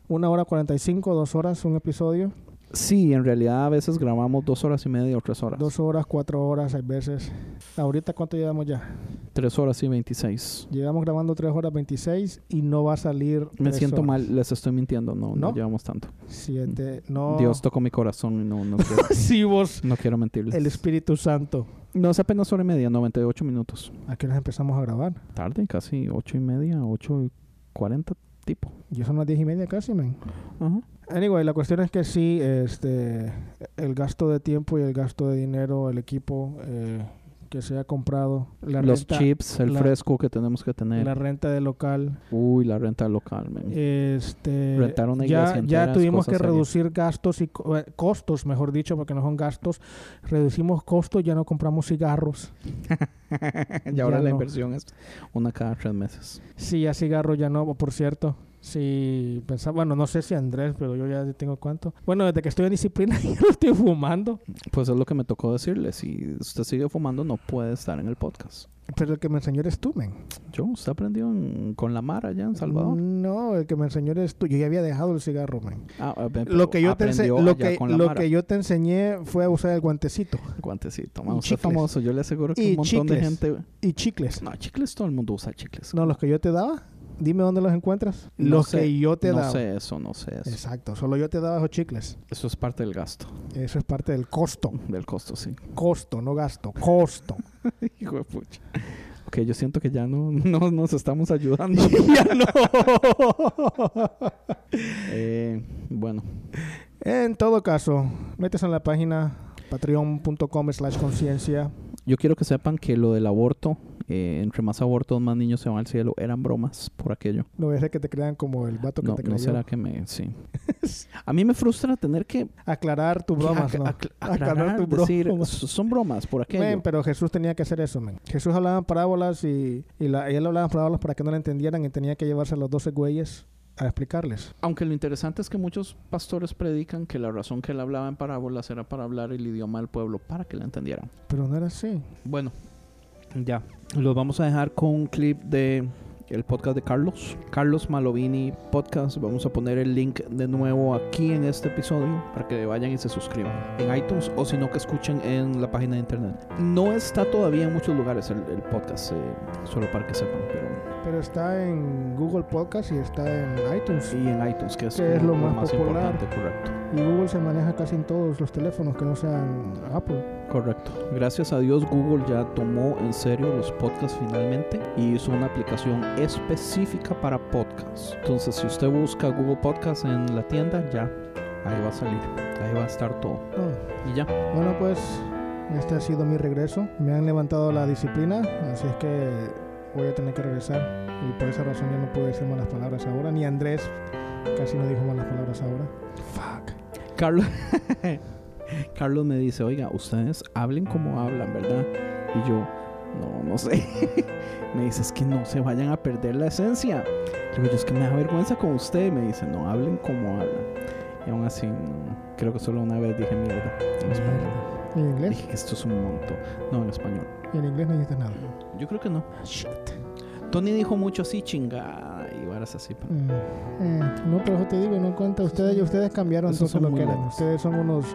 [SPEAKER 4] Una hora cuarenta y cinco, dos horas un episodio.
[SPEAKER 3] Sí, en realidad a veces grabamos dos horas y media o tres horas.
[SPEAKER 4] Dos horas, cuatro horas, hay veces. Ahorita, ¿cuánto llevamos ya?
[SPEAKER 3] Tres horas y 26.
[SPEAKER 4] Llegamos grabando tres horas 26 y no va a salir.
[SPEAKER 3] Me siento
[SPEAKER 4] horas.
[SPEAKER 3] mal, les estoy mintiendo. No, no,
[SPEAKER 4] ¿No?
[SPEAKER 3] llevamos tanto.
[SPEAKER 4] Siete. No.
[SPEAKER 3] Dios tocó mi corazón y no, no quiero,
[SPEAKER 4] Sí, vos.
[SPEAKER 3] no quiero mentirles.
[SPEAKER 4] El Espíritu Santo.
[SPEAKER 3] No, es apenas hora y media, 98 minutos.
[SPEAKER 4] ¿A qué hora empezamos a grabar?
[SPEAKER 3] Tarde, casi ocho y media, ocho y cuarenta tipo.
[SPEAKER 4] Ya son las diez y media casi, man.
[SPEAKER 3] Ajá.
[SPEAKER 4] Anyway, la cuestión es que sí, este, el gasto de tiempo y el gasto de dinero, el equipo eh, que se ha comprado, la
[SPEAKER 3] Los
[SPEAKER 4] renta,
[SPEAKER 3] chips, el
[SPEAKER 4] la-
[SPEAKER 3] fresco que tenemos que tener.
[SPEAKER 4] la renta del local,
[SPEAKER 3] Uy, la renta local, man.
[SPEAKER 4] este,
[SPEAKER 3] Rentar una iglesia
[SPEAKER 4] ya,
[SPEAKER 3] entera
[SPEAKER 4] ya tuvimos que reducir gastos y eh, costos, mejor dicho, porque no son gastos. Reducimos costos, ya no compramos cigarros.
[SPEAKER 3] y ahora
[SPEAKER 4] ya
[SPEAKER 3] la
[SPEAKER 4] no.
[SPEAKER 3] inversión es una cada tres meses.
[SPEAKER 4] Sí, ya cigarros ya no, por cierto. Sí, pensaba, bueno, no sé si Andrés, pero yo ya tengo cuánto. Bueno, desde que estoy en disciplina ya no estoy fumando.
[SPEAKER 3] Pues es lo que me tocó decirle. Si usted sigue fumando, no puede estar en el podcast.
[SPEAKER 4] Pero el que me enseñó eres tú, men.
[SPEAKER 3] Yo, usted aprendió en- con la Mara allá en Salvador.
[SPEAKER 4] No, el que me enseñó eres tú. Yo ya había dejado el cigarro, men.
[SPEAKER 3] Ah, ve,
[SPEAKER 4] Lo
[SPEAKER 3] pero
[SPEAKER 4] que yo te ense- lo que,
[SPEAKER 3] con la
[SPEAKER 4] lo que yo te enseñé fue a usar el guantecito
[SPEAKER 3] Guantecito.
[SPEAKER 4] Y
[SPEAKER 3] Man, usted es famoso. Yo le aseguro que
[SPEAKER 4] Y
[SPEAKER 3] un montón de gente...
[SPEAKER 4] y chicles.
[SPEAKER 3] No, chicles, todo el mundo usa chicles.
[SPEAKER 4] No, los que yo te daba. Dime dónde los encuentras.
[SPEAKER 3] No
[SPEAKER 4] los
[SPEAKER 3] sé,
[SPEAKER 4] que yo te
[SPEAKER 3] no
[SPEAKER 4] daba.
[SPEAKER 3] sé eso, no sé eso.
[SPEAKER 4] Exacto, solo yo te daba esos chicles.
[SPEAKER 3] Eso es parte del gasto,
[SPEAKER 4] Eso es parte del costo.
[SPEAKER 3] del costo, sí.
[SPEAKER 4] Costo, no gasto. Costo.
[SPEAKER 3] Hijo de pucha. Ok, yo siento que ya no, no nos estamos ayudando.
[SPEAKER 4] ya no.
[SPEAKER 3] Eh, bueno,
[SPEAKER 4] En todo caso, metes en la página patreon.com slash conciencia.
[SPEAKER 3] yo quiero que sepan que lo del aborto, eh, entre más abortos, más niños se van al cielo, eran bromas por aquello.
[SPEAKER 4] No voy a que te crean como el vato que
[SPEAKER 3] No,
[SPEAKER 4] te
[SPEAKER 3] no
[SPEAKER 4] creyó.
[SPEAKER 3] será que me... Sí. A mí me frustra tener que...
[SPEAKER 4] Aclarar tu bromas, ¿no?
[SPEAKER 3] ac-
[SPEAKER 4] Aclarar
[SPEAKER 3] aclarar,
[SPEAKER 4] tu
[SPEAKER 3] decir, "S- son bromas por aquello.
[SPEAKER 4] Men, pero Jesús tenía que hacer eso, men. Jesús hablaba en parábolas y, y, la, él hablaba en parábolas para que no le entendieran y tenía que llevarse a los 12 güeyes a explicarles.
[SPEAKER 3] Aunque lo interesante es que muchos pastores predican que la razón que él hablaba en parábolas era para hablar el idioma del pueblo, para que le entendieran.
[SPEAKER 4] Pero no era así.
[SPEAKER 3] Bueno, ya. Los vamos a dejar con un clip de el podcast de Carlos. Carlos Malovini Podcast. Vamos a poner el link de nuevo aquí en este episodio para que vayan y se suscriban en iTunes o si no que escuchen en la página de internet. No está todavía en muchos lugares el, el podcast, eh, solo para que sepan, pero
[SPEAKER 4] Pero está en Google Podcast y está en iTunes.
[SPEAKER 3] y en iTunes, que es,
[SPEAKER 4] Que es
[SPEAKER 3] como
[SPEAKER 4] lo más popular.
[SPEAKER 3] importante, correcto.
[SPEAKER 4] Y Google se maneja casi en todos los teléfonos que no sean Apple.
[SPEAKER 3] Correcto. Gracias a Dios Google ya tomó en serio los podcasts finalmente y hizo una aplicación específica para podcasts. Entonces si usted busca Google Podcasts en la tienda, ya ahí va a salir. Ahí va a estar todo.
[SPEAKER 4] Oh,
[SPEAKER 3] Y ya.
[SPEAKER 4] Bueno, pues este ha sido mi regreso. Me han levantado la disciplina, así es que voy a tener que regresar. Y por esa razón ya no puedo decir malas palabras ahora. Ni Andrés casi no dijo malas palabras ahora. Fuck.
[SPEAKER 3] Carlos, Carlos me dice, oiga, ustedes hablen como hablan, ¿verdad? Y yo, no, no sé. me dice, es que no se vayan a perder la esencia. Digo, yo es que me da vergüenza con usted. Me dice, no, hablen como hablan. Y aún así, mm, creo que solo una vez dije mierda en español.
[SPEAKER 4] ¿Y en inglés?
[SPEAKER 3] Dije que esto es un monto. No, en español.
[SPEAKER 4] ¿Y en inglés no dijiste nada?
[SPEAKER 3] Yo creo que no.
[SPEAKER 4] Shit.
[SPEAKER 3] Tony dijo mucho así, chinga, y así. pero-
[SPEAKER 4] Mm, eh, no, pero eso te digo, no cuenta. Ustedes, ustedes cambiaron
[SPEAKER 3] Esos son
[SPEAKER 4] lo que eran. Ustedes son unos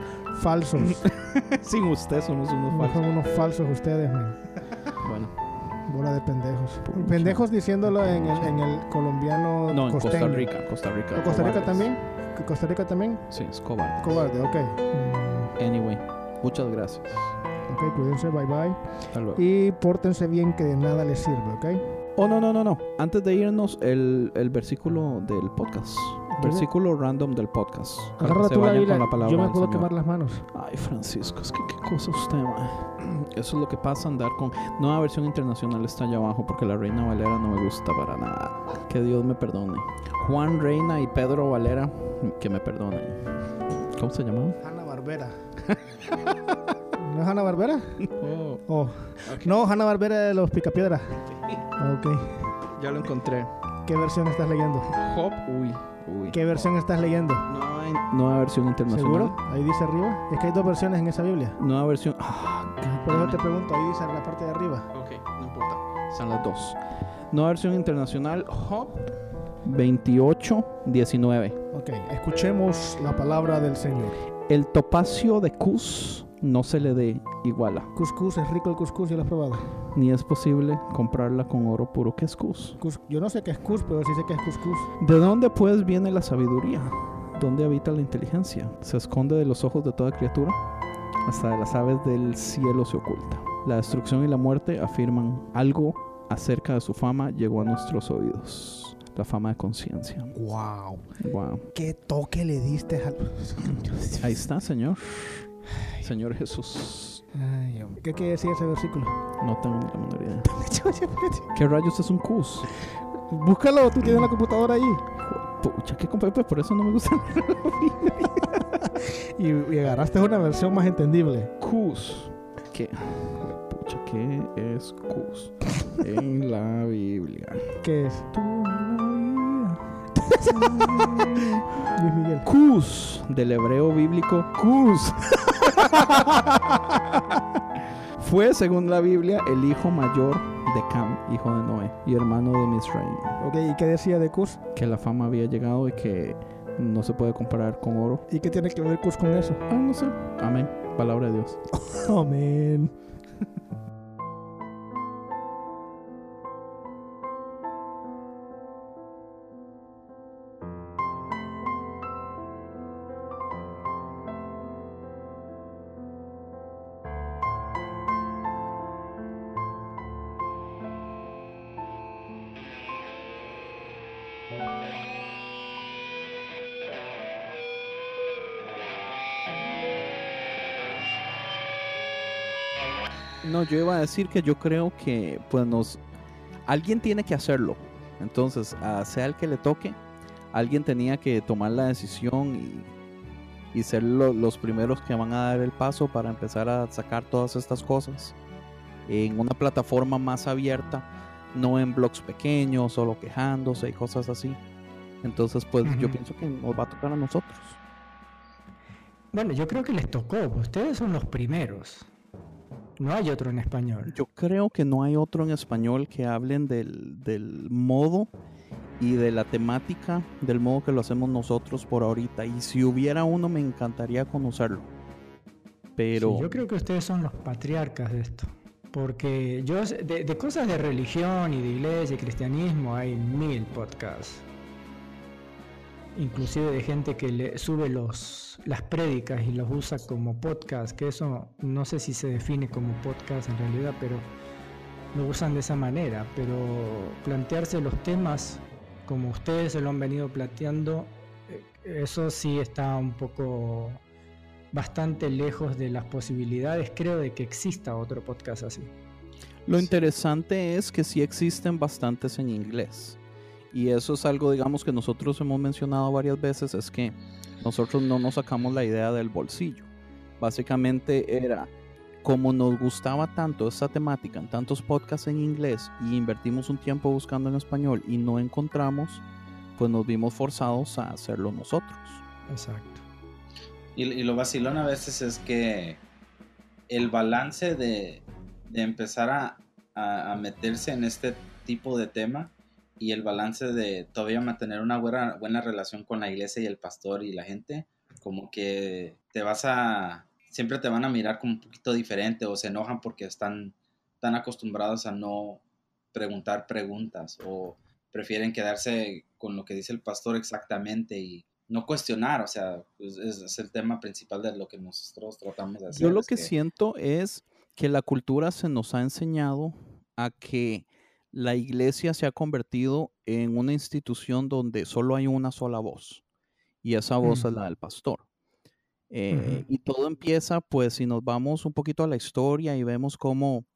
[SPEAKER 4] falsos.
[SPEAKER 3] Sin usted somos unos
[SPEAKER 4] son
[SPEAKER 3] falsos.
[SPEAKER 4] unos falsos ustedes, man.
[SPEAKER 3] Bueno,
[SPEAKER 4] Bola de pendejos.
[SPEAKER 3] Pucha.
[SPEAKER 4] Pendejos diciéndolo en el, en el colombiano
[SPEAKER 3] no, en Costa
[SPEAKER 4] costeño.
[SPEAKER 3] Rica. Costa Rica.
[SPEAKER 4] ¿O Costa Rica
[SPEAKER 3] cobardes.
[SPEAKER 4] también? ¿Costa Rica también?
[SPEAKER 3] Sí, es cobarde.
[SPEAKER 4] Cobarde, ok. Mm,
[SPEAKER 3] Anyway, muchas gracias.
[SPEAKER 4] ok, cuídense, bye bye.
[SPEAKER 3] Hasta luego.
[SPEAKER 4] Y pórtense bien que de nada les sirve, ¿ok?
[SPEAKER 3] Oh, no, no, no, no. Antes de irnos, el, el versículo del podcast.
[SPEAKER 4] Me-
[SPEAKER 3] Versículo random del podcast.
[SPEAKER 4] Agarra tú la Biblia.
[SPEAKER 3] con la palabra
[SPEAKER 4] Yo me puedo quemar las manos.
[SPEAKER 3] Ay, Francisco, es que qué cosa usted. Eso es lo que pasa andar con. Nueva versión internacional está allá abajo porque la Reina Valera no me gusta para nada. Que Dios me perdone. Juan Reina y Pedro Valera, que me perdonen. ¿Cómo se llamaban?
[SPEAKER 4] Hanna Barbera. ¿No es Hanna Barbera?
[SPEAKER 3] Oh,
[SPEAKER 4] Oh. No, Hanna Barbera de los Picapiedra. Ok.
[SPEAKER 3] ya lo encontré.
[SPEAKER 4] ¿Qué versión estás leyendo?
[SPEAKER 3] Hop, uy, uy.
[SPEAKER 4] ¿Qué versión estás leyendo?
[SPEAKER 3] Nueva, nueva versión internacional.
[SPEAKER 4] ¿Seguro? Ahí dice arriba. Es que hay dos versiones en esa Biblia.
[SPEAKER 3] Nueva versión. Ah,
[SPEAKER 4] Por eso te pregunto, ahí dice en la parte de arriba.
[SPEAKER 3] Ok, no importa. Están las dos. Nueva versión internacional, Hop 2819.
[SPEAKER 4] Ok, escuchemos la palabra del Señor.
[SPEAKER 3] El topacio de Cus no se le dé iguala,
[SPEAKER 4] Cuscús, es rico el cuscús, ¿ya lo has probado?
[SPEAKER 3] ni es posible comprarla con oro puro. ¿Qué es Cus?
[SPEAKER 4] Cus- Yo no sé qué es cus, pero sí sé que es cuscús.
[SPEAKER 3] ¿De dónde pues viene la sabiduría? ¿Dónde habita la inteligencia? ¿Se esconde de los ojos de toda criatura? Hasta de las aves del cielo se oculta. La destrucción y la muerte afirman algo acerca de su fama llegó a nuestros oídos. La fama de conciencia.
[SPEAKER 4] ¡Wow!
[SPEAKER 3] Wow.
[SPEAKER 4] ¿Qué toque le diste al...
[SPEAKER 3] Ahí está, Señor. Señor Jesús.
[SPEAKER 4] Ay, hombre. ¿Qué quiere decir ese versículo?
[SPEAKER 3] No tengo ni la menor idea. ¿Qué rayos es un cus?
[SPEAKER 4] Búscalo, tú tienes la computadora ahí.
[SPEAKER 3] Pucha, qué compa- pues por eso no me gusta
[SPEAKER 4] Y, y agarraste una versión más entendible.
[SPEAKER 3] cus. ¿Qué? Pucha, ¿qué es cus? En la Biblia.
[SPEAKER 4] ¿Qué es? Luis Miguel.
[SPEAKER 3] Cus, del hebreo bíblico cus. Fue, según la Biblia, el hijo mayor de Cam, hijo de Noé, y hermano de Misraim.
[SPEAKER 4] Ok, ¿y qué decía de Cus?
[SPEAKER 3] Que la fama había llegado y que no se puede comparar con oro.
[SPEAKER 4] ¿Y qué tiene que ver Cus con eso?
[SPEAKER 3] Ah, no sé. Amén. Palabra de Dios.
[SPEAKER 4] Amén.
[SPEAKER 3] No, yo iba a decir que yo creo que pues nos alguien tiene que hacerlo. Entonces, a sea el que le toque, alguien tenía que tomar la decisión y, y ser lo- los primeros que van a dar el paso para empezar a sacar todas estas cosas en una plataforma más abierta, no en blogs pequeños, solo quejándose y cosas así. Entonces, pues yo pienso que nos va a tocar a nosotros.
[SPEAKER 6] Bueno, yo creo que les tocó. Ustedes son los primeros. No hay otro en español.
[SPEAKER 3] Yo creo que no hay otro en español que hablen del, del modo y de la temática del modo que lo hacemos nosotros por ahorita. Y si hubiera uno, me encantaría conocerlo. Pero
[SPEAKER 6] Sí, yo creo que ustedes son los patriarcas de esto. Porque yo de, de cosas de religión y de iglesia y cristianismo hay mil podcasts. Inclusive de gente que le sube los, las prédicas y los usa como podcast, que eso no sé si se define como podcast en realidad, pero lo usan de esa manera. Pero plantearse los temas como ustedes se lo han venido planteando, eh, eso sí está un poco bastante lejos de las posibilidades, creo, de que exista otro podcast así.
[SPEAKER 3] Lo interesante es que sí existen bastantes en inglés. Y eso es algo, digamos, que nosotros hemos mencionado varias veces, es que nosotros no nos sacamos la idea del bolsillo. Básicamente era, como nos gustaba tanto esta temática en tantos podcasts en inglés y invertimos un tiempo buscando en español y no encontramos, pues nos vimos forzados a hacerlo nosotros.
[SPEAKER 6] Exacto.
[SPEAKER 7] Y, lo vacilón a veces es que el balance de, empezar a, a meterse en este tipo de tema y el balance de todavía mantener una buena, buena relación con la iglesia y el pastor y la gente, como que te vas a, siempre te van a mirar como un poquito diferente o se enojan porque están tan acostumbrados a no preguntar preguntas o prefieren quedarse con lo que dice el pastor exactamente y no cuestionar, o sea, pues, es, el tema principal de lo que nosotros tratamos de hacer.
[SPEAKER 3] Yo lo que siento es que la cultura se nos ha enseñado a que la iglesia se ha convertido en una institución donde solo hay una sola voz y esa voz es la del pastor. Eh, y todo empieza, pues, si nos vamos un poquito a la historia y vemos cómo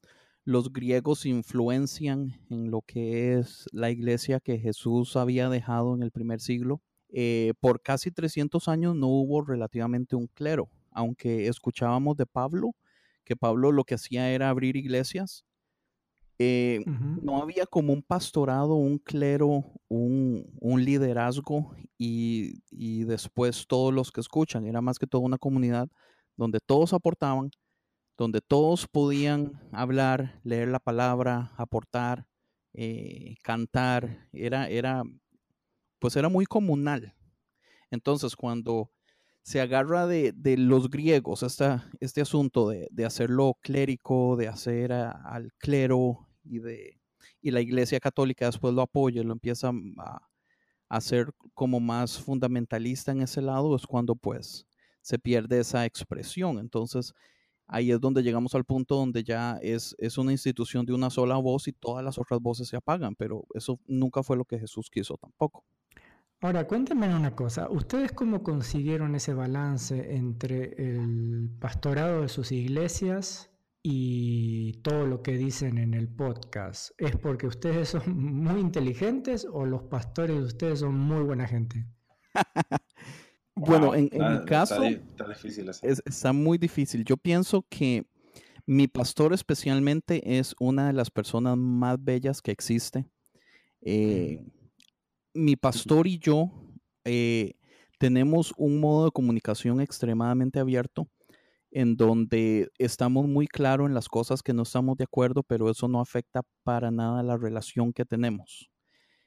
[SPEAKER 3] los griegos influencian en lo que es la iglesia que Jesús había dejado en el primer siglo. Eh, por casi 300 años no hubo relativamente un clero, aunque escuchábamos de Pablo, que Pablo lo que hacía era abrir iglesias eh, no había como un pastorado, un clero, un, liderazgo y, después todos los que escuchan. Era más que todo una comunidad donde todos aportaban, donde todos podían hablar, leer la palabra, aportar, eh, cantar. Era, era, pues era muy comunal. Entonces, cuando se agarra de, los griegos este asunto de, hacerlo clérico, de hacer al clero y, de, y la Iglesia Católica después lo apoya y lo empieza a, hacer como más fundamentalista en ese lado, es cuando pues se pierde esa expresión. Entonces, ahí es donde llegamos al punto donde ya es, es, una institución de una sola voz y todas las otras voces se apagan, pero eso nunca fue lo que Jesús quiso tampoco.
[SPEAKER 6] Ahora, cuéntenme una cosa, ¿ustedes cómo consiguieron ese balance entre el pastorado de sus iglesias y todo lo que dicen en el podcast, ¿es porque ustedes son muy inteligentes o los pastores de ustedes son muy buena gente?
[SPEAKER 3] bueno, en, mi caso está, muy difícil. Yo pienso que mi pastor especialmente es una de las personas más bellas que existe. Eh, mi pastor y yo eh, tenemos un modo de comunicación extremadamente abierto en donde estamos muy claros en las cosas que no estamos de acuerdo, pero eso no afecta para nada la relación que tenemos.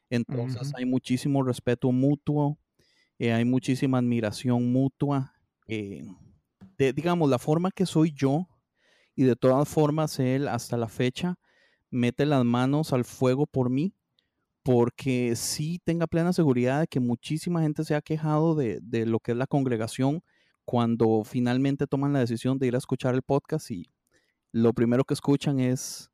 [SPEAKER 3] Entonces hay muchísimo respeto mutuo, eh, hay muchísima admiración mutua. Eh, digamos, la forma que soy yo, y de todas formas él hasta la fecha mete las manos al fuego por mí, porque sí tenga plena seguridad de que muchísima gente se ha quejado de, de lo que es la congregación cuando finalmente toman la decisión de ir a escuchar el podcast y lo primero que escuchan es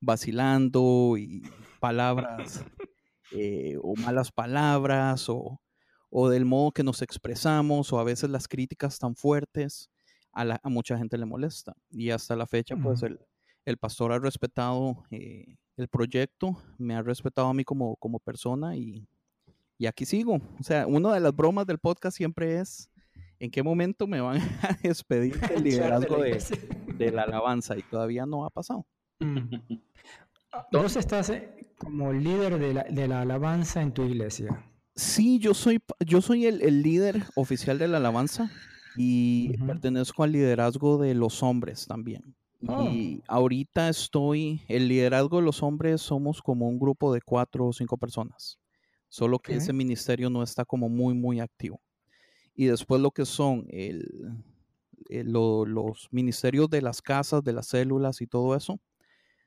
[SPEAKER 3] vacilando y palabras eh, o malas palabras o, del modo que nos expresamos o a veces las críticas tan fuertes a, mucha gente le molesta. Y hasta la fecha, pues el, pastor ha respetado eh, el proyecto, me ha respetado a mí como, como persona y, y aquí sigo. O sea, una de las bromas del podcast siempre es ¿en qué momento me van a despedir del liderazgo de, la alabanza? Y todavía no ha pasado. Mm.
[SPEAKER 6] Vos estás eh, como líder de la, alabanza en tu iglesia.
[SPEAKER 3] Sí, yo soy, yo soy el, líder oficial de la alabanza y pertenezco al liderazgo de los hombres también. Y oh. ahorita estoy, el liderazgo de los hombres somos como un grupo de cuatro o cinco personas, solo que ese ministerio no está como muy, muy activo y después lo que son el, los ministerios de las casas, de las células y todo eso.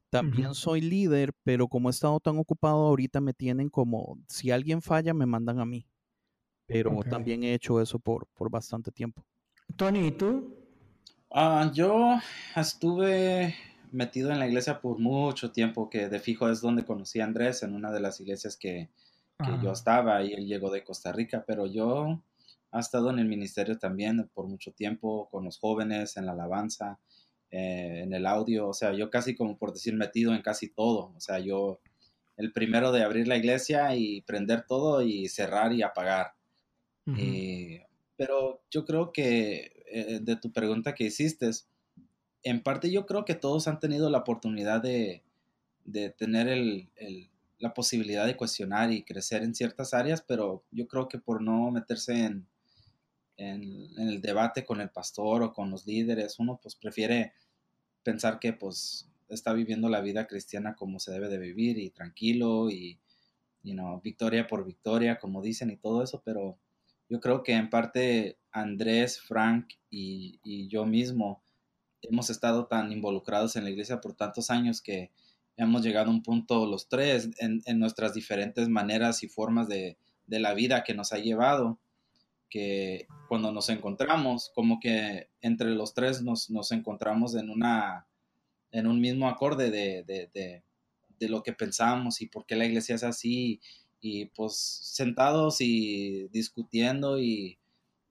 [SPEAKER 3] También soy líder, pero como he estado tan ocupado ahorita me tienen como, si alguien falla, me mandan a mí. pero también he hecho eso por, por bastante tiempo.
[SPEAKER 6] Tony, ¿y tú?
[SPEAKER 7] Ah, yo estuve metido en la iglesia por mucho tiempo, que de fijo es donde conocí a Andrés, en una de las iglesias que, yo estaba y él llegó de Costa Rica, pero yo he estado en el ministerio también por mucho tiempo, con los jóvenes, en la alabanza, eh, en el audio, o sea, yo casi como por decir metido en casi todo, o sea, yo el primero de abrir la iglesia y prender todo y cerrar y apagar.
[SPEAKER 6] Ujú.
[SPEAKER 7] Eh, pero yo creo que eh, de tu pregunta que hiciste, en parte yo creo que todos han tenido la oportunidad de, de tener el- el- la posibilidad de cuestionar y crecer en ciertas áreas, pero yo creo que por no meterse en, en- el debate con el pastor o con los líderes, uno pues prefiere pensar que pues está viviendo la vida cristiana como se debe de vivir y tranquilo y, you know, victoria por victoria, como dicen y todo eso, pero yo creo que en parte Andrés, Frank y, y yo mismo hemos estado tan involucrados en la iglesia por tantos años que hemos llegado a un punto los tres en, en nuestras diferentes maneras y formas de, de la vida que nos ha llevado, que cuando nos encontramos, como que entre los tres nos, nos encontramos en una en un mismo acorde de, de, de, de lo que pensamos y por qué la iglesia es así y pues sentados y discutiendo y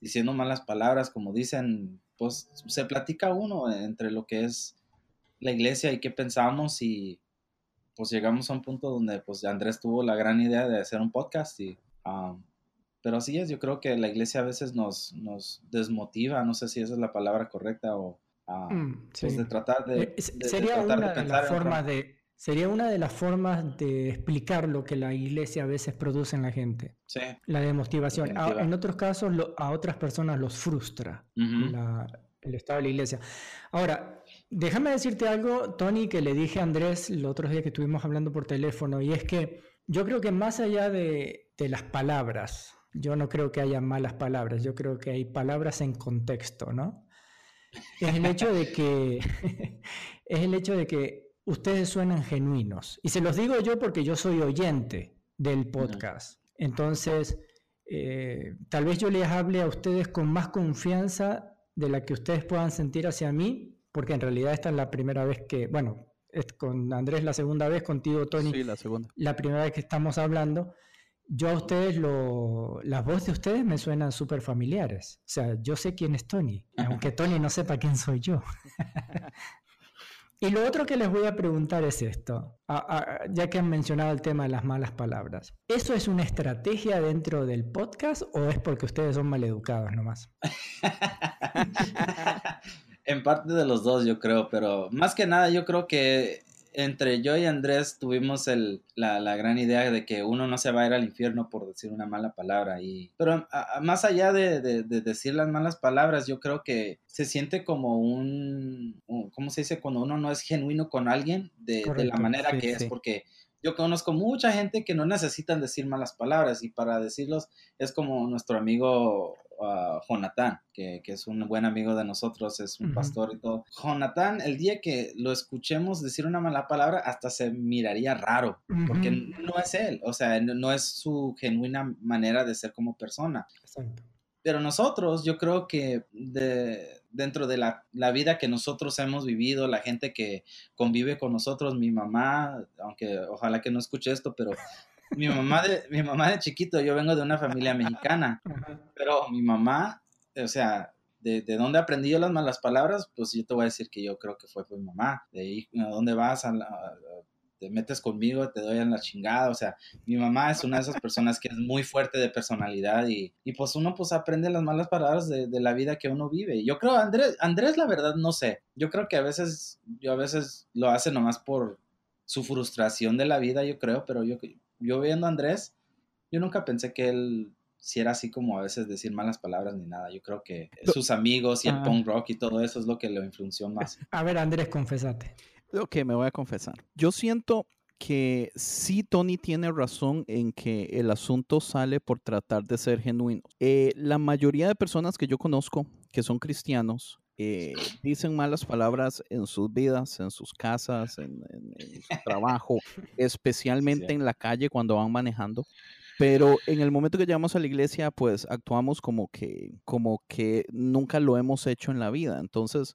[SPEAKER 7] diciendo malas palabras, como dicen, pues se platica uno entre lo que es la iglesia y qué pensamos y pues llegamos a un punto donde pues Andrés tuvo la gran idea de hacer un podcast y um, pero así es, yo creo que la iglesia a veces nos, nos desmotiva, no sé si esa es la palabra correcta o uh,
[SPEAKER 6] Mm,
[SPEAKER 7] pues de tratar de,
[SPEAKER 6] Eh,
[SPEAKER 7] de-
[SPEAKER 6] sería
[SPEAKER 7] tratar
[SPEAKER 6] una
[SPEAKER 7] de
[SPEAKER 6] las formas de sería una de las formas de explicar lo que la iglesia a veces produce en la gente,
[SPEAKER 7] Sí.
[SPEAKER 6] la desmotivación. A- en otros casos lo- a otras personas los frustra
[SPEAKER 7] Ujú.
[SPEAKER 6] la- el estado de la iglesia. Ahora, déjame decirte algo, Tony, que le dije a Andrés el otro día que estuvimos hablando por teléfono, y es que yo creo que más allá de, de las palabras, yo no creo que haya malas palabras, yo creo que hay palabras en contexto, ¿no? Es el hecho de que es el hecho de que ustedes suenan genuinos. Y se los digo yo porque yo soy oyente del podcast. Entonces, eh, tal vez yo les hable a ustedes con más confianza de la que ustedes puedan sentir hacia mí, porque en realidad esta es la primera vez que, bueno, es con Andrés la segunda vez, contigo, Tony,
[SPEAKER 3] Sí, la segunda.
[SPEAKER 6] la primera vez que estamos hablando, yo a ustedes, lo, las voces de ustedes me suenan súper familiares. O sea, yo sé quién es Tony, aunque Tony no sepa quién soy yo. y lo otro que les voy a preguntar es esto, a- a- ya que han mencionado el tema de las malas palabras. ¿Eso es una estrategia dentro del podcast o es porque ustedes son maleducados nomás?
[SPEAKER 7] en parte de los dos, yo creo, pero más que nada, yo creo que entre yo y Andrés tuvimos el, la, la gran idea de que uno no se va a ir al infierno por decir una mala palabra. Y, pero a- a- más allá de, de- de decir las malas palabras, yo creo que se siente como un, un- ¿cómo se dice? Cuando uno no es genuino con alguien de, de la manera
[SPEAKER 3] sí,
[SPEAKER 7] que
[SPEAKER 3] sí.
[SPEAKER 7] es, porque yo conozco mucha gente que no necesitan decir malas palabras y para decirlos es como nuestro amigo ah, Jonathan, que, que es un buen amigo de nosotros, es un pastor y todo. Jonathan, el día que lo escuchemos decir una mala palabra, hasta se miraría raro, porque no es él, o sea, no, no es su genuina manera de ser como persona.
[SPEAKER 6] Exacto.
[SPEAKER 7] Pero nosotros, yo creo que de, dentro de la, la vida que nosotros hemos vivido, la gente que convive con nosotros, mi mamá, aunque ojalá que no escuche esto, pero mi mamá de, mi mamá de chiquito, yo vengo de una familia mexicana, pero mi mamá, o sea, de, de dónde aprendí yo las malas palabras, pues yo te voy a decir que yo creo que fue por mi mamá. De ahí, ¿a dónde vas? A la- te metes conmigo, te doy en la chingada. O sea, mi mamá es una de esas personas que es muy fuerte de personalidad y, y pues uno pues aprende las malas palabras de, de la vida que uno vive. Yo creo, Andrés, Andrés, la verdad, no sé. Yo creo que a veces, yo a veces lo hace nomás por su frustración de la vida, yo creo, pero yo, yo viendo a Andrés, yo nunca pensé que él si era así como a veces decir malas palabras ni nada. Yo creo que sus amigos y el
[SPEAKER 6] Ah.
[SPEAKER 7] punk rock y todo eso es lo que lo influenció más.
[SPEAKER 6] A ver, Andrés, confesate.
[SPEAKER 3] Ok, me voy a confesar. Yo siento que sí, Tony tiene razón en que el asunto sale por tratar de ser genuino. Eh, la mayoría de personas que yo conozco que son cristianos eh, dicen malas palabras en sus vidas, en sus casas, en, en- en su trabajo, especialmente
[SPEAKER 7] Sí.
[SPEAKER 3] en la calle cuando van manejando. Pero en el momento que llegamos a la iglesia, pues actuamos como que, como que nunca lo hemos hecho en la vida. Entonces,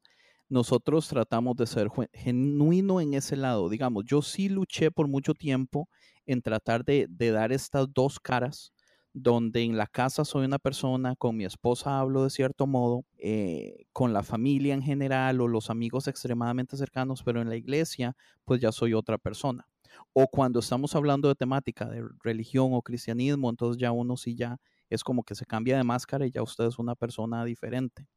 [SPEAKER 3] nosotros tratamos de ser genuino en ese lado. Digamos, yo sí luché por mucho tiempo en tratar de, dar estas dos caras donde en la casa soy una persona, con mi esposa hablo de cierto modo, eh, con la familia en general o los amigos extremadamente cercanos, pero en la iglesia pues ya soy otra persona. O cuando estamos hablando de temática de religión o cristianismo, entonces ya uno sí ya es como que se cambia de máscara y ya usted es una persona diferente.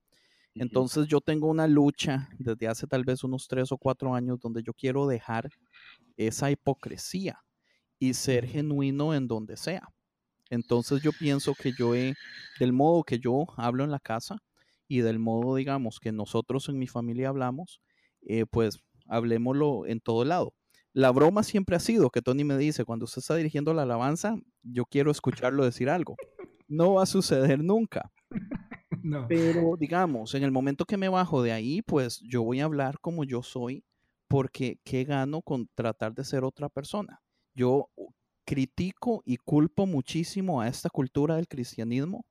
[SPEAKER 3] Entonces yo tengo una lucha desde hace tal vez unos tres o cuatro años donde yo quiero dejar esa hipocresía y ser genuino en donde sea. Entonces yo pienso que yo he, del modo que yo hablo en la casa y del modo, digamos, que nosotros en mi familia hablamos, eh, pues hablemoslo en todo lado. La broma siempre ha sido que Tony me dice, cuando usted está dirigiendo la alabanza, yo quiero escucharlo decir algo. No va a suceder nunca. Pero digamos, en el momento que me bajo de ahí, pues yo voy a hablar como yo soy, porque ¿qué gano con tratar de ser otra persona? Yo critico y culpo muchísimo a esta cultura del cristianismo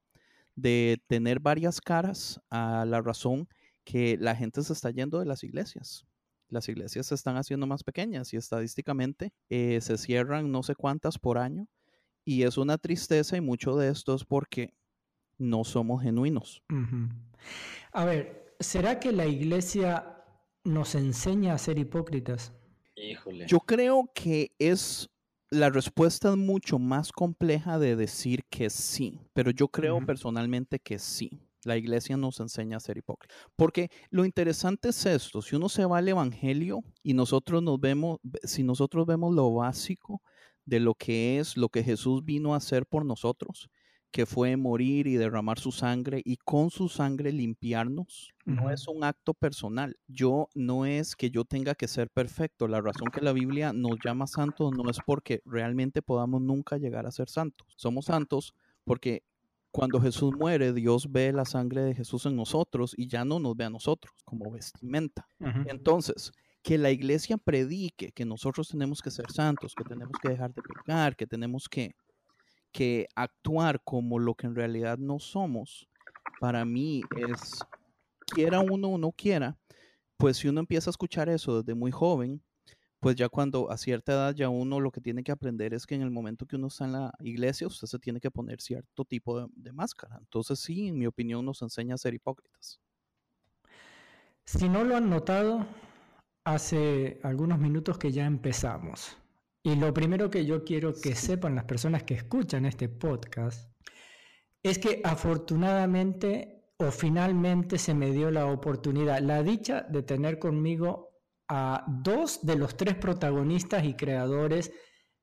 [SPEAKER 3] de tener varias caras a la razón que la gente se está yendo de las iglesias. Las iglesias se están haciendo más pequeñas y estadísticamente eh, se cierran no sé cuántas por año y es una tristeza y mucho de esto es porque no somos genuinos.
[SPEAKER 6] A ver, ¿será que la iglesia nos enseña a ser hipócritas?
[SPEAKER 3] Yo creo que es la respuesta es mucho más compleja de decir que sí, pero yo creo personalmente que sí. La iglesia nos enseña a ser hipócritas. Porque lo interesante es esto, si uno se va al evangelio y nosotros nos vemos, si nosotros vemos lo básico de lo que es lo que Jesús vino a hacer por nosotros, que fue morir y derramar su sangre y con su sangre limpiarnos, no es un acto personal. Yo no es que yo tenga que ser perfecto. La razón que la Biblia nos llama santos no es porque realmente podamos nunca llegar a ser santos. Somos santos porque cuando Jesús muere, Dios ve la sangre de Jesús en nosotros y ya no nos ve a nosotros como vestimenta. Entonces, que la iglesia predique que nosotros tenemos que ser santos, que tenemos que dejar de pecar, que tenemos que que actuar como lo que en realidad no somos, para mí es, quiera uno o no quiera, pues si uno empieza a escuchar eso desde muy joven, pues ya cuando a cierta edad ya uno lo que tiene que aprender es que en el momento que uno está en la iglesia, usted se tiene que poner cierto tipo de, de máscara. Entonces sí, en mi opinión nos enseña a ser hipócritas.
[SPEAKER 6] Si no lo han notado, hace algunos minutos que ya empezamos. Y lo primero que yo quiero que sepan las personas que escuchan este podcast es que afortunadamente o finalmente se me dio la oportunidad, la dicha de tener conmigo a dos de los tres protagonistas y creadores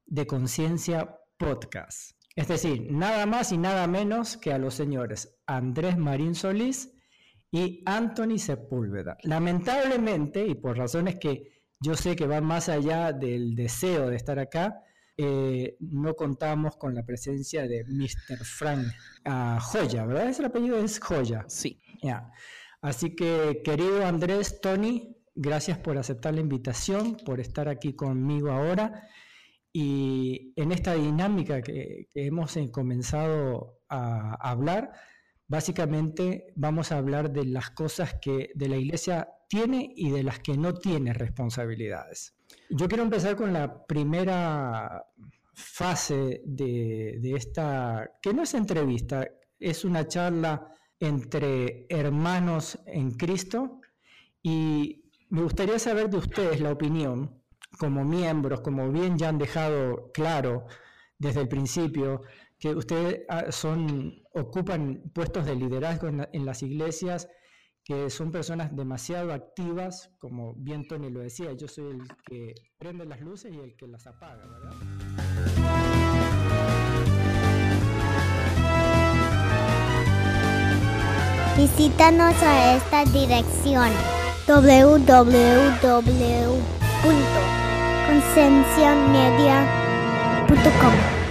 [SPEAKER 6] de Conciencia Podcast. Es decir, nada más y nada menos que a los señores Andrés Marín Solís y Anthony Sepúlveda. Lamentablemente, y por razones que yo sé que va más allá del deseo de estar acá. Eh, no contamos con la presencia de Mr. Frank ah, Joya, ¿verdad? Ese apellido es Joya.
[SPEAKER 3] Sí.
[SPEAKER 6] Ya. Así que, querido Andrés, Tony, gracias por aceptar la invitación, por estar aquí conmigo ahora. Y en esta dinámica que, que hemos eh, comenzado a hablar, básicamente vamos a hablar de las cosas que de la iglesia tiene y de las que no tiene responsabilidades. Yo quiero empezar con la primera fase de, esta, que no es entrevista, es una charla entre hermanos en Cristo y me gustaría saber de ustedes la opinión como miembros, como bien ya han dejado claro desde el principio, que ustedes ah, son, ocupan puestos de liderazgo en las iglesias que son personas demasiado activas, como bien Tony lo decía, yo soy el que prende las luces y el que las apaga, ¿verdad?
[SPEAKER 8] Visítanos a esta dirección www.concienciamedia.com